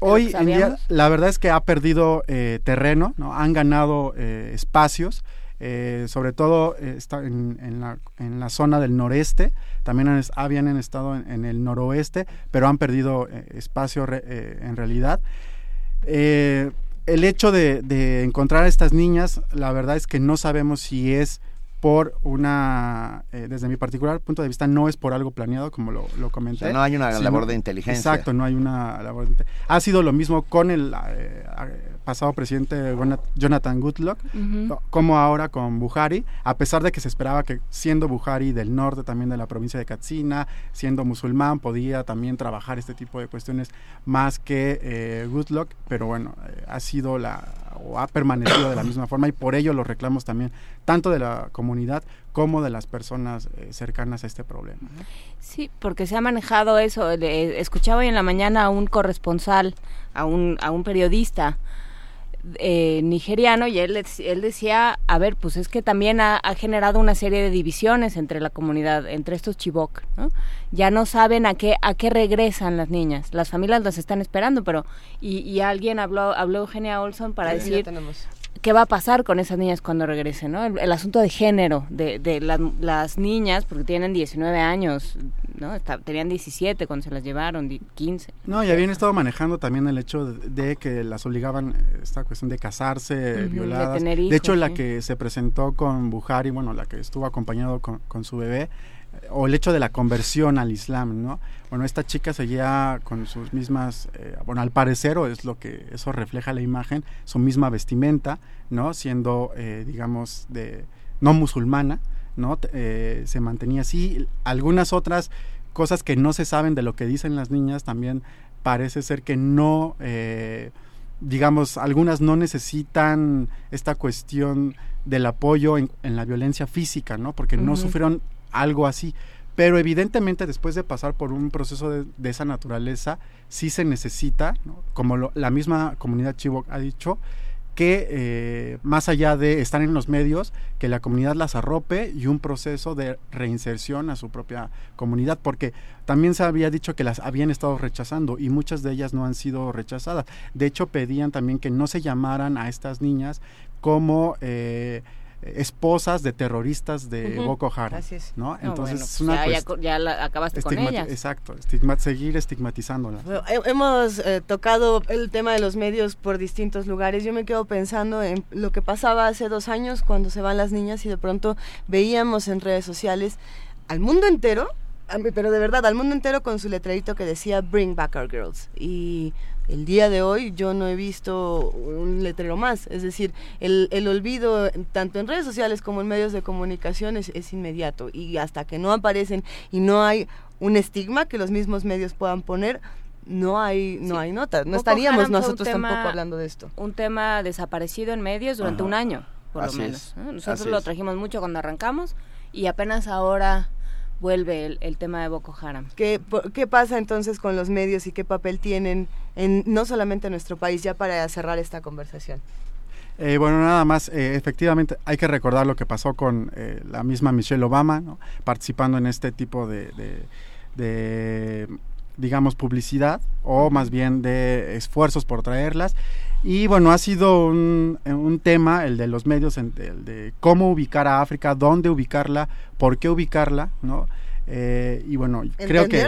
S43: Hoy en día, la verdad es que ha perdido eh, terreno, ¿no? Han ganado espacios eh, sobre todo eh, está en, la, en, la, zona del noreste, también habían estado en, el noroeste, pero han perdido eh, espacio en realidad. el hecho de, de, encontrar a estas niñas, la verdad es que no sabemos si es por una, eh, desde mi particular punto de vista, no es por algo planeado, como lo, lo comenté.
S37: no hay una labor de inteligencia.
S43: Exacto, no hay una labor de Ha sido lo mismo con el eh, pasado presidente Jonathan Goodluck, como ahora con Buhari, a pesar de que se esperaba que siendo Buhari del norte también de la provincia de Katsina, siendo musulmán, podía también trabajar este tipo de cuestiones más que eh, Goodluck, pero bueno, eh, ha sido la o ha permanecido de la misma forma y por ello los reclamos también tanto de la comunidad como de las personas eh, cercanas a este problema.
S4: Sí, porque se ha manejado eso. escuchaba hoy en la mañana a un corresponsal, a un, a un periodista eh, nigeriano y él, él decía, a ver, pues es que también ha, generado una serie de divisiones entre la comunidad, entre estos chibok, ¿no? Ya no saben a qué, a qué regresan las niñas, las familias las están esperando, pero, y, y alguien habló, habló Eugenia Olson para decir, qué va a pasar con esas niñas cuando regresen, ¿no? El, asunto de género de, de las niñas, porque tienen 19 años, ¿no? tenían 17 cuando se las llevaron, 15.
S43: No, y habían estado manejando también el hecho de, que las obligaban, eh, esta cuestión de casarse, violadas. De, hecho, la que se presentó con Buhari, bueno, la que estuvo acompañado con, con su bebé, o el hecho de la conversión al Islam, ¿no? Bueno, esta chica seguía con sus mismas, eh, bueno, al parecer, o es lo que eso refleja la imagen, su misma vestimenta, ¿no? Siendo, eh, digamos, de no musulmana, ¿no? Eh, se mantenía así. Algunas otras cosas que no se saben de lo que dicen las niñas también parece ser que no, digamos, algunas no necesitan esta cuestión del apoyo en, la violencia física, ¿no? Porque no sufrieron algo así. Pero evidentemente después de pasar por un proceso de, esa naturaleza, sí se necesita, como la misma comunidad Chivok ha dicho, que eh, más allá de estar en los medios, que la comunidad las arrope y un proceso de reinserción a su propia comunidad, porque también se había dicho que las habían estado rechazando y muchas de ellas no han sido rechazadas. De hecho, pedían también que no se llamaran a estas niñas como... Eh, esposas de terroristas de Boko Haram. ¿no?
S4: Entonces, es una ya, ya, acabaste con ellas.
S43: Exacto, seguir estigmatizándola.
S3: hemos eh, tocado el tema de los medios por distintos lugares. Yo me quedo pensando en lo que pasaba hace dos años cuando se van las niñas y de pronto veíamos en redes sociales al mundo entero pero de verdad, al mundo entero con su letrerito que decía Bring Back Our Girls. Y el día de hoy yo no he visto un letrero más. Es decir, el, el olvido tanto en redes sociales como en medios de comunicación es, es, inmediato. Y hasta que no aparecen y no hay un estigma que los mismos medios puedan poner, no hay no hay notas. No estaríamos nosotros tampoco hablando de esto.
S4: Un tema desaparecido en medios durante un año, por lo menos. Nosotros lo trajimos mucho cuando arrancamos y apenas ahora vuelve el, tema de Boko Haram.
S3: ¿Qué, ¿Qué pasa entonces con los medios y qué papel tienen en no solamente en nuestro país, ya para cerrar esta conversación?
S43: Eh, bueno, nada más, eh, efectivamente hay que recordar lo que pasó con eh, la misma Michelle Obama, participando en este tipo de, de, digamos, publicidad o más bien de esfuerzos por traerlas. Y bueno, ha sido un, un tema, el de los medios, el de cómo ubicar a África, dónde ubicarla, por qué ubicarla, ¿no? Eh, y bueno, creo que...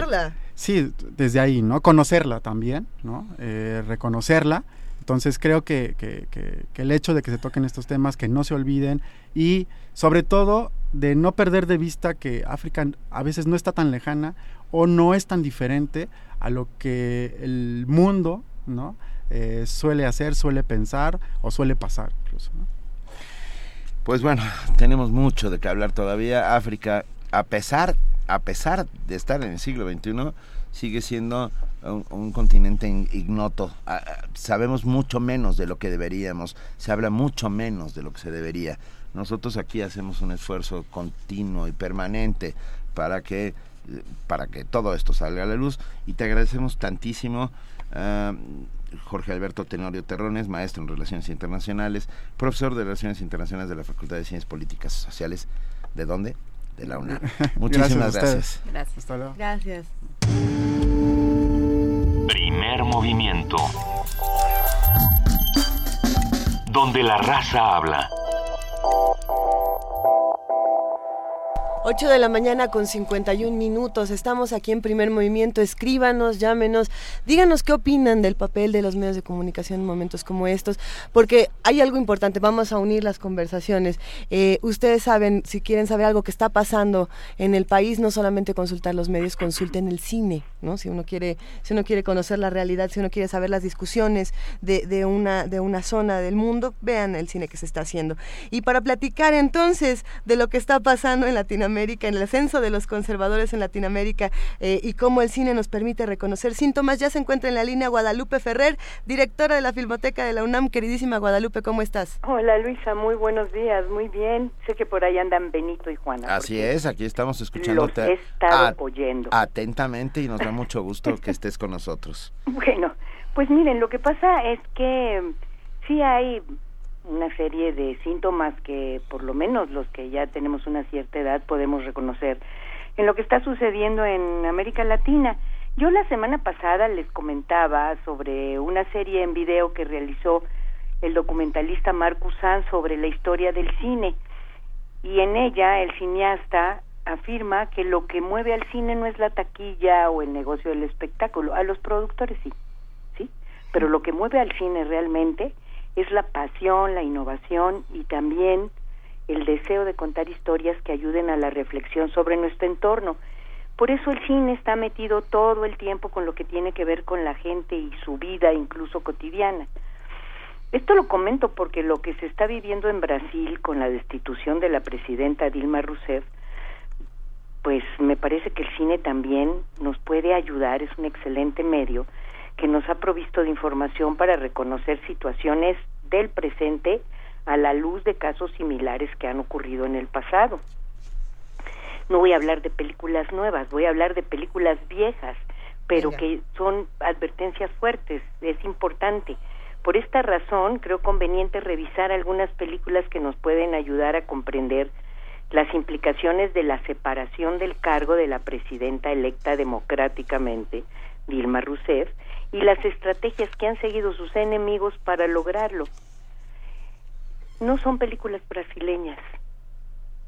S43: Sí, desde ahí, ¿no? Conocerla también, ¿no? Eh, reconocerla. Entonces creo que, que, que, el hecho de que se toquen estos temas, que no se olviden y sobre todo de no perder de vista que África a veces no está tan lejana o no es tan diferente a lo que el mundo, ¿no? Eh, suele hacer, suele pensar o suele pasar incluso.
S2: Pues bueno, tenemos mucho de qué hablar todavía. África, a pesar, a pesar de estar en el siglo XXI, sigue siendo un, continente ignoto. sabemos mucho menos de lo que deberíamos, se habla mucho menos de lo que se debería. Nosotros aquí hacemos un esfuerzo continuo y permanente para que para que todo esto salga a la luz y te agradecemos tantísimo ah, Jorge Alberto Tenorio Terrones, maestro en Relaciones Internacionales, profesor de Relaciones Internacionales de la Facultad de Ciencias Políticas y Sociales. ¿De dónde? De la UNAM. Muchísimas gracias.
S4: Gracias.
S3: Gracias.
S1: Primer movimiento. Donde la raza habla.
S3: 8 de la mañana con 51 minutos. Estamos aquí en primer movimiento. Escríbanos, llámenos, díganos qué opinan del papel de los medios de comunicación en momentos como estos, porque hay algo importante. Vamos a unir las conversaciones. Eh, ustedes saben, si quieren saber algo que está pasando en el país, no solamente consultar los medios, consulten el cine, ¿no? Si uno quiere, si uno quiere conocer la realidad, si uno quiere saber las discusiones de, una, de una zona del mundo, vean el cine que se está haciendo. Y para platicar entonces de lo que está pasando en Latinoamérica, en el ascenso de los conservadores en Latinoamérica eh, y cómo el cine nos permite reconocer síntomas. Ya se encuentra en la línea Guadalupe Ferrer, directora de la Filmoteca de la UNAM. Queridísima Guadalupe, ¿cómo estás?
S44: Hola Luisa, muy buenos días, muy bien. Sé que por ahí andan Benito y Juana.
S2: Así es, aquí estamos escuchando.
S44: Los he estado oyendo.
S2: Atentamente y nos da mucho gusto que estés con nosotros.
S44: Bueno, pues miren, lo que pasa es que sí hay una serie de síntomas que por lo menos los que ya tenemos una cierta edad podemos reconocer en lo que está sucediendo en América Latina. Yo la semana pasada les comentaba sobre una serie en video que realizó el documentalista Marcus Sanz sobre la historia del cine y en ella el cineasta afirma que lo que mueve al cine no es la taquilla o el negocio del espectáculo, a los productores sí, sí, pero lo que mueve al cine realmente es la pasión, la innovación y también el deseo de contar historias que ayuden a la reflexión sobre nuestro entorno. Por eso el cine está metido todo el tiempo con lo que tiene que ver con la gente y su vida, incluso cotidiana. Esto lo comento porque lo que se está viviendo en Brasil con la destitución de la presidenta Dilma Rousseff, pues me parece que el cine también nos puede ayudar, es un excelente medio que nos ha provisto de información para reconocer situaciones del presente a la luz de casos similares que han ocurrido en el pasado. No voy a hablar de películas nuevas, voy a hablar de películas viejas, pero que son advertencias fuertes. Es importante Por esta razón, creo conveniente revisar algunas películas que nos pueden ayudar a comprender las implicaciones de la separación del cargo de la presidenta electa democráticamente, Dilma Rousseff, y las estrategias que han seguido sus enemigos para lograrlo. No son películas brasileñas,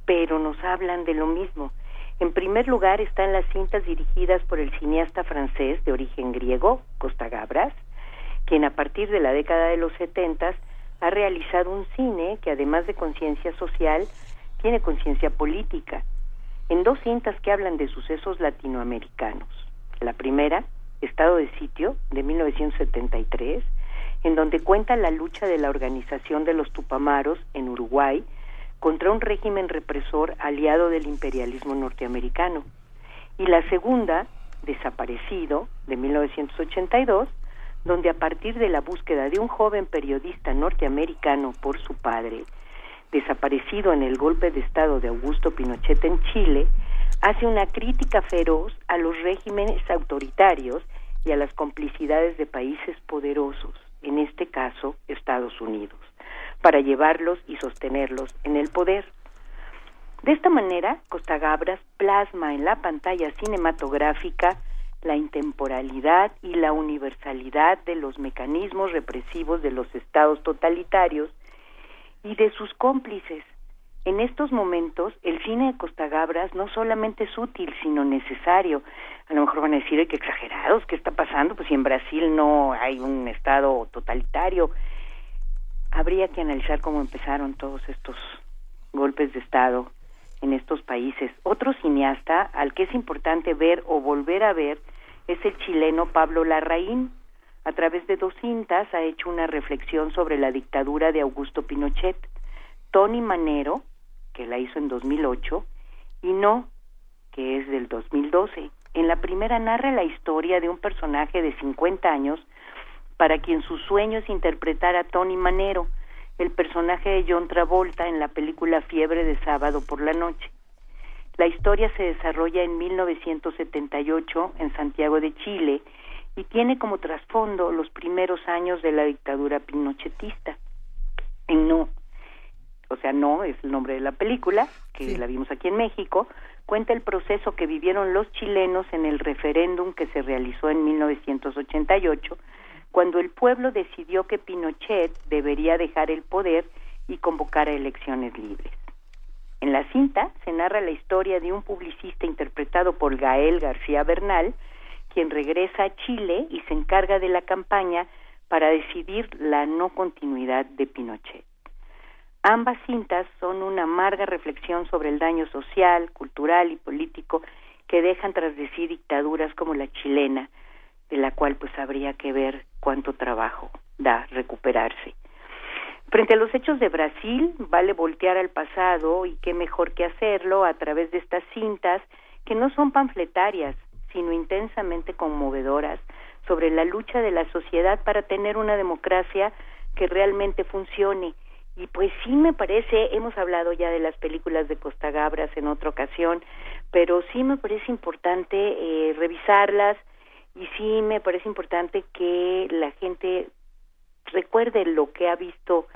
S44: pero nos hablan de lo mismo. En primer lugar están las cintas dirigidas por el cineasta francés de origen griego, Costa Gabras, quien a partir de la década de los setentas ha realizado un cine que además de conciencia social, tiene conciencia política, en dos cintas que hablan de sucesos latinoamericanos. La primera, Estado de Sitio, de 1973, en donde cuenta la lucha de la organización de los Tupamaros en Uruguay contra un régimen represor aliado del imperialismo norteamericano. Y la segunda, Desaparecido, de 1982, donde a partir de la búsqueda de un joven periodista norteamericano por su padre, desaparecido en el golpe de Estado de Augusto Pinochet en Chile, hace una crítica feroz a los regímenes autoritarios y a las complicidades de países poderosos, en este caso Estados Unidos, para llevarlos y sostenerlos en el poder. De esta manera, Costa Gabras plasma en la pantalla cinematográfica la intemporalidad y la universalidad de los mecanismos represivos de los estados totalitarios y de sus cómplices. En estos momentos, el cine de Costa Gabras no solamente es útil, sino necesario. A lo mejor van a decir, que exagerados, ¿qué está pasando? Pues si en Brasil no hay un estado totalitario. Habría que analizar cómo empezaron todos estos golpes de estado en estos países. Otro cineasta al que es importante ver o volver a ver es el chileno Pablo Larraín. A través de dos cintas ha hecho una reflexión sobre la dictadura de Augusto Pinochet. Tony Manero, que la hizo en 2008, y No, que es del 2012. En la primera narra la historia de un personaje de 50 años para quien su sueño es interpretar a Tony Manero, el personaje de John Travolta en la película Fiebre de sábado por la noche. La historia se desarrolla en 1978 en Santiago de Chile y tiene como trasfondo los primeros años de la dictadura pinochetista. En No, o sea, No es el nombre de la película, que la vimos aquí en México, cuenta el proceso que vivieron los chilenos en el referéndum que se realizó en 1988 cuando el pueblo decidió que Pinochet debería dejar el poder y convocar a elecciones libres. En la cinta se narra la historia de un publicista interpretado por Gael García Bernal, quien regresa a Chile y se encarga de la campaña para decidir la no continuidad de Pinochet. Ambas cintas son una amarga reflexión sobre el daño social, cultural y político que dejan tras de sí dictaduras como la chilena, de la cual pues habría que ver cuánto trabajo da recuperarse. Frente a los hechos de Brasil, vale voltear al pasado y qué mejor que hacerlo a través de estas cintas que no son panfletarias, sino intensamente conmovedoras sobre la lucha de la sociedad para tener una democracia que realmente funcione. Y pues sí me parece, hemos hablado ya de las películas de Costa Gabras en otra ocasión, pero sí me parece importante eh, revisarlas, y sí me parece importante que la gente recuerde lo que ha visto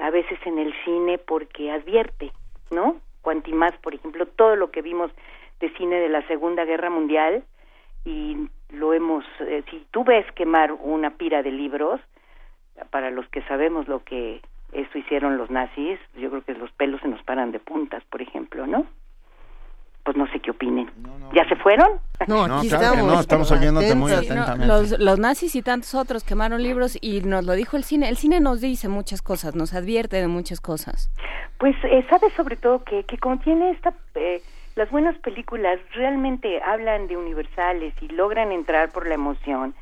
S44: a veces en el cine porque advierte, ¿no? Cuanti más, por ejemplo, todo lo que vimos de cine de la Segunda Guerra Mundial y lo hemos, eh, si tú ves quemar una pira de libros, para los que sabemos lo que eso hicieron los nazis, yo creo que los pelos se nos paran de puntas, por ejemplo, ¿no? pues no sé qué opinen. ¿Ya se fueron?
S36: No, aquí estamos.
S37: no, estamos oyéndote muy atentamente.
S4: los, los, nazis y tantos otros quemaron libros y nos lo dijo el cine. El cine nos dice muchas cosas, nos advierte de muchas cosas.
S44: Pues eh, sabe sobre todo que, que contiene esta... Eh, las buenas películas realmente hablan de universales y logran entrar por la emoción.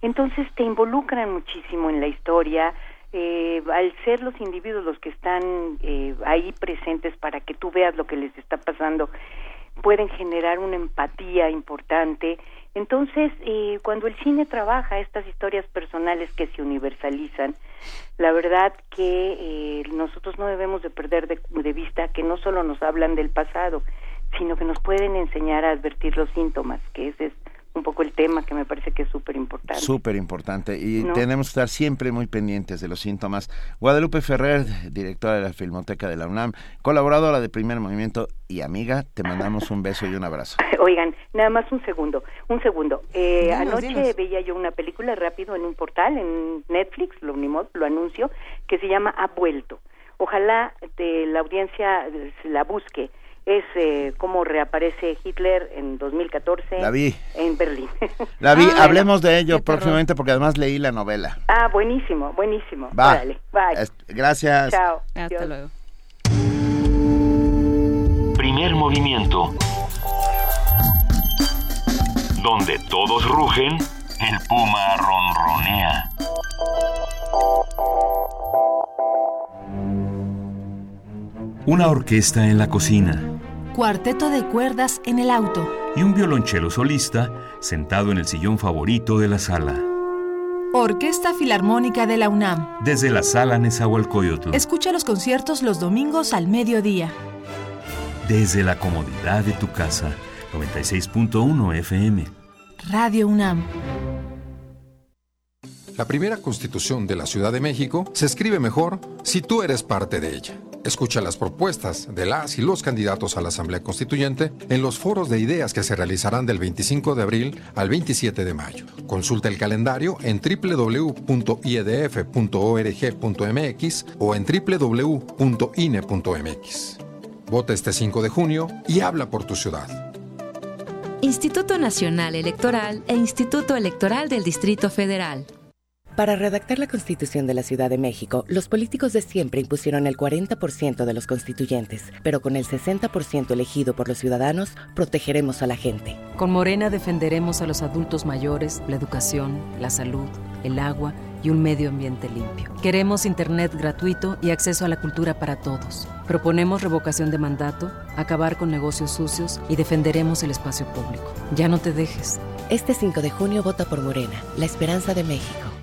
S44: Entonces te involucran muchísimo en la historia, eh, al ser los individuos los que están eh, ahí presentes para que tú veas lo que les está pasando pueden generar una empatía importante. Entonces, eh, cuando el cine trabaja estas historias personales que se universalizan, la verdad que eh, nosotros no debemos de perder de, vista que no solo nos hablan del pasado, sino que nos pueden enseñar a advertir los síntomas, que ese es un poco el tema que me parece que es súper importante.
S2: Súper importante y tenemos que estar siempre muy pendientes de los síntomas. Guadalupe Ferrer, directora de la Filmoteca de la UNAM, colaboradora de Primer Movimiento y amiga, te mandamos un beso y un abrazo.
S44: Oigan, nada más un segundo, un segundo. Eh, anoche veía yo una película rápido en un portal, en Netflix, lo, lo anuncio, que se llama Ha vuelto. Ojalá de la audiencia la busque es eh, cómo reaparece Hitler en 2014
S2: la vi.
S44: en Berlín.
S2: La vi, ah, hablemos de ello próximamente porque además leí la novela.
S44: Ah, buenísimo, buenísimo. Va. bye.
S2: Gracias.
S44: Chao.
S4: Hasta luego.
S45: Primer movimiento. Donde todos rugen, el puma ronronea.
S1: Una orquesta en la cocina
S22: cuarteto de cuerdas en el auto
S1: y un violonchelo solista sentado en el sillón favorito de la sala.
S22: Orquesta Filarmónica de la UNAM.
S1: Desde la sala Nezahualcóyotl.
S22: Escucha los conciertos los domingos al mediodía.
S1: Desde la comodidad de tu casa. 96.1 FM.
S22: Radio UNAM.
S46: La primera constitución de la Ciudad de México se escribe mejor si tú eres parte de ella. Escucha las propuestas de las y los candidatos a la Asamblea Constituyente en los foros de ideas que se realizarán del 25 de abril al 27 de mayo. Consulta el calendario en www.iedf.org.mx o en www.ine.mx. Vota este 5 de junio y habla por tu ciudad.
S47: Instituto Nacional Electoral e Instituto Electoral del Distrito Federal.
S48: Para redactar la Constitución de la Ciudad de México, los políticos de siempre impusieron el 40% de los constituyentes, pero con el 60% elegido por los ciudadanos, protegeremos a la gente.
S49: Con Morena defenderemos a los adultos mayores, la educación, la salud, el agua y un medio ambiente limpio. Queremos Internet gratuito y acceso a la cultura para todos. Proponemos revocación de mandato, acabar con negocios sucios y defenderemos el espacio público. Ya no te dejes.
S48: Este 5 de junio vota por Morena, la esperanza de México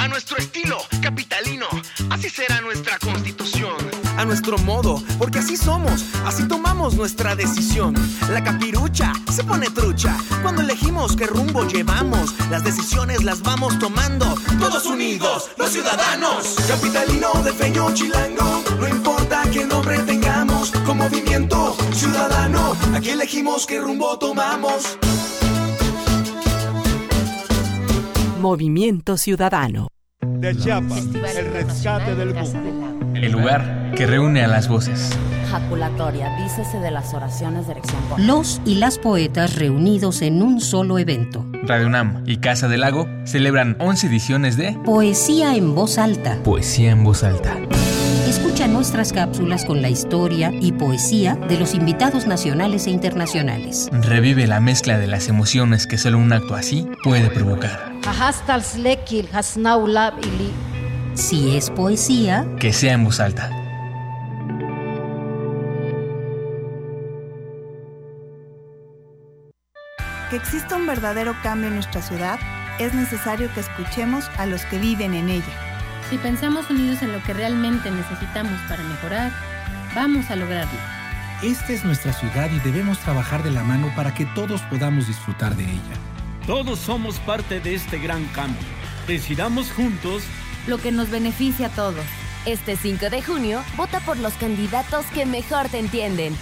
S50: a nuestro estilo capitalino. Así será nuestra constitución.
S51: A nuestro modo, porque así somos, así tomamos nuestra decisión. La capirucha se pone trucha cuando elegimos qué rumbo llevamos. Las decisiones las vamos tomando, todos unidos, los ciudadanos.
S35: Capitalino de feño chilango, no importa qué nombre tengamos, con movimiento ciudadano, aquí elegimos qué rumbo tomamos.
S22: Movimiento Ciudadano.
S52: De Chiapas, el rescate del
S53: mundo. El lugar que reúne a las voces.
S54: Jaculatoria, dícese de las oraciones de elección.
S55: Los y las poetas reunidos en un solo evento.
S53: Radio UNAM y Casa del Lago celebran 11 ediciones de
S55: Poesía en voz alta.
S53: Poesía en voz alta.
S55: Nuestras cápsulas con la historia y poesía de los invitados nacionales e internacionales.
S53: Revive la mezcla de las emociones que solo un acto así puede provocar.
S55: Si es poesía,
S53: que sea en voz alta.
S56: Que exista un verdadero cambio en nuestra ciudad, es necesario que escuchemos a los que viven en ella
S57: si pensamos unidos en lo que realmente necesitamos para mejorar, vamos a lograrlo.
S58: Esta es nuestra ciudad y debemos trabajar de la mano para que todos podamos disfrutar de ella.
S59: Todos somos parte de este gran cambio. Decidamos juntos
S60: lo que nos beneficia a todos.
S61: Este 5 de junio, vota por los candidatos que mejor te entienden.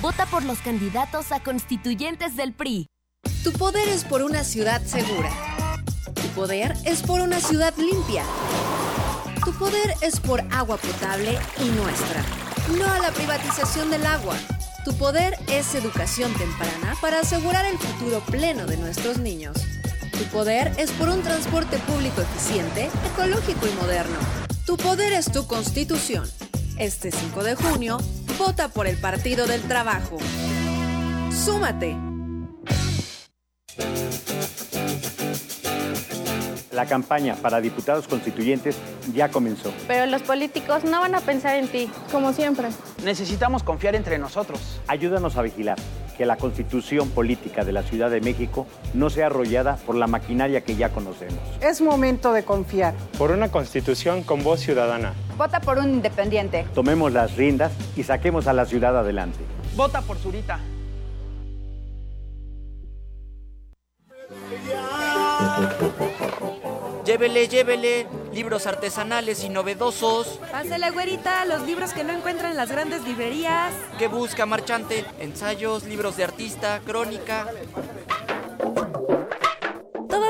S61: Vota por los candidatos a constituyentes del PRI.
S62: Tu poder es por una ciudad segura. Tu poder es por una ciudad limpia. Tu poder es por agua potable y nuestra. No a la privatización del agua. Tu poder es educación temprana para asegurar el futuro pleno de nuestros niños. Tu poder es por un transporte público eficiente, ecológico y moderno. Tu poder es tu constitución. Este 5 de junio, vota por el Partido del Trabajo. ¡Súmate!
S63: La campaña para diputados constituyentes ya comenzó.
S64: Pero los políticos no van a pensar en ti, como siempre.
S65: Necesitamos confiar entre nosotros.
S63: Ayúdanos a vigilar que la constitución política de la Ciudad de México no sea arrollada por la maquinaria que ya conocemos.
S66: Es momento de confiar.
S67: Por una constitución con voz ciudadana.
S64: Vota por un independiente.
S63: Tomemos las riendas y saquemos a la ciudad adelante.
S64: Vota por Zurita.
S68: Llévele, llévele, libros artesanales y novedosos.
S69: Pásale, güerita, los libros que no encuentran en las grandes librerías.
S68: ¿Qué busca, marchante? Ensayos, libros de artista, crónica.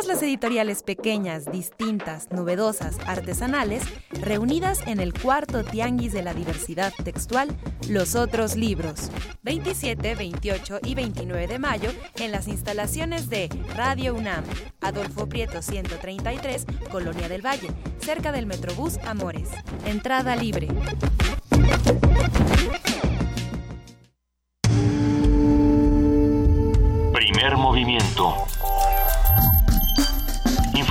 S69: Las editoriales pequeñas, distintas, novedosas, artesanales, reunidas en el cuarto Tianguis de la Diversidad Textual, Los Otros Libros. 27, 28 y 29 de mayo en las instalaciones de Radio UNAM, Adolfo Prieto 133, Colonia del Valle, cerca del Metrobús Amores. Entrada libre.
S70: Primer movimiento.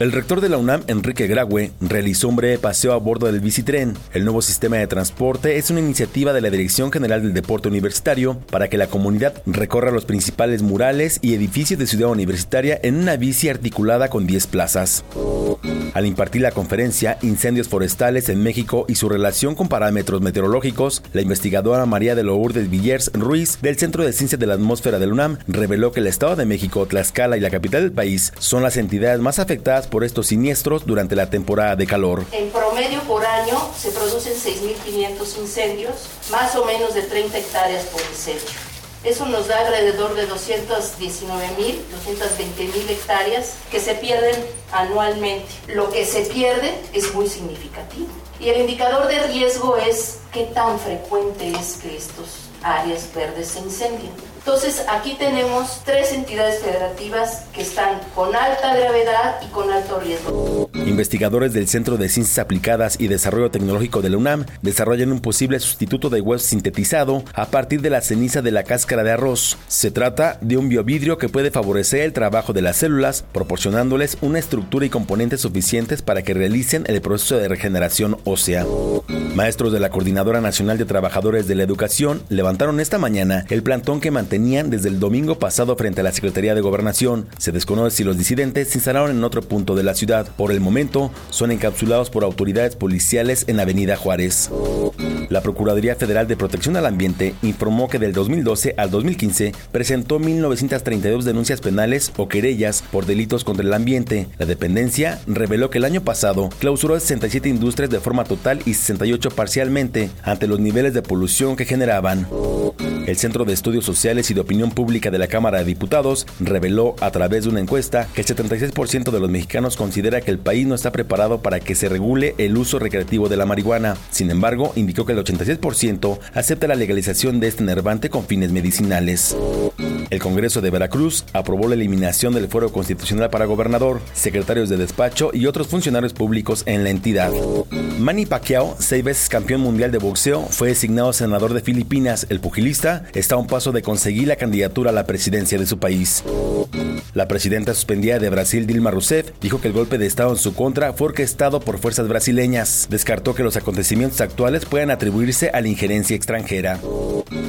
S32: el rector de la UNAM, Enrique Graue, realizó un breve paseo a bordo del bicitren. El nuevo sistema de transporte es una iniciativa de la Dirección General del Deporte Universitario para que la comunidad recorra los principales murales y edificios de Ciudad Universitaria en una bici articulada con 10 plazas. Al impartir la conferencia Incendios Forestales en México y su relación con parámetros meteorológicos, la investigadora María de Lourdes Villers Ruiz del Centro de Ciencias de la Atmósfera del UNAM reveló que el Estado de México, Tlaxcala y la capital del país son las entidades más afectadas por estos siniestros durante la temporada de calor.
S71: En promedio por año se producen 6.500 incendios, más o menos de 30 hectáreas por incendio. Eso nos da alrededor de 219.000, 220.000 hectáreas que se pierden anualmente. Lo que se pierde es muy significativo. Y el indicador de riesgo es qué tan frecuente es que estos áreas verdes se incendien. Entonces, aquí tenemos tres entidades federativas que están con alta gravedad y con alto riesgo.
S32: Investigadores del Centro de Ciencias Aplicadas y Desarrollo Tecnológico de la UNAM desarrollan un posible sustituto de hueso sintetizado a partir de la ceniza de la cáscara de arroz. Se trata de un biovidrio que puede favorecer el trabajo de las células, proporcionándoles una estructura y componentes suficientes para que realicen el proceso de regeneración ósea. Maestros de la Coordinadora Nacional de Trabajadores de la Educación levantaron esta mañana el plantón que tenían desde el domingo pasado frente a la Secretaría de Gobernación. Se desconoce si los disidentes se instalaron en otro punto de la ciudad. Por el momento, son encapsulados por autoridades policiales en Avenida Juárez. La Procuraduría Federal de Protección al Ambiente informó que del 2012 al 2015 presentó 1.932 denuncias penales o querellas por delitos contra el ambiente. La dependencia reveló que el año pasado clausuró 67 industrias de forma total y 68 parcialmente ante los niveles de polución que generaban. El Centro de Estudios Sociales y de Opinión Pública de la Cámara de Diputados reveló a través de una encuesta que el 76% de los mexicanos considera que el país no está preparado para que se regule el uso recreativo de la marihuana. Sin embargo, indicó que el 86% acepta la legalización de este nervante con fines medicinales. El Congreso de Veracruz aprobó la eliminación del fuero constitucional para gobernador, secretarios de despacho y otros funcionarios públicos en la entidad. Manny Pacquiao, seis veces campeón mundial de boxeo, fue designado senador de Filipinas. El pugilista está a un paso de conseguir la candidatura a la presidencia de su país. La presidenta suspendida de Brasil, Dilma Rousseff, dijo que el golpe de Estado en su contra fue orquestado por fuerzas brasileñas. Descartó que los acontecimientos actuales puedan atribuirse a la injerencia extranjera.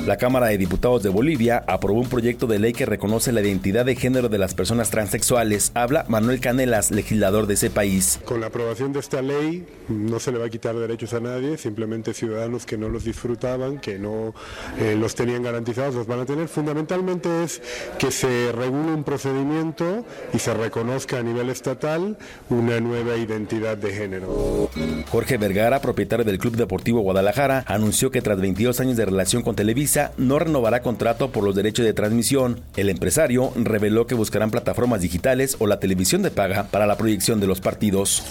S32: La Cámara de Diputados de Bolivia aprobó un proyecto de ley que reconoce la identidad de género de las personas transexuales. Habla Manuel Canelas, legislador de ese país.
S72: Con la aprobación de esta ley no se le va a quitar derechos a nadie, simplemente ciudadanos que no los disfrutaban, que no eh, los tenían garantizados, los van a tener. Fundamentalmente es que se regule un procedimiento y se reconozca a nivel estatal una nueva identidad de género.
S32: Jorge Vergara, propietario del Club Deportivo Guadalajara, anunció que tras 22 años de relación con Televisa, no renovará contrato por los derechos de transmisión. El empresario reveló que buscarán plataformas digitales o la televisión de paga para la proyección de los partidos.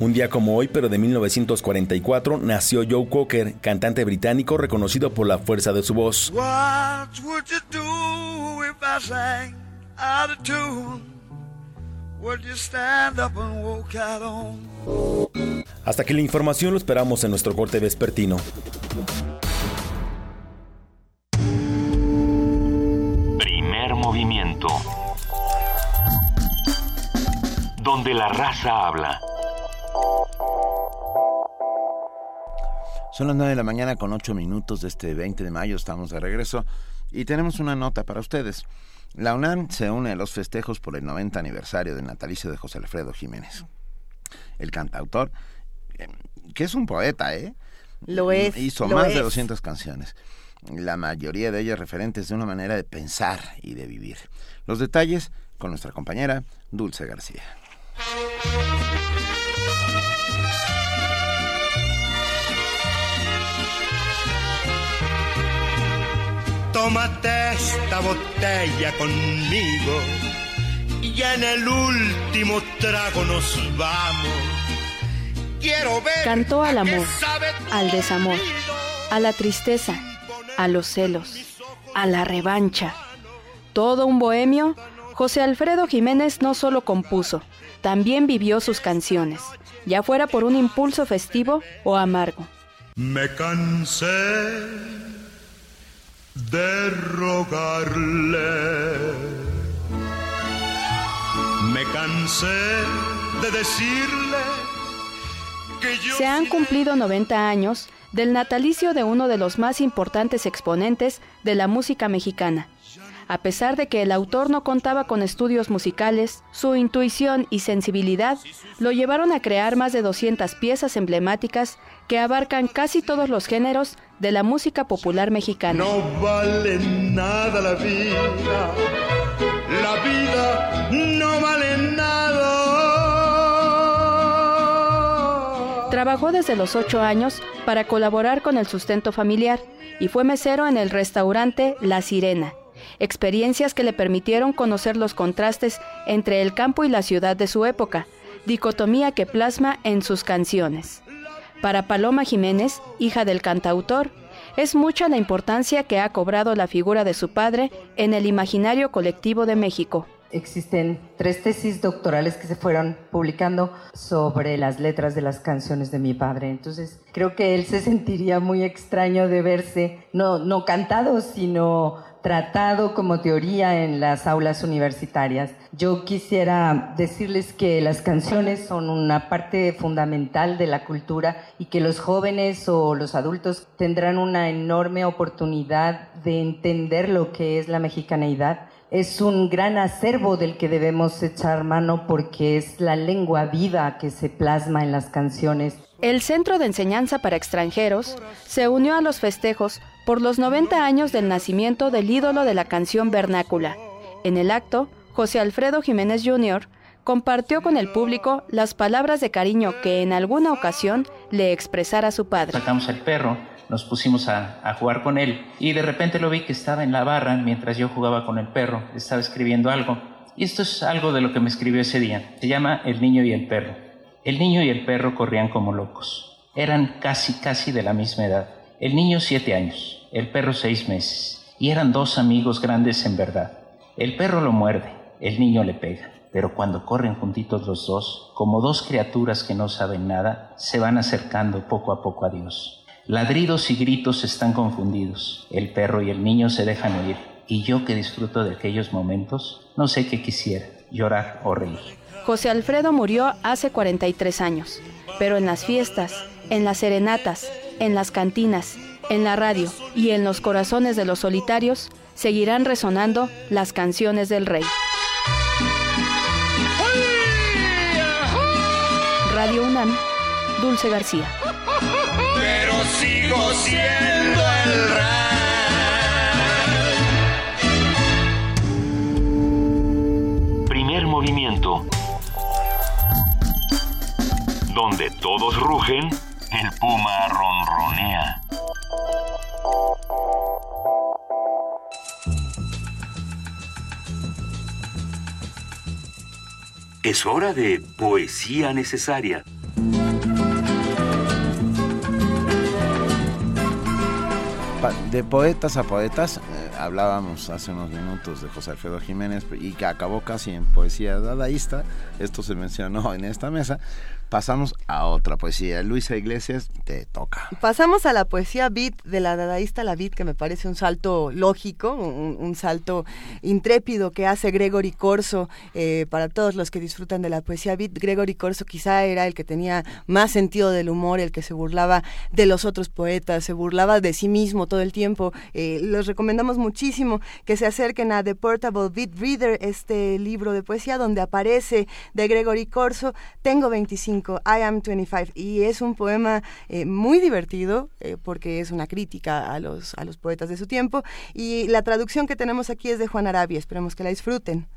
S32: Un día como hoy, pero de 1944, nació Joe Cocker, cantante británico reconocido por la fuerza de su voz. Hasta que la información lo esperamos en nuestro corte vespertino.
S70: Primer movimiento. Donde la raza habla.
S73: Son las 9 de la mañana con 8 minutos de este 20 de mayo, estamos de regreso y tenemos una nota para ustedes.
S2: La UNAM se une a los festejos por el 90 aniversario del natalicio de José Alfredo Jiménez. El cantautor, eh, que es un poeta, ¿eh?
S3: Lo es.
S2: Hizo más de 200 canciones. La mayoría de ellas referentes de una manera de pensar y de vivir. Los detalles con nuestra compañera Dulce García.
S35: Tómate esta botella conmigo y en el último trago nos vamos. Quiero ver.
S74: Cantó al amor, al desamor, a la tristeza, a los celos, a la revancha. Todo un bohemio, José Alfredo Jiménez no solo compuso, también vivió sus canciones, ya fuera por un impulso festivo o amargo.
S35: Me cansé de rogarle. Me cansé de decirle que yo...
S74: Se han cumplido 90 años del natalicio de uno de los más importantes exponentes de la música mexicana. A pesar de que el autor no contaba con estudios musicales, su intuición y sensibilidad lo llevaron a crear más de 200 piezas emblemáticas que abarcan casi todos los géneros de la música popular mexicana.
S35: No vale nada la vida, la vida no vale nada.
S74: Trabajó desde los ocho años para colaborar con el sustento familiar y fue mesero en el restaurante La Sirena, experiencias que le permitieron conocer los contrastes entre el campo y la ciudad de su época, dicotomía que plasma en sus canciones. Para Paloma Jiménez, hija del cantautor, es mucha la importancia que ha cobrado la figura de su padre en el imaginario colectivo de México.
S46: Existen tres tesis doctorales que se fueron publicando sobre las letras de las canciones de mi padre. Entonces, creo que él se sentiría muy extraño de verse, no, no cantado, sino tratado como teoría en las aulas universitarias. Yo quisiera decirles que las canciones son una parte fundamental de la cultura y que los jóvenes o los adultos tendrán una enorme oportunidad de entender lo que es la mexicaneidad. Es un gran acervo del que debemos echar mano porque es la lengua viva que se plasma en las canciones.
S74: El Centro de Enseñanza para Extranjeros se unió a los festejos por los 90 años del nacimiento del ídolo de la canción vernácula. En el acto, José Alfredo Jiménez Jr. compartió con el público las palabras de cariño que en alguna ocasión le expresara su padre.
S75: Sacamos el perro, nos pusimos a, a, jugar con él y de repente lo vi que estaba en la barra mientras yo jugaba con el perro, estaba escribiendo algo. Y esto es algo de lo que me escribió ese día. Se llama El niño y el perro. El niño y el perro corrían como locos. Eran casi, casi de la misma edad. El niño siete años, el perro seis meses, y eran dos amigos grandes en verdad. El perro lo muerde, el niño le pega, pero cuando corren juntitos los dos, como dos criaturas que no saben nada, se van acercando poco a poco a Dios. Ladridos y gritos están confundidos, el perro y el niño se dejan oír, y yo que disfruto de aquellos momentos, no sé qué quisiera, llorar o reír.
S74: José Alfredo murió hace 43 años, pero en las fiestas, en las serenatas, en las cantinas, en la radio y en los corazones de los solitarios seguirán resonando las canciones del rey. Radio UNAM, Dulce García.
S35: Pero sigo siendo el
S1: rey. Primer movimiento. Donde todos rugen, el puma ronronea. Es hora de poesía necesaria.
S2: De poetas a poetas, eh, hablábamos hace unos minutos de José Alfredo Jiménez y que acabó casi en poesía dadaísta, esto se mencionó en esta mesa, pasamos a otra poesía. Luisa Iglesias, te toca.
S3: Pasamos a la poesía beat de la dadaísta La Beat, que me parece un salto lógico, un, salto intrépido que hace Gregory Corso eh, para todos los que disfrutan de la poesía beat. Gregory Corso quizá era el que tenía más sentido del humor, el que se burlaba de los otros poetas, se burlaba de sí mismo todo el tiempo. Eh, los recomendamos muchísimo que se acerquen a The Portable Beat Reader, este libro de poesía donde aparece de Gregory Corso, Tengo 25 I Am 25, y es un poema eh, muy divertido eh, porque es una crítica a los, a los poetas de su tiempo, y la traducción que tenemos aquí es de Juan Arabia, esperemos que la disfruten.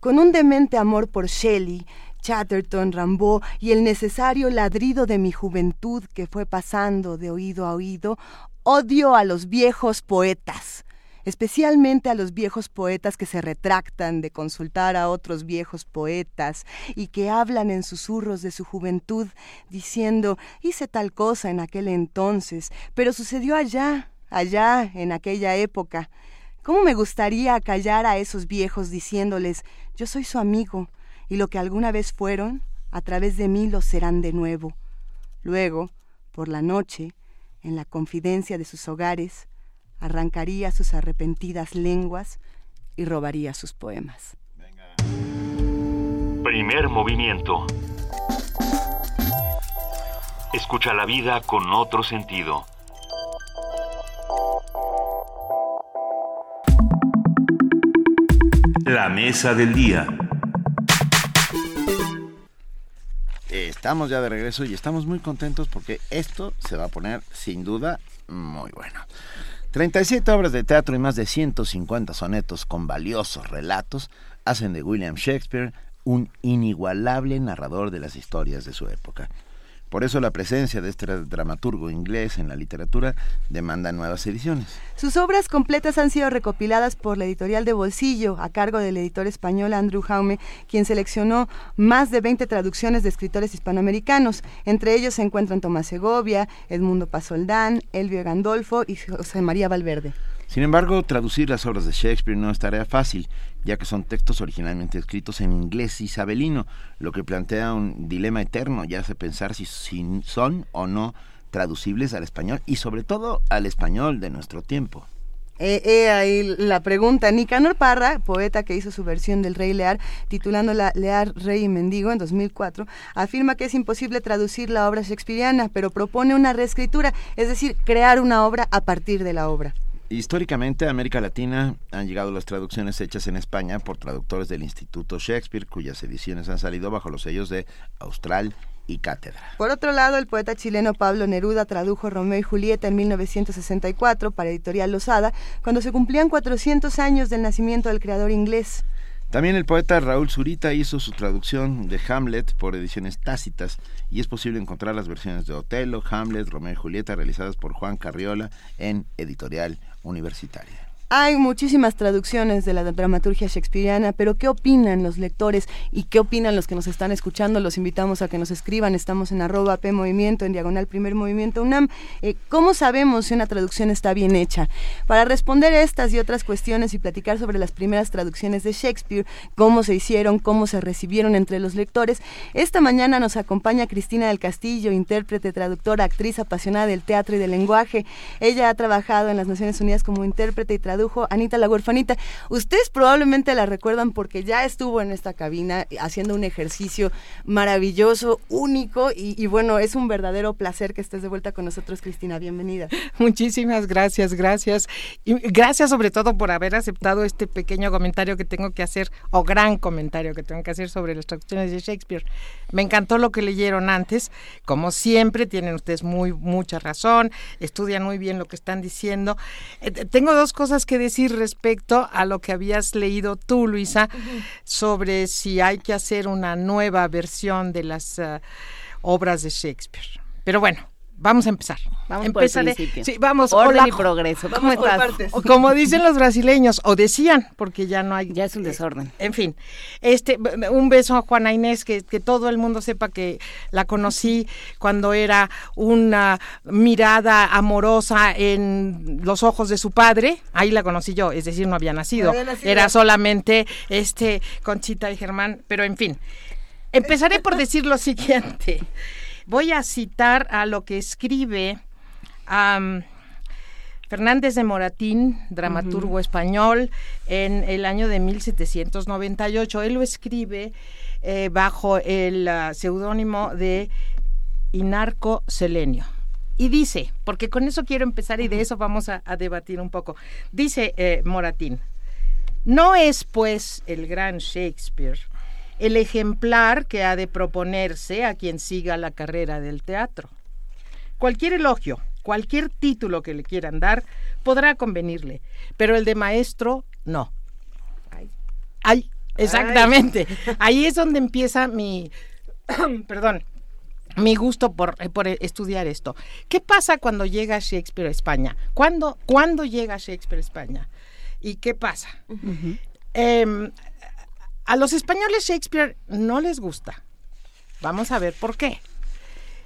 S3: Con un demente amor por Shelley, Chatterton, Rambaud y el necesario ladrido de mi juventud que fue pasando de oído a oído, odio a los viejos poetas especialmente a los viejos poetas que se retractan de consultar a otros viejos poetas y que hablan en susurros de su juventud, diciendo hice tal cosa en aquel entonces, pero sucedió allá, allá, en aquella época. ¿Cómo me gustaría callar a esos viejos diciéndoles yo soy su amigo, y lo que alguna vez fueron, a través de mí lo serán de nuevo? Luego, por la noche, en la confidencia de sus hogares, arrancaría sus arrepentidas lenguas y robaría sus poemas.
S1: Primer movimiento. Escucha la vida con otro sentido. La mesa del día.
S2: Estamos ya de regreso y estamos muy contentos porque esto se va a poner sin duda muy bueno. 37 obras de teatro y más de 150 sonetos con valiosos relatos hacen de William Shakespeare un inigualable narrador de las historias de su época. Por eso la presencia de este dramaturgo inglés en la literatura demanda nuevas ediciones.
S3: Sus obras completas han sido recopiladas por la editorial de Bolsillo, a cargo del editor español Andrew Jaume, quien seleccionó más de 20 traducciones de escritores hispanoamericanos. Entre ellos se encuentran Tomás Segovia, Edmundo Pasoldán, Elvio Gandolfo y José María Valverde.
S2: Sin embargo, traducir las obras de Shakespeare no es tarea fácil, ya que son textos originalmente escritos en inglés isabelino, lo que plantea un dilema eterno y hace pensar si, son o no traducibles al español y sobre todo al español de nuestro tiempo.
S3: Eh, ahí la pregunta. Nicanor Parra, poeta que hizo su versión del Rey Lear, titulándola Lear, Rey y Mendigo en 2004, afirma que es imposible traducir la obra shakespeariana, pero propone una reescritura, es decir, crear una obra a partir de la obra.
S2: Históricamente a América Latina han llegado las traducciones hechas en España por traductores del Instituto Shakespeare, cuyas ediciones han salido bajo los sellos de Austral y Cátedra.
S3: Por otro lado, el poeta chileno Pablo Neruda tradujo Romeo y Julieta en 1964 para Editorial Losada, cuando se cumplían 400 años del nacimiento del creador inglés.
S2: También el poeta Raúl Zurita hizo su traducción de Hamlet por ediciones tácitas y es posible encontrar las versiones de Otelo, Hamlet, Romeo y Julieta realizadas por Juan Carriola en Editorial universitaria.
S3: Hay muchísimas traducciones de la dramaturgia shakespeariana, pero ¿qué opinan los lectores y qué opinan los que nos están escuchando? Los invitamos a que nos escriban. Estamos en arroba P Movimiento, en diagonal Primer Movimiento UNAM. Eh, ¿Cómo sabemos si una traducción está bien hecha? Para responder estas y otras cuestiones y platicar sobre las primeras traducciones de Shakespeare, cómo se hicieron, cómo se recibieron entre los lectores, esta mañana nos acompaña Cristina del Castillo, intérprete, traductora, actriz apasionada del teatro y del lenguaje. Ella ha trabajado en las Naciones Unidas como intérprete y traductora Anita la huerfanita. Ustedes probablemente la recuerdan porque ya estuvo en esta cabina haciendo un ejercicio maravilloso, único y, bueno, es un verdadero placer que estés de vuelta con nosotros, Cristina. Bienvenida.
S76: Muchísimas gracias, gracias. Y gracias sobre todo por haber aceptado este pequeño comentario que tengo que hacer, o gran comentario que tengo que hacer sobre las traducciones de Shakespeare. Me encantó lo que leyeron antes. Como siempre, tienen ustedes muy mucha razón, estudian muy bien lo que están diciendo. Eh, tengo dos cosas que decir respecto a lo que habías leído tú, Luisa, sobre si hay que hacer una nueva versión de las eh, obras de Shakespeare. Pero bueno, Vamos a empezar.
S3: Vamos Empezaré. por
S76: Sí, vamos.
S3: Orden y progreso. ¿Cómo estás?
S76: como dicen los brasileños, o decían, porque ya no hay...
S3: Ya es un desorden.
S76: En fin, este, un beso a Juana Inés, que, que todo el mundo sepa que la conocí cuando era una mirada amorosa en los ojos de su padre. Ahí la conocí yo, es decir, no había nacido. Era solamente este Conchita y Germán, pero en fin. Empezaré por decir lo siguiente. Voy a citar a lo que escribe Fernández de Moratín, dramaturgo español, en el año de 1798. Él lo escribe eh, bajo el ah, seudónimo de Inarco Selenio. Y dice, porque con eso quiero empezar y de eso vamos a, a debatir un poco. Dice eh, Moratín, no es pues el gran Shakespeare el ejemplar que ha de proponerse a quien siga la carrera del teatro. Cualquier elogio, cualquier título que le quieran dar, podrá convenirle, pero el de maestro, no. Ay, exactamente. Ahí es donde empieza mi, perdón, mi gusto por, eh, por estudiar esto. ¿Qué pasa cuando llega Shakespeare a España? ¿Cuándo, ¿cuándo llega Shakespeare a España? ¿Y qué pasa? A los españoles Shakespeare no les gusta. Vamos a ver por qué.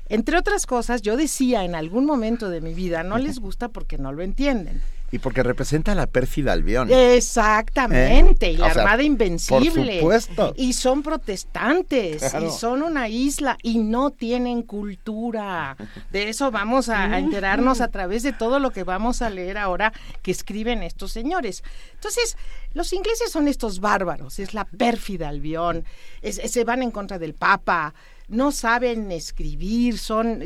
S76: Entre otras cosas, yo decía en algún momento de mi vida, no les gusta porque no lo entienden.
S73: Y porque representa a la pérfida Albión.
S76: Exactamente,
S73: ¿Eh?
S76: y la
S73: O sea,
S76: Armada Invencible.
S73: por supuesto.
S76: Y son protestantes,
S73: Claro.
S76: y son una isla, y no tienen cultura. De eso vamos a, a enterarnos a través de todo lo que vamos a leer ahora que escriben estos señores. Entonces, los ingleses son estos bárbaros, es la pérfida Albión, es- se van en contra del Papa, no saben escribir, son...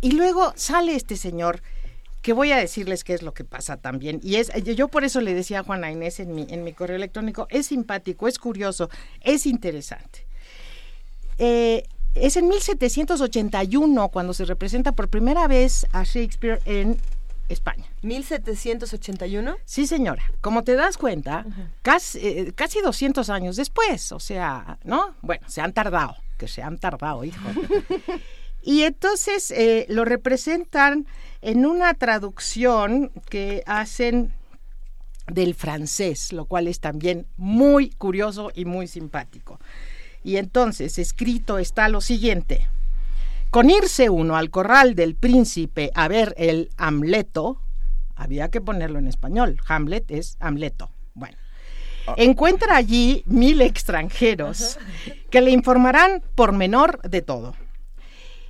S76: Y luego sale este señor que voy a decirles qué es lo que pasa también. Y es, yo por eso le decía a Juana Inés en mi, en mi correo electrónico, es simpático, es curioso, es interesante. Eh, es en 1781 cuando se representa por primera vez a Shakespeare en España.
S3: ¿1781?
S76: Sí, señora. Como te das cuenta, casi, eh, casi 200 años después, o sea, ¿no? Bueno, se han tardado, que se han tardado, hijo. Y entonces eh, lo representan en una traducción que hacen del francés, lo cual es también muy curioso y muy simpático. Y entonces escrito está lo siguiente. Con irse uno al corral del príncipe a ver el Hamleto, había que ponerlo en español, Hamlet es Hamleto. Bueno, encuentra allí mil extranjeros que le informarán por menor de todo.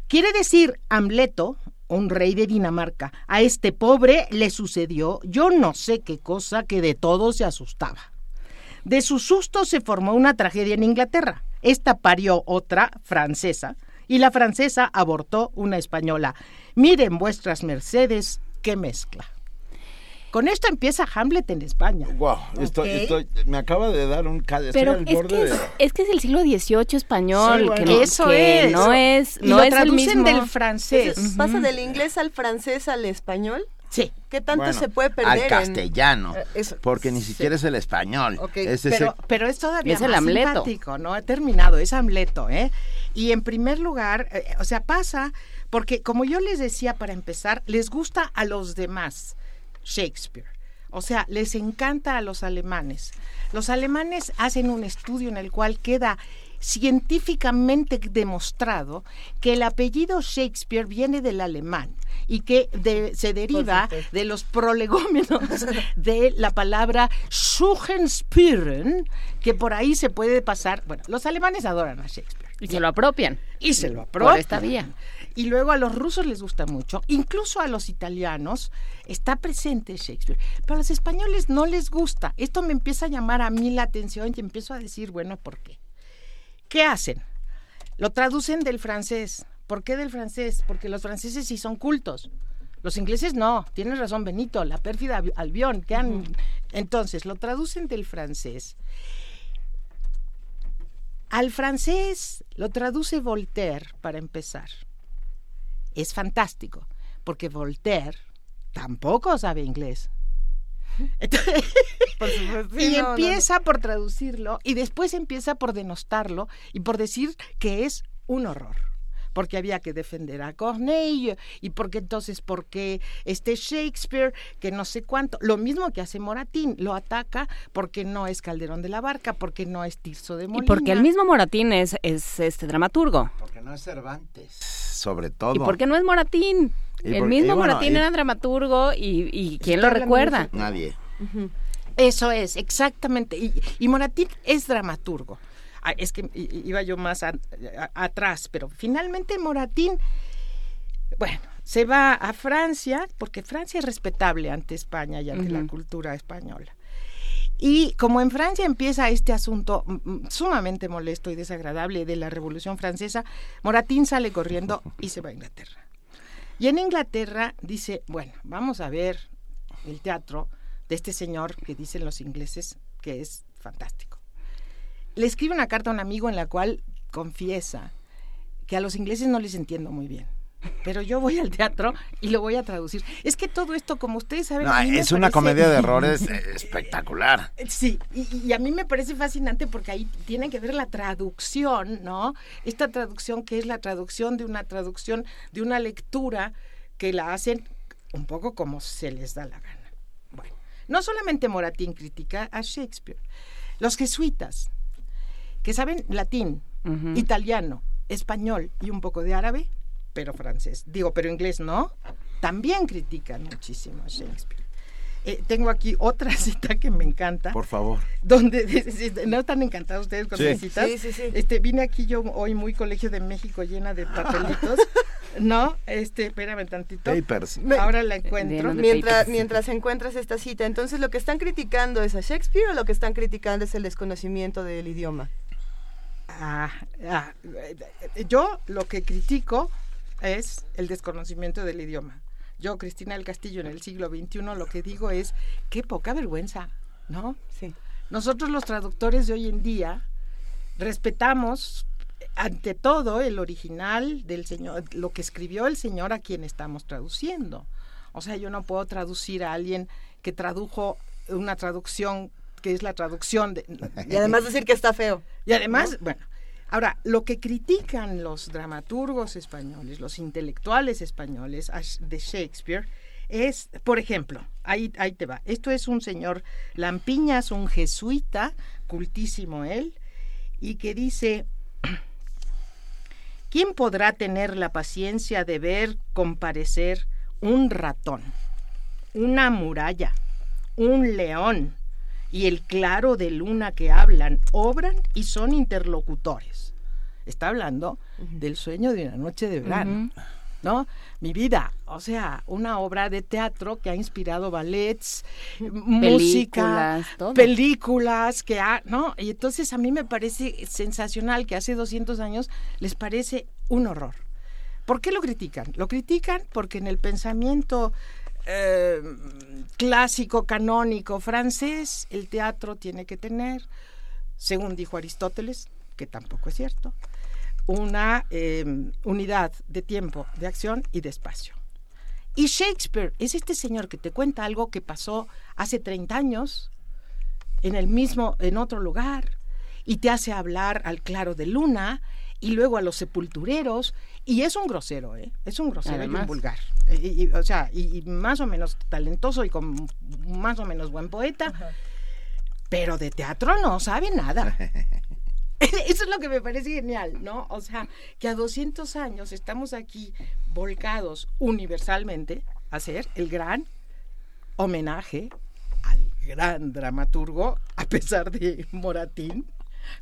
S76: Quiere decir Hamleto, un rey de Dinamarca, a este pobre le sucedió yo no sé qué cosa que de todo se asustaba. De su susto se formó una tragedia en Inglaterra. Esta parió otra francesa y la francesa abortó una española. Miren vuestras mercedes, qué mezcla. Con esto empieza Hamlet en España.
S73: Wow, estoy, me acaba de dar un
S77: Pero
S73: al
S77: es
S73: borde
S77: que
S73: de...
S77: es, es que es el siglo XVIII español,
S73: Sí,
S77: que, no,
S76: Eso
S77: que
S76: es.
S77: no es,
S76: Y
S77: no
S76: lo
S77: es el
S76: traducen
S77: mismo.
S76: del francés.
S3: Entonces, ¿Pasa del inglés al francés al español?
S76: Sí.
S3: ¿Qué tanto
S73: Bueno,
S3: se puede perder?
S73: Al castellano,
S3: Eh, eso.
S73: porque ni siquiera es el español. Es ese-
S76: pero, pero es todavía
S77: Es el
S76: más simpático, ¿no? He terminado, es Hamleto, ¿eh? Y en primer lugar, eh, o sea, pasa porque, como yo les decía para empezar, les gusta a los demás Shakespeare. O sea, les encanta a los alemanes. Los alemanes hacen un estudio en el cual queda científicamente demostrado que el apellido Shakespeare viene del alemán y que de- se deriva de los prolegómenos de la palabra Schuchenspüren, que por ahí se puede pasar. Bueno, los alemanes adoran a Shakespeare.
S77: Y se lo apropian.
S76: Y se lo apropian.
S77: Por esta vía.
S76: Y luego a los rusos les gusta mucho, incluso a los italianos está presente Shakespeare. Pero a los españoles no les gusta. Esto me empieza a llamar a mí la atención y empiezo a decir, bueno, ¿por qué? ¿Qué hacen? Lo traducen del francés. ¿Por qué del francés? Porque los franceses sí son cultos. Los ingleses no. Tienes razón, Benito, la pérfida Albi- Albión. que han- Entonces, lo traducen del francés. Al francés lo traduce Voltaire, para empezar. Es fantástico, porque Voltaire tampoco sabe inglés. Entonces,
S3: Sí,
S76: y
S3: no, no,
S76: empieza por traducirlo y después empieza por denostarlo y por decir que es un horror. Porque había que defender a Corneille y porque entonces, porque este Shakespeare, que no sé cuánto, lo mismo que hace Moratín, lo ataca porque no es Calderón de la Barca, porque no es Tirso de Molina.
S77: Y porque el mismo Moratín es, es este dramaturgo.
S73: Porque no es Cervantes, sobre todo.
S77: ¿Y por qué no es Moratín?
S73: Y
S77: el
S73: por-
S77: mismo
S73: bueno,
S77: Moratín
S73: y-
S77: era dramaturgo y, y ¿quién lo recuerda?
S73: Nadie.
S76: Eso es, exactamente. Y, y Moratín es dramaturgo. ah, es que iba yo más a- a- atrás, pero finalmente Moratín, bueno, se va a Francia, porque Francia es respetable ante España y ante la cultura española. Y como en Francia empieza este asunto sumamente molesto y desagradable de la Revolución Francesa, Moratín sale corriendo y se va a Inglaterra. Y en Inglaterra dice, bueno, vamos a ver el teatro de este señor que dicen los ingleses que es fantástico. Le escribe una carta a un amigo en la cual confiesa que a los ingleses no les entiendo muy bien. Pero yo voy al teatro y lo voy a traducir. Es que todo esto, como ustedes saben...
S73: No,
S76: a mí me
S73: es una
S76: parece-
S73: comedia de errores eh, espectacular.
S76: Sí, y, y a mí me parece fascinante porque ahí tiene que ver la traducción, ¿no? Esta traducción que es la traducción de una traducción, de una lectura que la hacen un poco como se les da la gana. Bueno, no solamente Moratín critica a Shakespeare, los jesuitas, que saben latín, italiano, español y un poco de árabe, pero francés, digo, pero inglés no, también critican muchísimo a Shakespeare. Eh, tengo aquí otra cita que me encanta.
S73: Por favor.
S76: Donde no están encantados ustedes con
S73: Sí.
S76: mis citas.
S3: Sí, sí, sí.
S76: Este, vine aquí yo hoy muy Colegio de México llena de papelitos. no, este, espérame tantito.
S73: Papers.
S76: Ahora la encuentro.
S3: Mientras, mientras encuentras esta cita, entonces lo que están criticando es a Shakespeare o lo que están criticando es el desconocimiento del idioma.
S76: Ah, ah, eh, yo lo que critico es el desconocimiento del idioma. Yo, Cristina del Castillo, en el siglo XXI, lo que digo es, qué poca vergüenza, ¿no?
S3: Sí.
S76: Nosotros los traductores de hoy en día respetamos ante todo el original del señor, lo que escribió el señor a quien estamos traduciendo. O sea, yo no puedo traducir a alguien que tradujo una traducción que es la traducción de...
S3: Y además decir que está feo.
S76: Y además, bueno, ahora, lo que critican los dramaturgos españoles, los intelectuales españoles de Shakespeare, es, por ejemplo, ahí, ahí te va, esto es un señor Lampiñas, un jesuita, cultísimo él, y que dice, ¿quién podrá tener la paciencia de ver comparecer un ratón, una muralla, un león y el claro de luna que hablan, obran y son interlocutores? Está hablando del sueño de una noche de verano. ¿No? Mi vida, o sea, una obra de teatro que ha inspirado ballets, música,
S77: Películas, todo.
S76: películas, que ha, ¿no? Y entonces a mí me parece sensacional que hace 200 años les parece un horror. ¿Por qué lo critican? Lo critican porque en el pensamiento eh, clásico, canónico, francés, el teatro tiene que tener, según dijo Aristóteles, que tampoco es cierto, una eh, unidad de tiempo, de acción y de espacio. Y Shakespeare es este señor que te cuenta algo que pasó hace 30 años en el mismo, en otro lugar, y te hace hablar al claro de luna y luego a los sepultureros, y es un grosero, ¿eh? Es un grosero y un
S77: Además.
S76: vulgar. Y- y, o sea, y, y más o menos talentoso y con más o menos buen poeta, pero de teatro no sabe nada. Eso es lo que me parece genial, ¿no? O sea, que a 200 años estamos aquí volcados universalmente a hacer el gran homenaje al gran dramaturgo, a pesar de Moratín,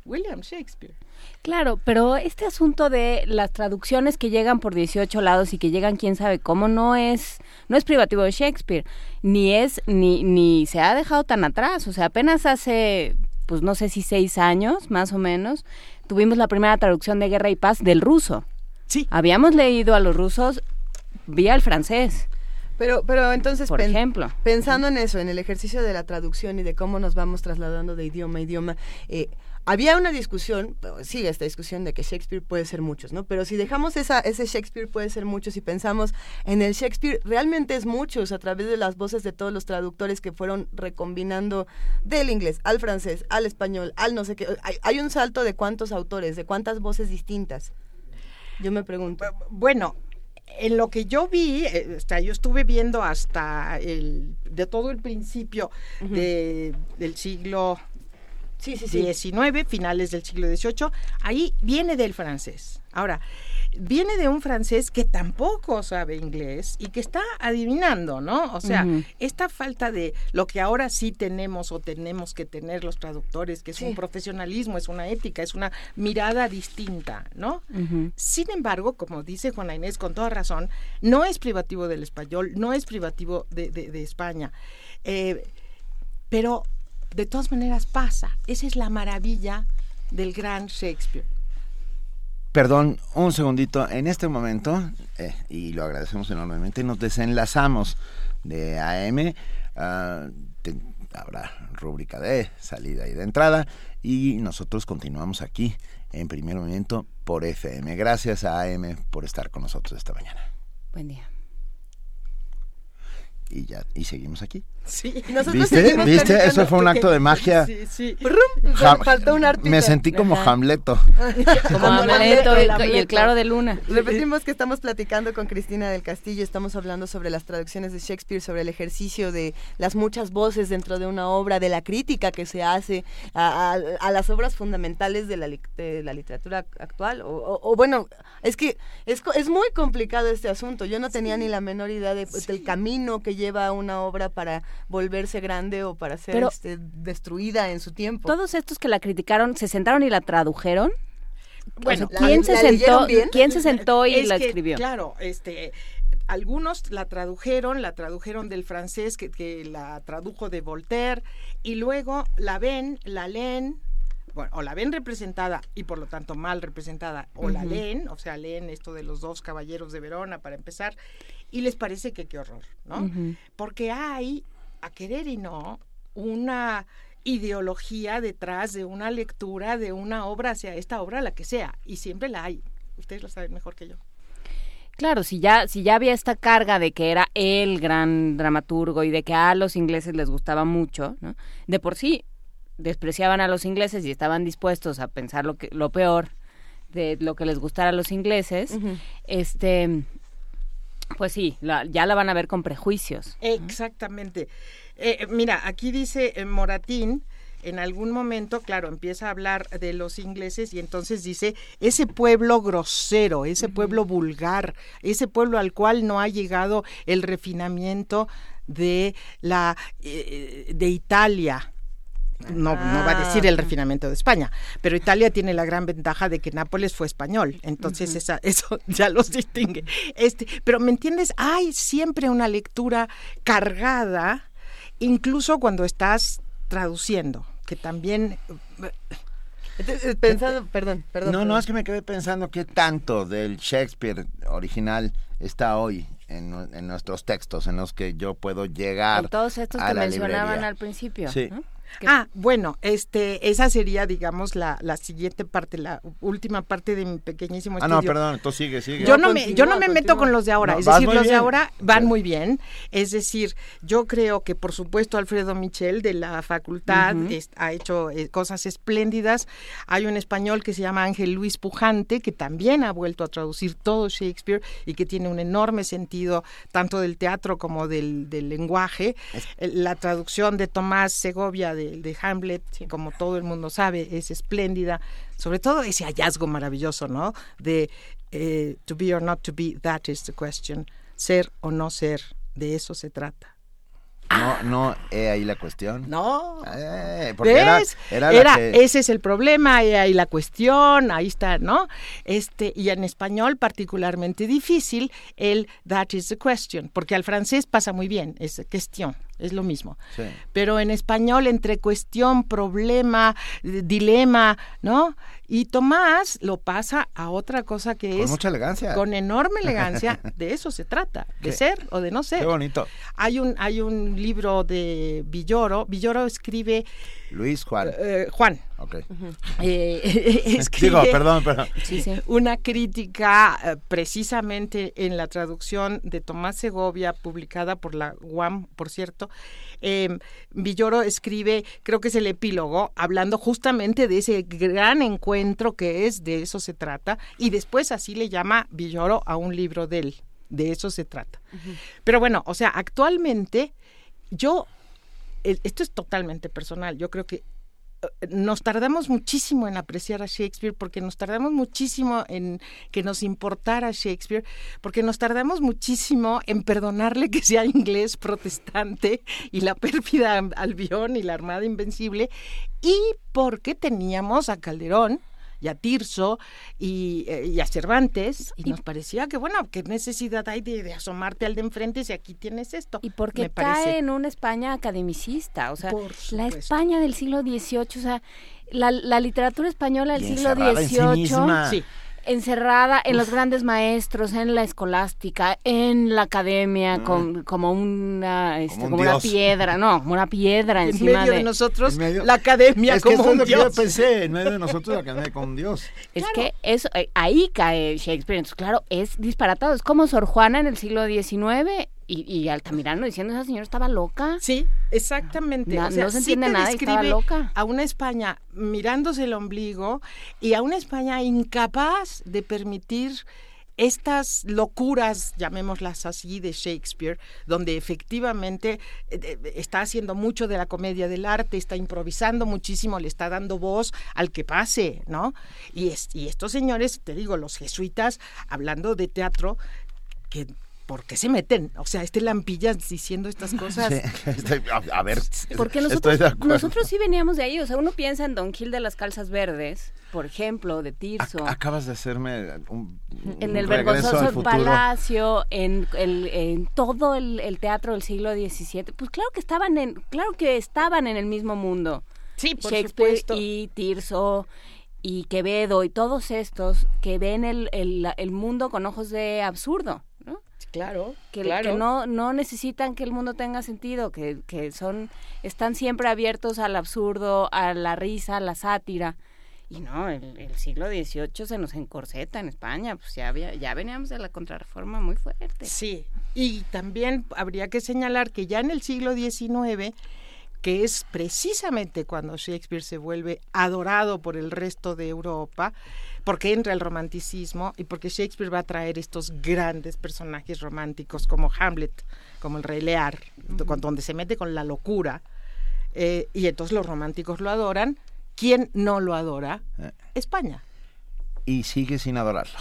S76: William Shakespeare.
S77: Claro, pero este asunto de las traducciones que llegan por 18 lados y que llegan quién sabe cómo no es no es privativo de Shakespeare, ni es ni ni se ha dejado tan atrás, o sea, apenas hace pues no sé si seis años más o menos tuvimos la primera traducción de Guerra y Paz del ruso.
S76: Sí.
S77: Habíamos leído a los rusos vía el francés.
S3: Pero, pero entonces,
S77: Por
S3: pen-
S77: ejemplo.
S3: pensando en eso, en el ejercicio de la traducción y de cómo nos vamos trasladando de idioma a idioma, eh, había una discusión, sigue esta discusión de que Shakespeare puede ser muchos, ¿no? Pero si dejamos esa, ese Shakespeare puede ser muchos y pensamos en el Shakespeare, realmente es muchos a través de las voces de todos los traductores que fueron recombinando del inglés al francés, al español, al no sé qué. Hay, hay un salto de cuántos autores, de cuántas voces distintas. Yo me pregunto.
S76: Bueno, en lo que yo vi, eh, o sea, yo estuve viendo hasta el de todo el principio de, del siglo
S3: Sí, sí, sí.
S76: 19, finales del siglo XVIII, ahí viene del francés. Ahora, viene de un francés que tampoco sabe inglés y que está adivinando, ¿no? O sea, esta falta de lo que ahora sí tenemos o tenemos que tener los traductores, que es un profesionalismo, es una ética, es una mirada distinta, ¿no? Sin embargo, como dice Juana Inés con toda razón, no es privativo del español, no es privativo de, de- de España. Eh, pero de todas maneras pasa. Esa es la maravilla del gran Shakespeare.
S2: Perdón, un segundito. En este momento, eh, y lo agradecemos enormemente, nos desenlazamos de AM. ah, te- habrá rúbrica de salida y de entrada. Y nosotros continuamos aquí en primer momento por FM. Gracias a AM por estar con nosotros esta mañana.
S4: Buen día.
S2: Y ya, y seguimos aquí.
S76: Sí.
S2: ¿Viste? ¿Viste? Eso fue un acto de magia.
S76: Sí, sí.
S2: Jam-
S3: Faltó un artista.
S2: Me sentí como
S3: Ajá.
S2: Hamleto.
S4: Como Hamleto y-
S3: Hamleto.
S4: y el claro de luna.
S3: Repetimos que estamos platicando con Cristina del Castillo, estamos hablando sobre las traducciones de Shakespeare, sobre el ejercicio de las muchas voces dentro de una obra, de la crítica que se hace a, a- a las obras fundamentales de la, li- de la literatura actual. O, o- o bueno, es que es, es muy complicado este asunto. Yo no tenía ni la menor idea de- del camino que lleva una obra para volverse grande o para ser
S4: Pero-
S3: este, destruida en su tiempo.
S4: Todos estos que la criticaron, ¿se sentaron y la tradujeron?
S76: Bueno,
S4: O sea, ¿quién,
S76: la-
S4: se
S76: la
S4: sentó. ¿Quién se sentó y
S76: Es
S4: la
S76: que,
S4: escribió?
S76: Claro, este, algunos la tradujeron, la tradujeron del francés que, que la tradujo de Voltaire y luego la ven, la leen, bueno, o la ven representada y por lo tanto mal representada, o la leen, o sea, leen esto de los dos caballeros de Verona para empezar, y les parece que qué horror, ¿no? Porque hay, a querer y no, una ideología detrás de una lectura de una obra, sea esta obra la que sea, y siempre la hay. Ustedes lo saben mejor que yo.
S4: Claro, si ya, si ya había esta carga de que era el gran dramaturgo y de que a los ingleses les gustaba mucho, ¿no? de por sí despreciaban a los ingleses y estaban dispuestos a pensar lo que lo peor de lo que les gustara a los ingleses, este pues sí, la- ya la van a ver con prejuicios.
S76: Exactamente. Eh, mira, aquí dice eh, Moratín, en algún momento, claro, empieza a hablar de los ingleses y entonces dice, ese pueblo grosero, ese pueblo vulgar, ese pueblo al cual no ha llegado el refinamiento de la eh, de Italia. No, no va a decir el refinamiento de España, pero Italia tiene la gran ventaja de que Nápoles fue español, entonces esa- eso ya los distingue. Este, pero ¿me entiendes? Hay siempre una lectura cargada, incluso cuando estás traduciendo, que también
S3: Entonces, pensando, perdón, perdón.
S2: No,
S3: perdón.
S2: no, es que me quedé pensando qué tanto del Shakespeare original está hoy en, en nuestros textos, en los que yo puedo llegar
S4: Con todos estos
S2: a
S4: que mencionaban
S2: librería.
S4: al principio.
S2: Sí.
S76: Ah, bueno, este, esa sería, digamos, la, la siguiente parte, la última parte de mi pequeñísimo
S2: Ah, no,
S76: estudio.
S2: perdón, tú sigue, sigue.
S76: Yo no, me, yo no me meto con los de ahora,
S2: No,
S76: es decir, los de ahora van muy bien. Es decir, yo creo que por supuesto Alfredo Michel de la facultad es- ha hecho eh, cosas espléndidas. Hay un español que se llama Ángel Luis Pujante que también ha vuelto a traducir todo Shakespeare y que tiene un enorme sentido tanto del teatro como del, del lenguaje. Eh, La traducción de Tomás Segovia de, de Hamlet, como todo el mundo sabe, es espléndida. Sobre todo ese hallazgo maravilloso, ¿no? De eh, to be or not to be, that is the question. Ser o no ser, de eso se trata.
S2: No, no, he ahí la cuestión.
S76: No.
S2: Eh, porque era,
S76: ¿Ves?
S2: era la
S76: Era-
S2: que-
S76: ese es el problema, y ahí la cuestión, ahí está, ¿no? Este, y en español particularmente difícil el that is the question, porque al francés pasa muy bien, es cuestión, es lo mismo.
S2: Sí.
S76: Pero en español entre cuestión, problema, eh, dilema, ¿no? Y Tomás lo pasa a otra cosa que
S2: Con
S76: es
S2: mucha elegancia.
S76: con enorme elegancia, de eso se trata, de ser o de no ser.
S2: Qué bonito.
S76: Hay un, hay un libro de Villoro. Villoro escribe
S2: Luis Juan.
S76: eh, Juan.
S2: Ok.
S76: eh, escribe
S2: Digo, perdón, perdón.
S76: una crítica eh, precisamente en la traducción de Tomás Segovia, publicada por la UAM, por cierto. Eh, Villoro escribe, creo que es el epílogo, hablando justamente de ese gran encuentro que es, de eso se trata, y después así le llama Villoro a un libro de él, de eso se trata. Pero bueno, o sea, actualmente yo, esto es totalmente personal, yo creo que nos tardamos muchísimo en apreciar a Shakespeare, porque nos tardamos muchísimo en que nos importara Shakespeare, porque nos tardamos muchísimo en perdonarle que sea inglés protestante y la pérfida Albión y la Armada Invencible, y porque teníamos a Calderón, y a Tirso y, eh, a Cervantes y, nos parecía que bueno qué necesidad hay de, asomarte al de enfrente si aquí tienes esto
S4: y porque cae en una España academicista o sea la España del siglo XVIII o sea la, literatura española del siglo XVIII encerrada en los grandes maestros, en la escolástica, en la academia, mm. como una este, como, una piedra, no, como una piedra
S76: en
S4: encima
S76: medio de, nosotros, la academia
S2: es
S76: como
S2: que
S76: un
S2: es lo
S76: dios.
S2: Que yo pensé, en medio de nosotros la academia como un dios.
S4: Es que eso eh, ahí cae Shakespeare, entonces claro, es disparatado, es como Sor Juana en el siglo XIX y, y Altamirano diciendo esa señora estaba loca.
S76: Sí, exactamente.
S4: No, se entiende nada, estaba loca.
S76: A una España mirándose el ombligo y a una España incapaz de permitir estas locuras, llamémoslas así, de Shakespeare, donde efectivamente eh, está haciendo mucho de la comedia del arte, está improvisando muchísimo, le está dando voz al que pase, ¿no? Y, y estos señores, te digo, los jesuitas, hablando de teatro, que ¿por qué se meten? O sea, este Lampillas diciendo estas cosas.
S2: a, ver,
S4: porque nosotros, nosotros sí veníamos de ahí. O sea, uno piensa en Don Gil de las Calzas Verdes, por ejemplo, de Tirso.
S2: acabas de hacerme un,
S4: En el vergonzoso palacio, en, el, en todo el, teatro del siglo XVII. Pues claro que estaban en, claro que estaban en el mismo mundo.
S76: Sí, por
S4: Shakespeare y Tirso y Quevedo y todos estos que ven el, el, el mundo con ojos de absurdo.
S76: Claro,
S4: que,
S76: claro.
S4: no, no necesitan que el mundo tenga sentido, que, que son, están siempre abiertos al absurdo, a la risa, a la sátira. Y no, el, el siglo XVIII se nos encorseta en España, pues ya, había, ya veníamos de la contrarreforma muy fuerte.
S76: Sí, y también habría que señalar que ya en el siglo XIX que es precisamente cuando Shakespeare se vuelve adorado por el resto de Europa, porque entra el romanticismo y porque Shakespeare va a traer estos grandes personajes románticos como Hamlet, como el Rey Lear, donde se mete con la locura, eh, y entonces los románticos lo adoran. ¿Quién no lo adora? Eh. España.
S2: Y sigue sin adorarlo.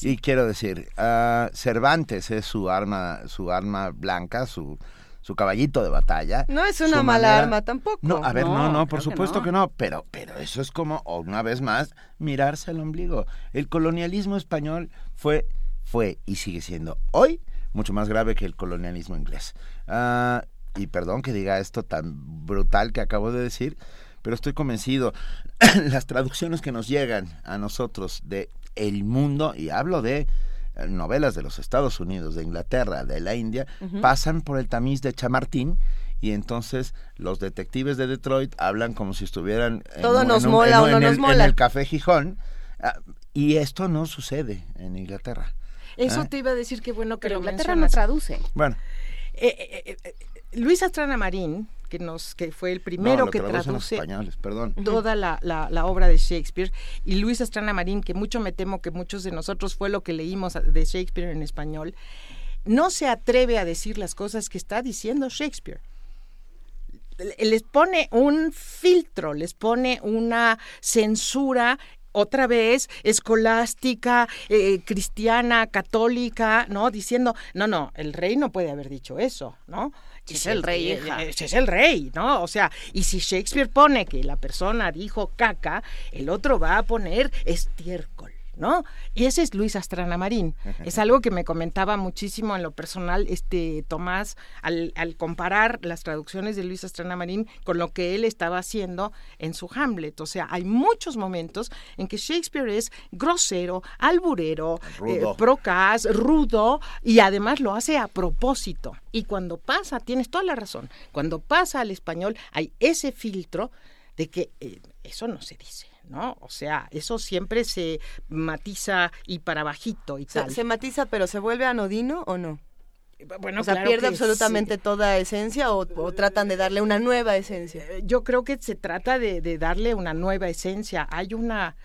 S2: Y quiero decir, uh, Cervantes es su arma, su arma blanca, su su caballito de batalla.
S3: No es una mala arma tampoco.
S2: No, a ver, no, no, por supuesto que no. pero, pero eso es como, una vez más, mirarse al ombligo. El colonialismo español fue, fue y sigue siendo hoy mucho más grave que el colonialismo inglés. Ah, y perdón que diga esto tan brutal que acabo de decir, pero estoy convencido, las traducciones que nos llegan a nosotros de el mundo, y hablo de novelas de los Estados Unidos, de Inglaterra, de la India, pasan por el tamiz de Chamartín y entonces los detectives de Detroit hablan como si estuvieran
S3: todo nos mola o no nos mola
S2: en el café Gijón ah, y esto no sucede en Inglaterra.
S76: Eso ¿eh? te iba a decir que bueno que
S4: Pero Inglaterra no traduce.
S2: Bueno.
S76: Eh, eh, Luis Astrana Marín que nos que fue el primero que traduce toda la, la, obra de Shakespeare y Luis Astrana Marín que mucho me temo que muchos de nosotros fue lo que leímos de Shakespeare en español no se atreve a decir las cosas que está diciendo Shakespeare les pone un filtro, les pone una censura otra vez escolástica, eh, cristiana, católica, ¿no? Diciendo, no, no, el rey no puede haber dicho eso, ¿no?
S4: Es el rey, hija.
S76: es el rey, ¿no? O sea, y si Shakespeare pone que la persona dijo caca, el otro va a poner estiércol. ¿No? Y ese es Luis Astrana Marín. Es algo que me comentaba muchísimo en lo personal este Tomás al, al, comparar las traducciones de Luis Astrana Marín con lo que él estaba haciendo en su Hamlet. O sea, hay muchos momentos en que Shakespeare es grosero, alburero, eh, procas, rudo y además lo hace a propósito. Y cuando pasa, tienes toda la razón, cuando pasa al español hay ese filtro de que eh, eso no se dice. ¿No? O sea, eso siempre se matiza y para bajito y tal.
S3: ¿Se, matiza pero se vuelve anodino o no?
S76: Bueno,
S3: o sea, pierde absolutamente toda esencia o, tratan de darle una nueva esencia.
S76: Eh, yo creo que se trata de, de darle una nueva esencia. Hay una,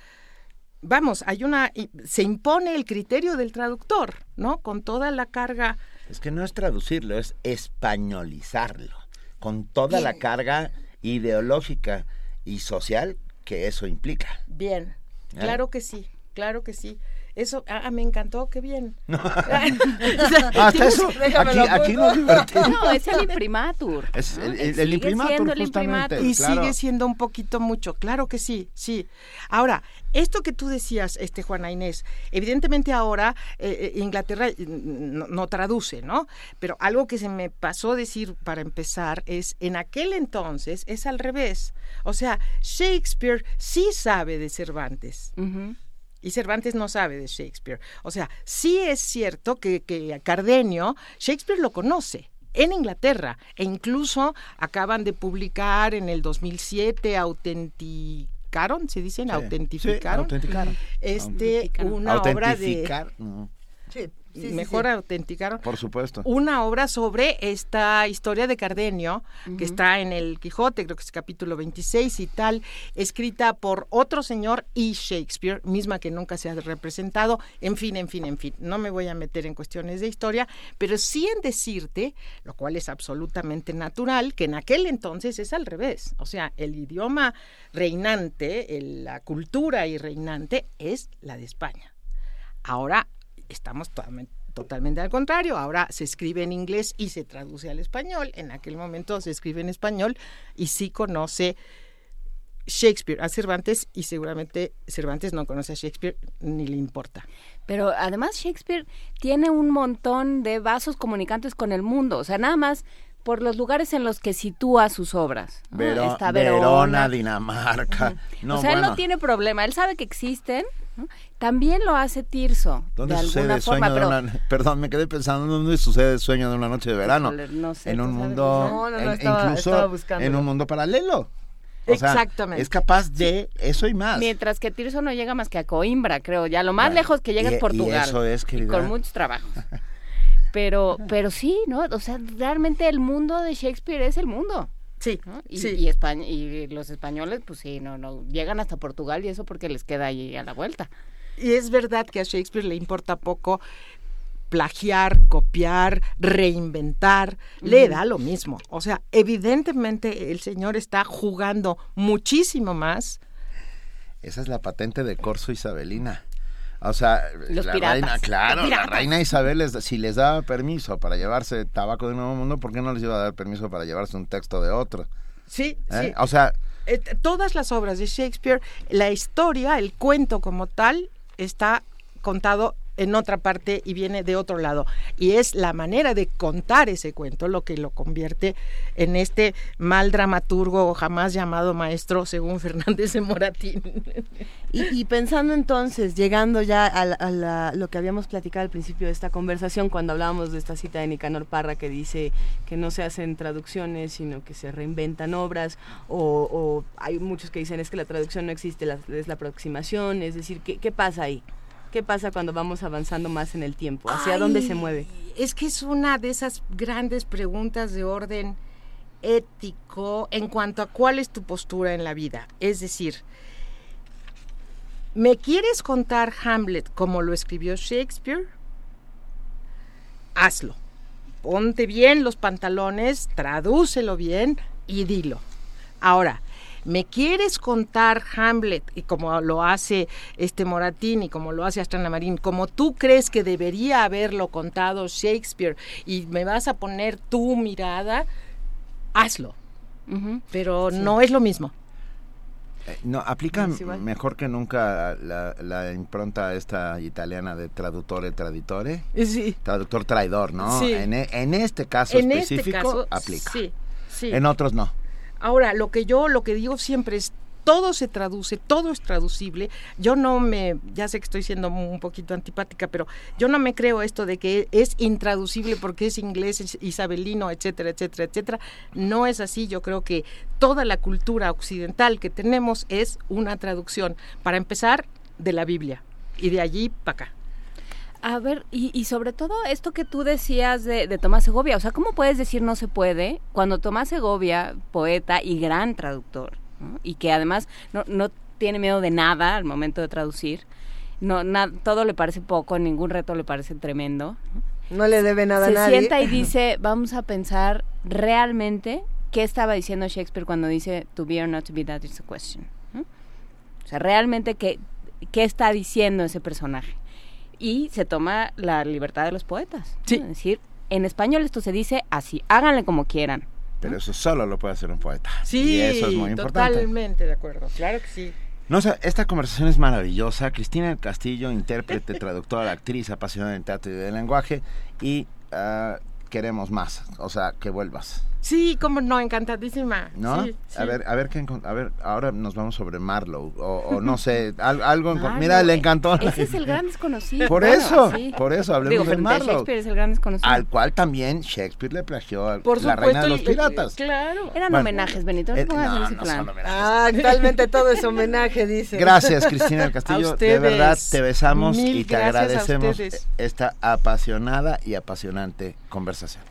S76: vamos, hay una, se impone el criterio del traductor, ¿no? Con toda la carga.
S2: Es que no es traducirlo, es españolizarlo, con toda la carga ideológica y social que eso implica.
S76: Bien,
S2: ¿Eh?
S76: claro que sí, claro que sí. Eso, ah, me encantó, qué bien.
S2: Hasta eso, aquí, aquí nos divertimos.
S4: No, es el imprimatur.
S2: Es el, el imprimatur,
S4: el
S2: justamente.
S76: Y
S2: claro.
S76: sigue siendo un poquito mucho, claro que sí, sí. Ahora, esto que tú decías, este Juana Inés, evidentemente ahora eh, eh, Inglaterra eh, no, no traduce, ¿no? Pero algo que se me pasó decir para empezar es, en aquel entonces es al revés. O sea, Shakespeare sí sabe de Cervantes. Y Cervantes no sabe de Shakespeare. O sea, sí es cierto que, que a Cardenio, Shakespeare lo conoce en Inglaterra e incluso acaban de publicar en el 2007 autenticaron, se dicen
S2: Sí,
S76: autentificaron,
S2: sí, autenticaron.
S76: este una obra de
S2: no.
S3: Sí, sí,
S76: mejor
S3: sí.
S76: autenticaron
S2: Por supuesto.
S76: una obra sobre esta historia de Cardenio, que está en el Quijote, creo que es capítulo 26 y tal, escrita por otro señor y Shakespeare, misma que nunca se ha representado, en fin, en fin, en fin. No me voy a meter en cuestiones de historia, pero sí en decirte, lo cual es absolutamente natural, que en aquel entonces es al revés. O sea, el idioma reinante, el- la cultura y reinante es la de España. Ahora estamos totalmente, totalmente al contrario. Ahora se escribe en inglés y se traduce al español. En aquel momento se escribe en español y sí conoce Shakespeare a Cervantes y seguramente Cervantes no conoce a Shakespeare ni le importa.
S4: Pero además Shakespeare tiene un montón de vasos comunicantes con el mundo, o sea, nada más por los lugares en los que sitúa sus obras.
S2: Verona,
S4: Verona.
S2: Dinamarca. No,
S4: o sea, él no tiene problema, él sabe que existen. ¿No? También lo hace Tirso,
S2: ¿Dónde
S4: de
S2: sucede
S4: alguna
S2: sueño
S4: forma,
S2: de
S4: pero
S2: una... Perdón, me quedé pensando, ¿dónde sucede el sueño de una noche de verano?
S4: No sé,
S2: en
S4: ¿tú
S2: un mundo...
S3: No, no, no,
S2: en-
S3: estaba-
S2: incluso
S3: estaba
S2: en un mundo paralelo. O sea,
S76: Exactamente.
S2: Es capaz de eso y más.
S4: mientras que Tirso no llega más que a Coimbra, creo, ya lo más
S2: Bueno,
S4: lejos que llega
S2: y-
S4: es
S2: y
S4: Portugal.
S2: eso es,
S4: y con muchos trabajos. Pero, pero sí, ¿no? O sea, realmente el mundo de Shakespeare es el mundo.
S76: Sí,
S4: ¿no? Y,
S76: sí.
S4: y, España, y los españoles, pues sí, no, no, llegan hasta Portugal y eso porque les queda ahí a la vuelta.
S76: Y es verdad que a Shakespeare le importa poco plagiar, copiar, reinventar, le da lo mismo. O sea, evidentemente el señor está jugando muchísimo más.
S2: Esa es la patente de Corso Isabelina. O sea,
S4: Los
S2: la
S4: piratas.
S2: reina, claro, la reina Isabel, les- si les daba permiso para llevarse tabaco de Nuevo Mundo, ¿por qué no les iba a dar permiso para llevarse un texto de otro?
S76: Sí,
S2: ¿Eh?
S76: sí.
S2: O sea,
S76: Eh, todas las obras de Shakespeare, la historia, el cuento como tal, está contado en otra parte y viene de otro lado. Y es la manera de contar ese cuento lo que lo convierte en este mal dramaturgo jamás llamado maestro, según Fernández de Moratín.
S3: Y, pensando entonces, llegando ya a, la- lo que habíamos platicado al principio de esta conversación, cuando hablábamos de esta cita de Nicanor Parra que dice que no se hacen traducciones, sino que se reinventan obras, o, o hay muchos que dicen es que la traducción no existe, es la aproximación, es decir, ¿qué, qué pasa ahí? ¿Qué pasa cuando vamos avanzando más en el tiempo? ¿Hacia
S76: Ay,
S3: dónde se mueve?
S76: Es que es una de esas grandes preguntas de orden ético en cuanto a cuál es tu postura en la vida. Es decir, ¿me quieres contar Hamlet como lo escribió Shakespeare? Hazlo. Ponte bien los pantalones, tradúcelo bien y dilo. Ahora, ¿me quieres contar Hamlet y como lo hace este Moratín y como lo hace Astrana Marín, como tú crees que debería haberlo contado Shakespeare y me vas a poner tu mirada? Hazlo. Pero no es lo mismo.
S2: eh, no, aplica mejor que nunca la, la impronta esta italiana de traduttore traditore.
S76: Sí.
S2: Traductor traidor, ¿no?
S76: Sí.
S2: En, e- en este caso
S76: En este
S2: específico
S76: caso,
S2: aplica.
S76: sí, sí.
S2: En otros no.
S76: Ahora, lo que yo, lo que digo siempre es, todo se traduce, todo es traducible. Yo no me, ya sé que estoy siendo un poquito antipática, pero yo no me creo esto de que es intraducible porque es inglés, es isabelino, etcétera, etcétera, etcétera. No es así. Yo creo que toda la cultura occidental que tenemos es una traducción. Para empezar, de la Biblia y de allí para acá.
S4: A ver, y, y sobre todo esto que tú decías de, de Tomás Segovia, o sea, ¿cómo puedes decir no se puede cuando Tomás Segovia, poeta y gran traductor, ¿no? y que además no, no tiene miedo de nada al momento de traducir, no, na- todo le parece poco, ningún reto le parece tremendo,
S3: No le debe nada
S4: se
S3: a nadie.
S4: sienta y dice, vamos a pensar realmente qué estaba diciendo Shakespeare cuando dice to be or not to be, that is a question. O sea, realmente qué, qué está diciendo ese personaje. Y se toma la libertad de los poetas. Sí. Es decir, en español esto se dice así, háganle como quieran.
S2: Pero eso solo lo puede hacer un poeta. Sí, y eso es muy importante.
S76: Totalmente de acuerdo, claro que sí.
S2: No, o esta conversación es maravillosa. Cristina del Castillo, intérprete, traductora, actriz, apasionada en teatro y de lenguaje. Y ah, queremos más, o sea, que vuelvas.
S76: Sí, como no, encantadísima.
S2: ¿No? A ver, a ver qué a ver, ahora nos vamos sobre Marlowe o, no sé, algo mira, le encantó.
S4: Ese es el gran desconocido.
S2: Por eso, por eso hablemos de Marlowe.
S4: Shakespeare es el gran desconocido.
S2: Al cual también Shakespeare le plagió a La reina de los piratas.
S4: claro. Eran homenajes, Benito,
S2: eh,
S4: no,
S2: no,
S4: plan.
S3: Ah, actualmente todo es homenaje, dice.
S2: Gracias, Cristina del Castillo. De verdad te besamos y te agradecemos esta apasionada y apasionante conversación.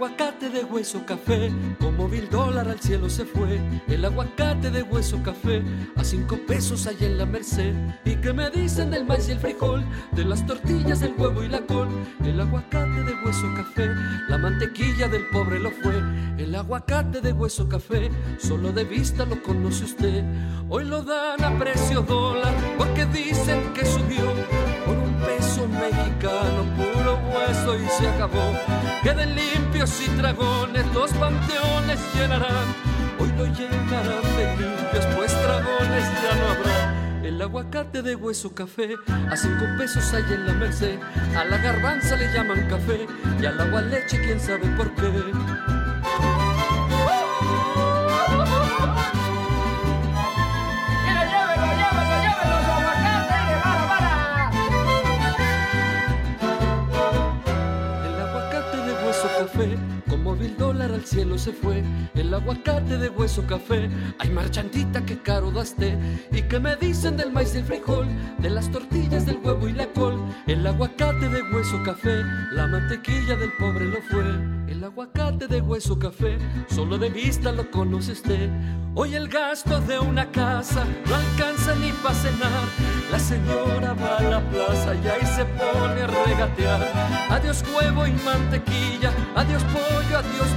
S9: Aguacate de hueso café, como mil dólar al cielo se fue. El aguacate de hueso café, a cinco pesos hay en la merced. ¿Y qué me dicen del maíz y el frijol? De las tortillas, del huevo y la col. El aguacate de hueso café, la mantequilla del pobre lo fue. El aguacate de hueso café, solo de vista lo conoce usted. Hoy lo dan a precio dólar, porque dicen que subió por un peso mexicano, puro hueso y se acabó. Queden limpios y dragones, los panteones llenarán. Hoy lo llenarán de limpios, pues dragones ya no habrá. El aguacate de hueso café, a cinco pesos hay en la merced. A la garbanza le llaman café y al agua leche quién sabe por qué. Al cielo se fue. El aguacate de hueso café, ay marchantita que caro daste. ¿Y qué me dicen del maíz y el frijol? De las tortillas, del huevo y la col. El aguacate de hueso café, la mantequilla del pobre lo fue. El aguacate de hueso café, solo de vista lo conoce usted. Hoy el gasto de una casa no alcanza ni para cenar. La señora va a la plaza y ahí se pone a regatear. Adiós huevo y mantequilla, adiós pollo, adiós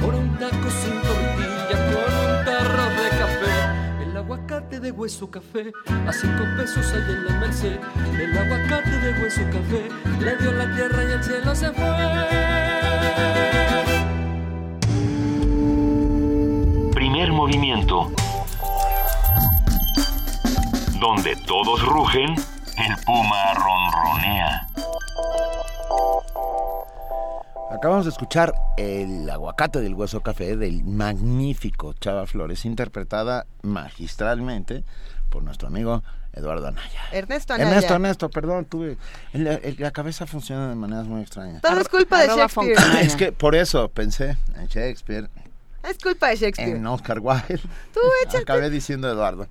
S9: Por un taco sin tortilla, con un tarro de café. El aguacate de hueso café, a cinco pesos hay en la merced. El aguacate de hueso café, le dio la tierra y el cielo se fue.
S1: Primer movimiento. Donde todos rugen, el puma ronronea.
S2: Acabamos de escuchar El aguacate del hueso café del magnífico Chava Flores, interpretada magistralmente por nuestro amigo Eduardo Anaya.
S3: Ernesto Anaya.
S2: Ernesto, Ernesto, perdón, tuve. la cabeza funciona de maneras muy extrañas.
S3: Todo es culpa de Shakespeare.
S2: Es que por eso pensé en Shakespeare,
S3: Es culpa de Shakespeare.
S2: en Oscar Wilde.
S3: Tú échate.
S2: Acabé diciendo Eduardo.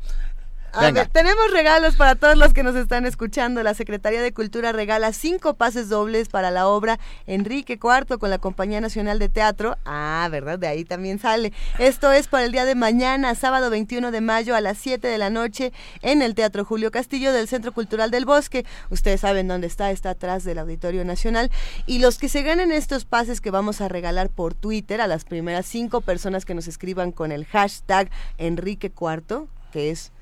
S3: A ver, tenemos regalos para todos los que nos están escuchando. La Secretaría de Cultura regala cinco pases dobles para la obra Enrique IV con la Compañía Nacional de Teatro. Ah, ¿verdad? De ahí también sale. Esto es para el día de mañana, sábado 21 de mayo a las 7 de la noche en el Teatro Julio Castillo del Centro Cultural del Bosque. Ustedes saben dónde está, está atrás del Auditorio Nacional. Y los que se ganen estos pases que vamos a regalar por Twitter a las primeras cinco personas que nos escriban con el hashtag Enrique IV, que es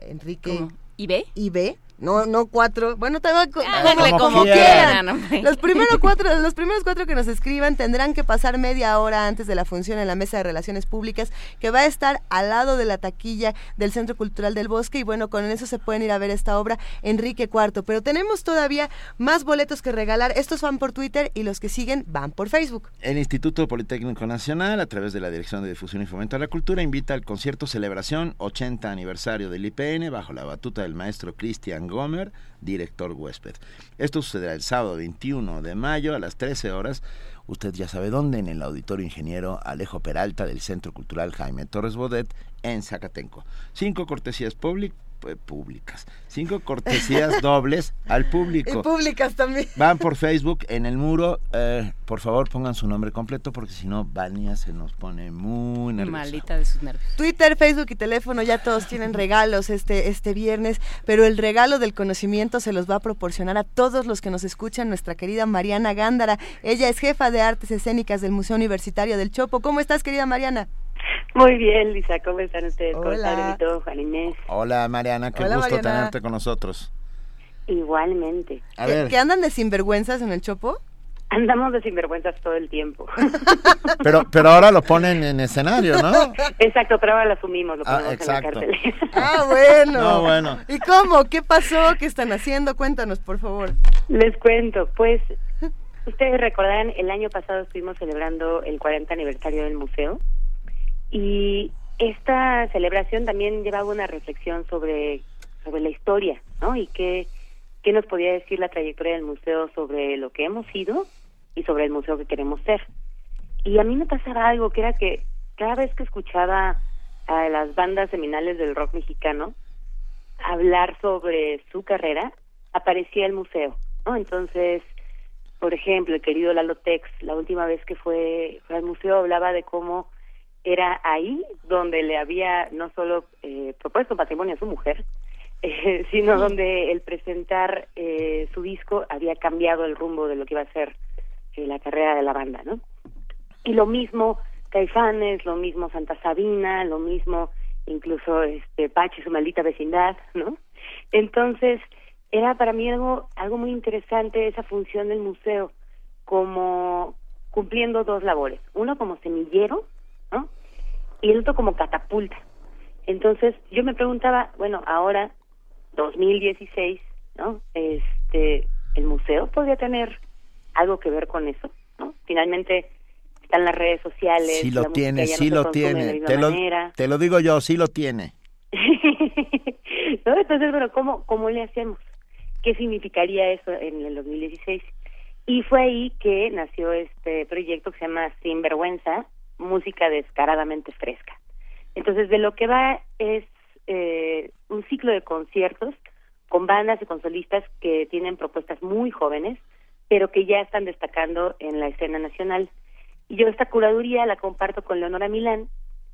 S3: Enrique.
S4: ¿Y B?
S3: ¿Y B? No, no cuatro. Bueno, también
S4: Háganle como, quieran.
S3: Los primeros cuatro, los primeros cuatro que nos escriban tendrán que pasar media hora antes de la función en la mesa de relaciones públicas que va a estar al lado de la taquilla del Centro Cultural del Bosque y bueno, con eso se pueden ir a ver esta obra Enrique IV. Pero tenemos todavía más boletos que regalar. Estos van por Twitter y los que siguen van por Facebook.
S2: El Instituto Politécnico Nacional, a través de la Dirección de Difusión y Fomento a la Cultura, invita al concierto Celebración 80 aniversario del IPN bajo la batuta del maestro Cristian Gomer, director huésped. Esto sucederá el sábado 21 de mayo a las 13 horas. Usted ya sabe dónde, en el Auditorio Ingeniero Alejo Peralta del Centro Cultural Jaime Torres Bodet en Zacatenco. Cinco cortesías públicas públicas. Cinco cortesías dobles al público.
S3: Y públicas también.
S2: Van por Facebook en el muro. eh, por favor, pongan su nombre completo porque si no, Vania se nos pone muy nerviosa.
S4: Malita de sus nervios.
S3: Twitter, Facebook y teléfono ya todos tienen regalos este, este viernes, pero el regalo del conocimiento se los va a proporcionar a todos los que nos escuchan nuestra querida Mariana Gándara. Ella es jefa de artes escénicas del Museo Universitario del Chopo. ¿Cómo estás, querida Mariana?
S44: Muy bien, Lisa, ¿cómo están ustedes? ¿Cómo
S3: Hola.
S44: están, Benito, Juan Inés?
S2: Hola Mariana, qué
S3: Hola,
S2: gusto
S3: Mariana.
S2: tenerte con nosotros.
S44: Igualmente.
S2: A
S3: ¿Que,
S2: ver,
S3: que andan de sinvergüenzas en el Chopo?
S44: Andamos de sinvergüenzas todo el tiempo.
S2: pero, pero ahora lo ponen en escenario, ¿no?
S44: Exacto, pero ahora lo asumimos, lo
S2: Ah,
S44: ponemos
S2: exacto.
S44: en la cárcel.
S3: Ah, bueno.
S2: No, bueno.
S3: ¿Y cómo? ¿Qué pasó? ¿Qué están haciendo? Cuéntanos, por favor.
S44: Les cuento, pues, ustedes recordarán, el año pasado estuvimos celebrando el 40 aniversario del museo y esta celebración también llevaba una reflexión sobre, sobre la historia, ¿no? Y qué, qué nos podía decir la trayectoria del museo sobre lo que hemos sido y sobre el museo que queremos ser. Y a mí me pasaba algo que era que cada vez que escuchaba a las bandas seminales del rock mexicano hablar sobre su carrera, aparecía el museo, ¿no? Entonces, por ejemplo, el querido Lalo Tex, la última vez que fue, fue al museo, hablaba de cómo era ahí donde le había no solo eh, propuesto patrimonio a su mujer, eh, sino donde el presentar eh, su disco había cambiado el rumbo de lo que iba a ser eh, la carrera de la banda, ¿no? Y lo mismo Caifanes, lo mismo Santa Sabina, lo mismo incluso este Pache, su maldita vecindad, ¿no? Entonces, era para mí algo, algo muy interesante esa función del museo, como cumpliendo dos labores, uno como semillero. Y el otro como catapulta. Entonces, yo me preguntaba, bueno, ahora, 2016, ¿no? Este, el museo podría tener algo que ver con eso, ¿no? Finalmente están las redes sociales,
S2: Sí lo tiene,
S44: no
S2: sí lo tiene. lo, te lo digo yo, sí lo tiene.
S44: ¿no? Entonces, bueno, ¿cómo, ¿cómo le hacemos? ¿Qué significaría eso en el 2016? Y fue ahí que nació este proyecto que se llama Sinvergüenza, música descaradamente fresca. Entonces, de lo que va es eh, un ciclo de conciertos con bandas y con solistas que tienen propuestas muy jóvenes, pero que ya están destacando en la escena nacional. Y yo esta curaduría la comparto con Leonora Milán,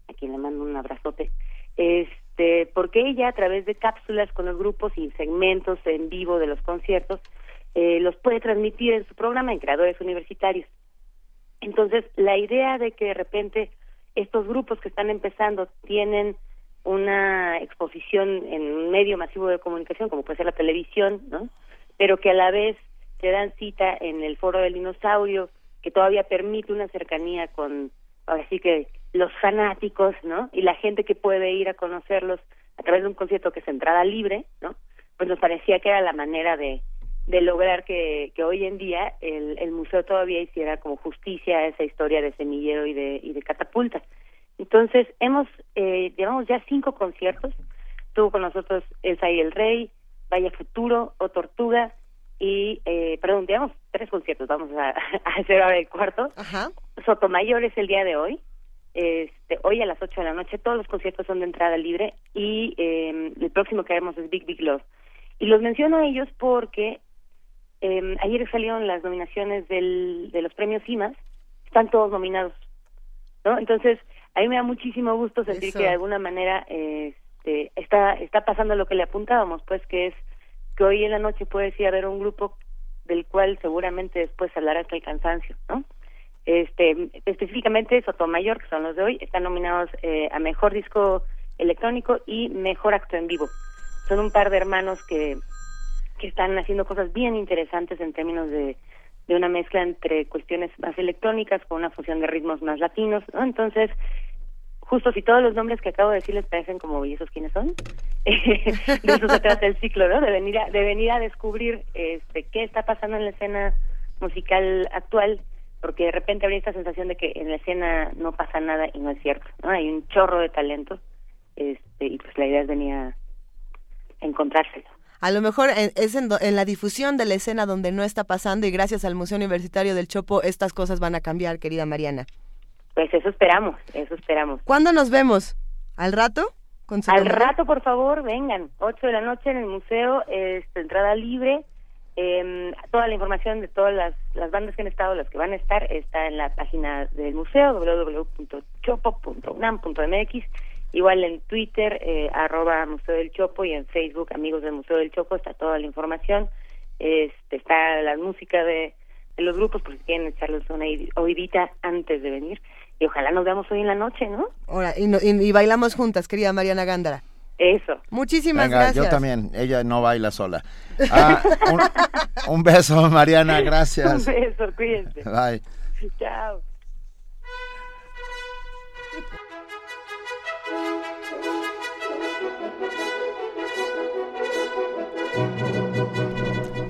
S44: a quien le mando un abrazote, este, porque ella a través de cápsulas con los grupos y segmentos en vivo de los conciertos eh, los puede transmitir en su programa en creadores universitarios. Entonces, la idea de que de repente estos grupos que están empezando tienen una exposición en un medio masivo de comunicación, como puede ser la televisión, ¿no? Pero que a la vez te dan cita en el foro del dinosaurio, que todavía permite una cercanía con, ahora sí que los fanáticos, ¿no? Y la gente que puede ir a conocerlos a través de un concierto que es entrada libre, ¿no? Pues nos parecía que era la manera de, de lograr que, que hoy en día el, el museo todavía hiciera como justicia a esa historia de semillero y de, y de catapulta. Entonces, hemos, eh, llevamos ya cinco conciertos. Estuvo con nosotros Elsa y el Rey, Vaya Futuro, O Tortuga, y, eh, perdón, llevamos tres conciertos, vamos a, a hacer ahora el cuarto. Sotomayor es el día de hoy. Este, hoy a las 8 de la noche todos los conciertos son de entrada libre y eh, el próximo que haremos es Big Big Love. Y los menciono a ellos porque eh, ayer salieron las nominaciones del, de los premios CIMAS, están todos nominados, ¿no? Entonces, a mí me da muchísimo gusto sentir
S3: Eso.
S44: que de alguna manera eh, este, está, está pasando lo que le apuntábamos, pues que es que hoy en la noche puedes ir a ver un grupo del cual seguramente después hablará hasta el cansancio, ¿no? Este, específicamente Sotomayor, que son los de hoy, están nominados eh, a Mejor Disco Electrónico y Mejor Acto en Vivo. Son un par de hermanos que, que están haciendo cosas bien interesantes en términos de, de una mezcla entre cuestiones más electrónicas con una fusión de ritmos más latinos, ¿no? Entonces, justo si todos los nombres que acabo de decir les parecen como ¿y esos quiénes son? de eso se trata el ciclo, ¿no? De venir a, de venir a descubrir este, qué está pasando en la escena musical actual, porque de repente habría esta sensación de que en la escena no pasa nada y no es cierto, ¿no? Hay un chorro de talento, este, y pues la idea es venir a, encontrárselo.
S3: A lo mejor es en, en la difusión de la escena donde no está pasando y gracias al Museo Universitario del Chopo estas cosas van a cambiar, querida Mariana.
S44: Pues eso esperamos, eso esperamos.
S3: ¿Cuándo nos vemos? ¿Al rato? Con su
S44: Al
S3: cámara?
S44: rato, por favor, vengan. 8 de la noche en el museo, este, entrada libre. Eh, toda la información de todas las, las bandas que han estado, las que van a estar, está en la página del museo, www.chopo.unam.mx. Igual en Twitter, eh, arroba Museo del Chopo, y en Facebook, Amigos del Museo del Chopo, está toda la información. Este, está la música de, de los grupos, por si quieren echarles una oid- oidita antes de venir. Y ojalá nos veamos hoy en la noche, ¿no?
S3: Ahora, y, no- y- y bailamos juntas, querida Mariana Gándara.
S44: Eso.
S3: Muchísimas
S2: Venga,
S3: gracias.
S2: yo también. Ella no baila sola. Ah, un, un beso, Mariana. Gracias.
S44: Un beso, cuídense.
S2: Bye.
S44: Chao.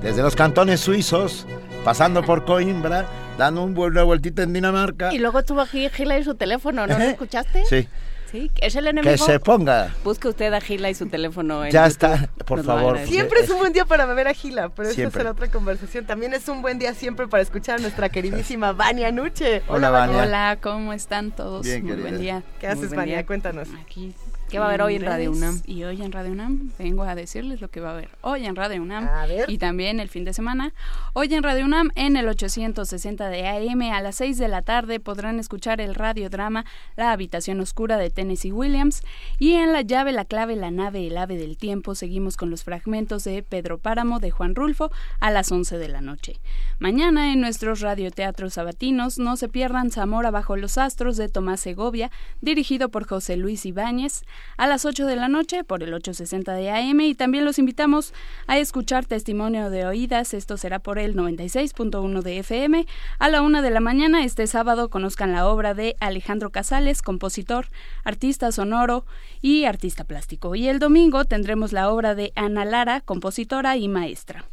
S2: Desde los cantones suizos, pasando por Coimbra, dando un una vueltita en Dinamarca.
S4: Y luego estuvo aquí Gila y su teléfono, ¿no lo escuchaste?
S2: Sí.
S4: Sí, es el enemigo.
S2: Que se ponga.
S4: Busque usted a Gila y su teléfono. en
S2: Ya
S4: YouTube.
S2: está, por
S4: Nos
S2: favor.
S3: Siempre es un buen día para beber a Gila, pero eso
S2: Siempre.
S3: será otra conversación. También es un buen día siempre para escuchar a nuestra queridísima Vania Nuche.
S2: Hola, Vania.
S74: Hola, ¿cómo están todos?
S2: Bien,
S74: Muy
S2: querida.
S74: buen día.
S3: ¿Qué
S74: Muy
S3: haces, Vania? Cuéntanos.
S74: Aquí.
S4: ¿Qué va a haber hoy en Radio. UNAM?
S74: Y hoy en Radio UNAM vengo a decirles lo que va a haber hoy en Radio UNAM.
S3: A ver.
S74: Y también el fin de semana. Hoy en Radio UNAM, en el 860 de AM, a las 6 de la tarde podrán escuchar el radiodrama La habitación oscura de Tennessee Williams. Y en La llave, la clave, la nave, el ave del tiempo, seguimos con los fragmentos de Pedro Páramo de Juan Rulfo a las 11 de la noche. Mañana en nuestros radioteatros sabatinos no se pierdan Zamora bajo los astros de Tomás Segovia, dirigido por José Luis Ibáñez, a las 8 de la noche por el 860 de AM y también los invitamos a escuchar Testimonio de Oídas, esto será por el 96.1 de FM. A la 1 de la mañana este sábado conozcan la obra de Alejandro Casales, compositor, artista sonoro y artista plástico. Y el domingo tendremos la obra de Ana Lara, compositora y maestra.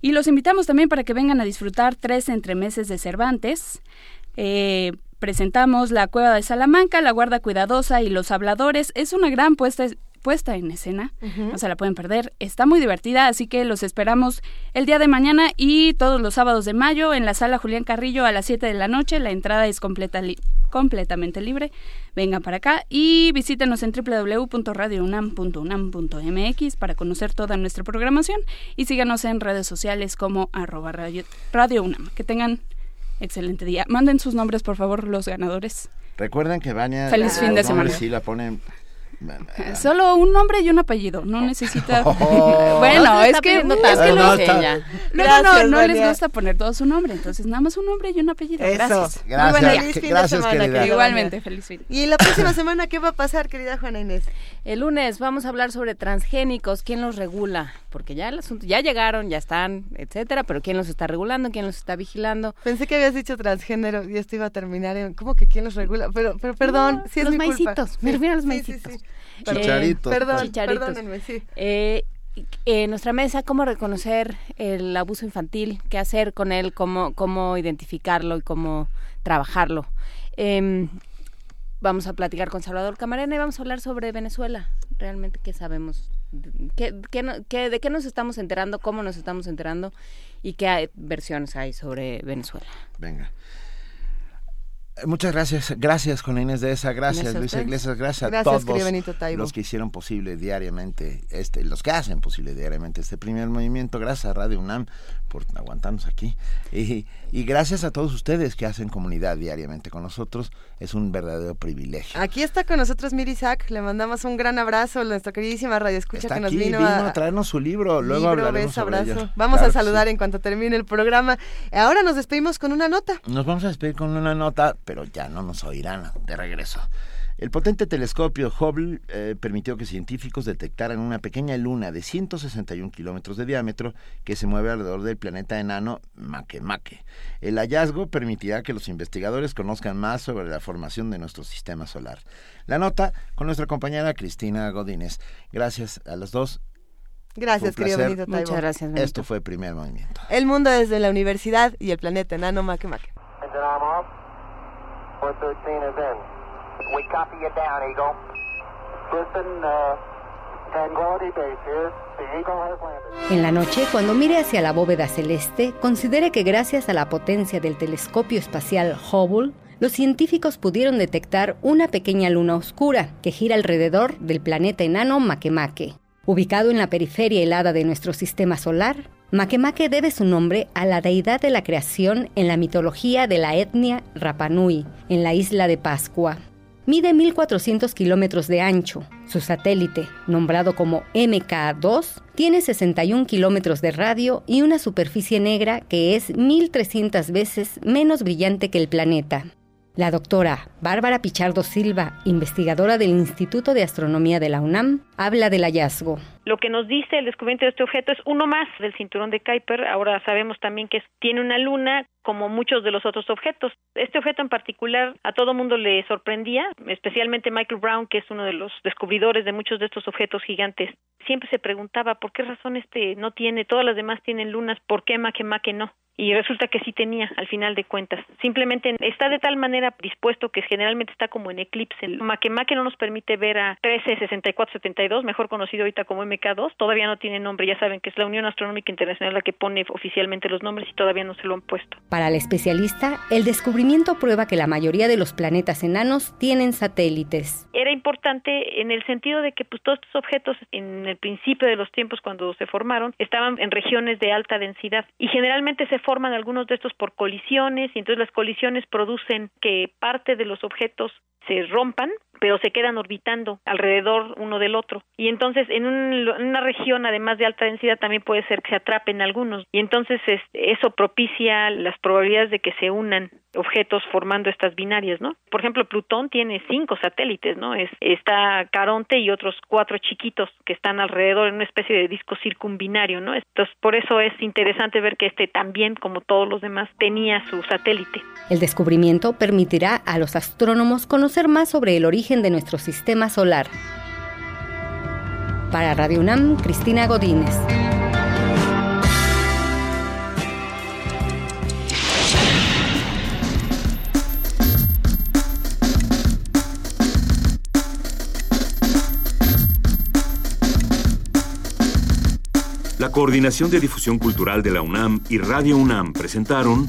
S74: Y los invitamos también para que vengan a disfrutar tres entremeses de Cervantes. Eh, presentamos La Cueva de Salamanca, La Guarda Cuidadosa y Los Habladores. Es una gran puesta, puesta en escena, no se la pueden perder. Está muy divertida, así que los esperamos el día de mañana y todos los sábados de mayo en la sala Julián Carrillo a las 7 de la noche. La entrada es completa li- completamente libre. Vengan para acá y visítenos en www.radiounam.unam.mx para conocer toda nuestra programación y síganos en redes sociales como arroba radio, Radio UNAM. Que tengan excelente día. Manden sus nombres, por favor, los ganadores.
S2: Recuerden que Vania.
S74: Feliz fin de semana.
S2: Sí, la ponen.
S74: Solo un nombre y un apellido, no necesita...
S2: Oh.
S74: bueno,
S4: No
S74: es que, es que
S2: no,
S74: no,
S2: está-
S74: no, no, no,
S3: Gracias,
S74: no les gusta poner todo su nombre, entonces nada más un nombre y un apellido.
S3: Eso.
S74: Gracias. Muy
S2: Gracias,
S74: día.
S3: Feliz fin de
S2: gracias,
S3: semana,
S2: querida.
S3: querida
S74: Igualmente, feliz fin.
S3: Y la próxima semana, ¿qué va a pasar, querida Juana Inés?
S4: El lunes vamos a hablar sobre transgénicos, quién los regula, porque ya el asunto, ya llegaron, ya están, etcétera, pero quién los está regulando, quién los está vigilando.
S3: Pensé que habías dicho transgénero y esto iba a terminar en... ¿Cómo que quién los regula? Pero, pero perdón,
S4: No,
S3: sí es
S4: los
S3: mi culpa.
S4: maicitos, me refiero a los
S3: Sí, sí,
S4: maicitos.
S3: sí.
S2: Chicharitos.
S3: Perdón,
S4: Chicharitos.
S3: perdónenme, sí.
S4: Eh, en nuestra mesa, cómo reconocer el abuso infantil, qué hacer con él, cómo, cómo identificarlo y cómo trabajarlo. Em, vamos a platicar con Salvador Camarena y vamos a hablar sobre Venezuela. Realmente, ¿qué sabemos? ¿Qué, qué no- qué- ¿De qué nos estamos enterando? ¿Cómo nos estamos enterando? ¿Y qué hay- versiones hay sobre Venezuela?
S2: Venga. Muchas gracias, gracias Juana Inés de esa, gracias
S4: Gracias a
S2: Luisa. Iglesias, gracias, a
S3: Gracias, querido
S2: todos los que hicieron posible diariamente este, los que hacen posible diariamente este primer movimiento, gracias a Radio UNAM por aguantarnos aquí y, y gracias a todos ustedes que hacen comunidad diariamente con nosotros, es un verdadero privilegio.
S3: Aquí está con nosotros Miri Isaac, le mandamos un gran abrazo, nuestra queridísima radio escucha
S2: Está
S3: que nos vino,
S2: vino
S3: a,
S2: a traernos su libro, luego
S3: libro,
S2: hablaremos
S3: beso,
S2: sobre
S3: abrazo. Vamos
S2: Claro
S3: a saludar
S2: sí.
S3: en cuanto termine el programa. Ahora nos despedimos con una nota.
S2: Nos vamos a despedir con una nota, pero ya no nos oirán de regreso. El potente telescopio Hubble eh, permitió que científicos detectaran una pequeña luna de 161 kilómetros de diámetro que se mueve alrededor del planeta enano Makemake. El hallazgo permitirá que los investigadores conozcan más sobre la formación de nuestro sistema solar. La nota con nuestra compañera Cristina Godínez. Gracias a los dos.
S3: Gracias, querido
S2: placer.
S3: Benito Taibo.
S4: Muchas gracias, Benito.
S2: Esto fue Primer Movimiento.
S3: El mundo desde la universidad y el planeta enano Makemake.
S78: Engine arm off. 413 is in. We copy you down, Eagle. Houston, uh,
S55: En la noche, cuando mire hacia la bóveda celeste, considere que gracias a la potencia del telescopio espacial Hubble, los científicos pudieron detectar una pequeña luna oscura que gira alrededor del planeta enano Makemake. Ubicado en la periferia helada de nuestro sistema solar, Makemake debe su nombre a la deidad de la creación en la mitología de la etnia Rapanui, en la isla de Pascua. Mide 1.400 kilómetros de ancho. Su satélite, nombrado como MK2, tiene 61 kilómetros de radio y una superficie negra que es 1.300 veces menos brillante que el planeta. La doctora Bárbara Pichardo Silva, investigadora del Instituto de Astronomía de la UNAM, habla del hallazgo.
S79: Lo que nos dice el descubrimiento de este objeto es uno más del cinturón de Kuiper. Ahora sabemos también que tiene una luna como muchos de los otros objetos. Este objeto en particular a todo mundo le sorprendía, especialmente Michael Brown, que es uno de los descubridores de muchos de estos objetos gigantes. Siempre se preguntaba por qué razón este no tiene, todas las demás tienen lunas, ¿por qué Makemake no? y resulta que sí tenía al final de cuentas. Simplemente está de tal manera dispuesto que generalmente está como en eclipse. Makemake no nos permite ver a 136472, mejor conocido ahorita como MK2, todavía no tiene nombre, ya saben que es la Unión Astronómica Internacional la que pone oficialmente los nombres y todavía no se lo han puesto.
S55: Para el especialista, el descubrimiento prueba que la mayoría de los planetas enanos tienen satélites.
S79: Era importante en el sentido de que pues todos estos objetos en el principio de los tiempos cuando se formaron estaban en regiones de alta densidad y generalmente se forman algunos de estos por colisiones y entonces las colisiones producen que parte de los objetos se rompan pero se quedan orbitando alrededor uno del otro. Y entonces en, una región, además de alta densidad, también puede ser que se atrapen algunos. Y entonces eso propicia las probabilidades de que se unan objetos formando estas binarias, ¿no? Por ejemplo, Plutón tiene cinco satélites, ¿no? Es, está Caronte y otros cuatro chiquitos que están alrededor en una especie de disco circumbinario, ¿no? Entonces, por eso es interesante ver que este también, como todos los demás, tenía su satélite.
S55: El descubrimiento permitirá a los astrónomos conocer más sobre el origen de nuestro sistema solar. Para Radio UNAM, Cristina Godínez.
S70: La Coordinación de Difusión Cultural de la UNAM y Radio UNAM presentaron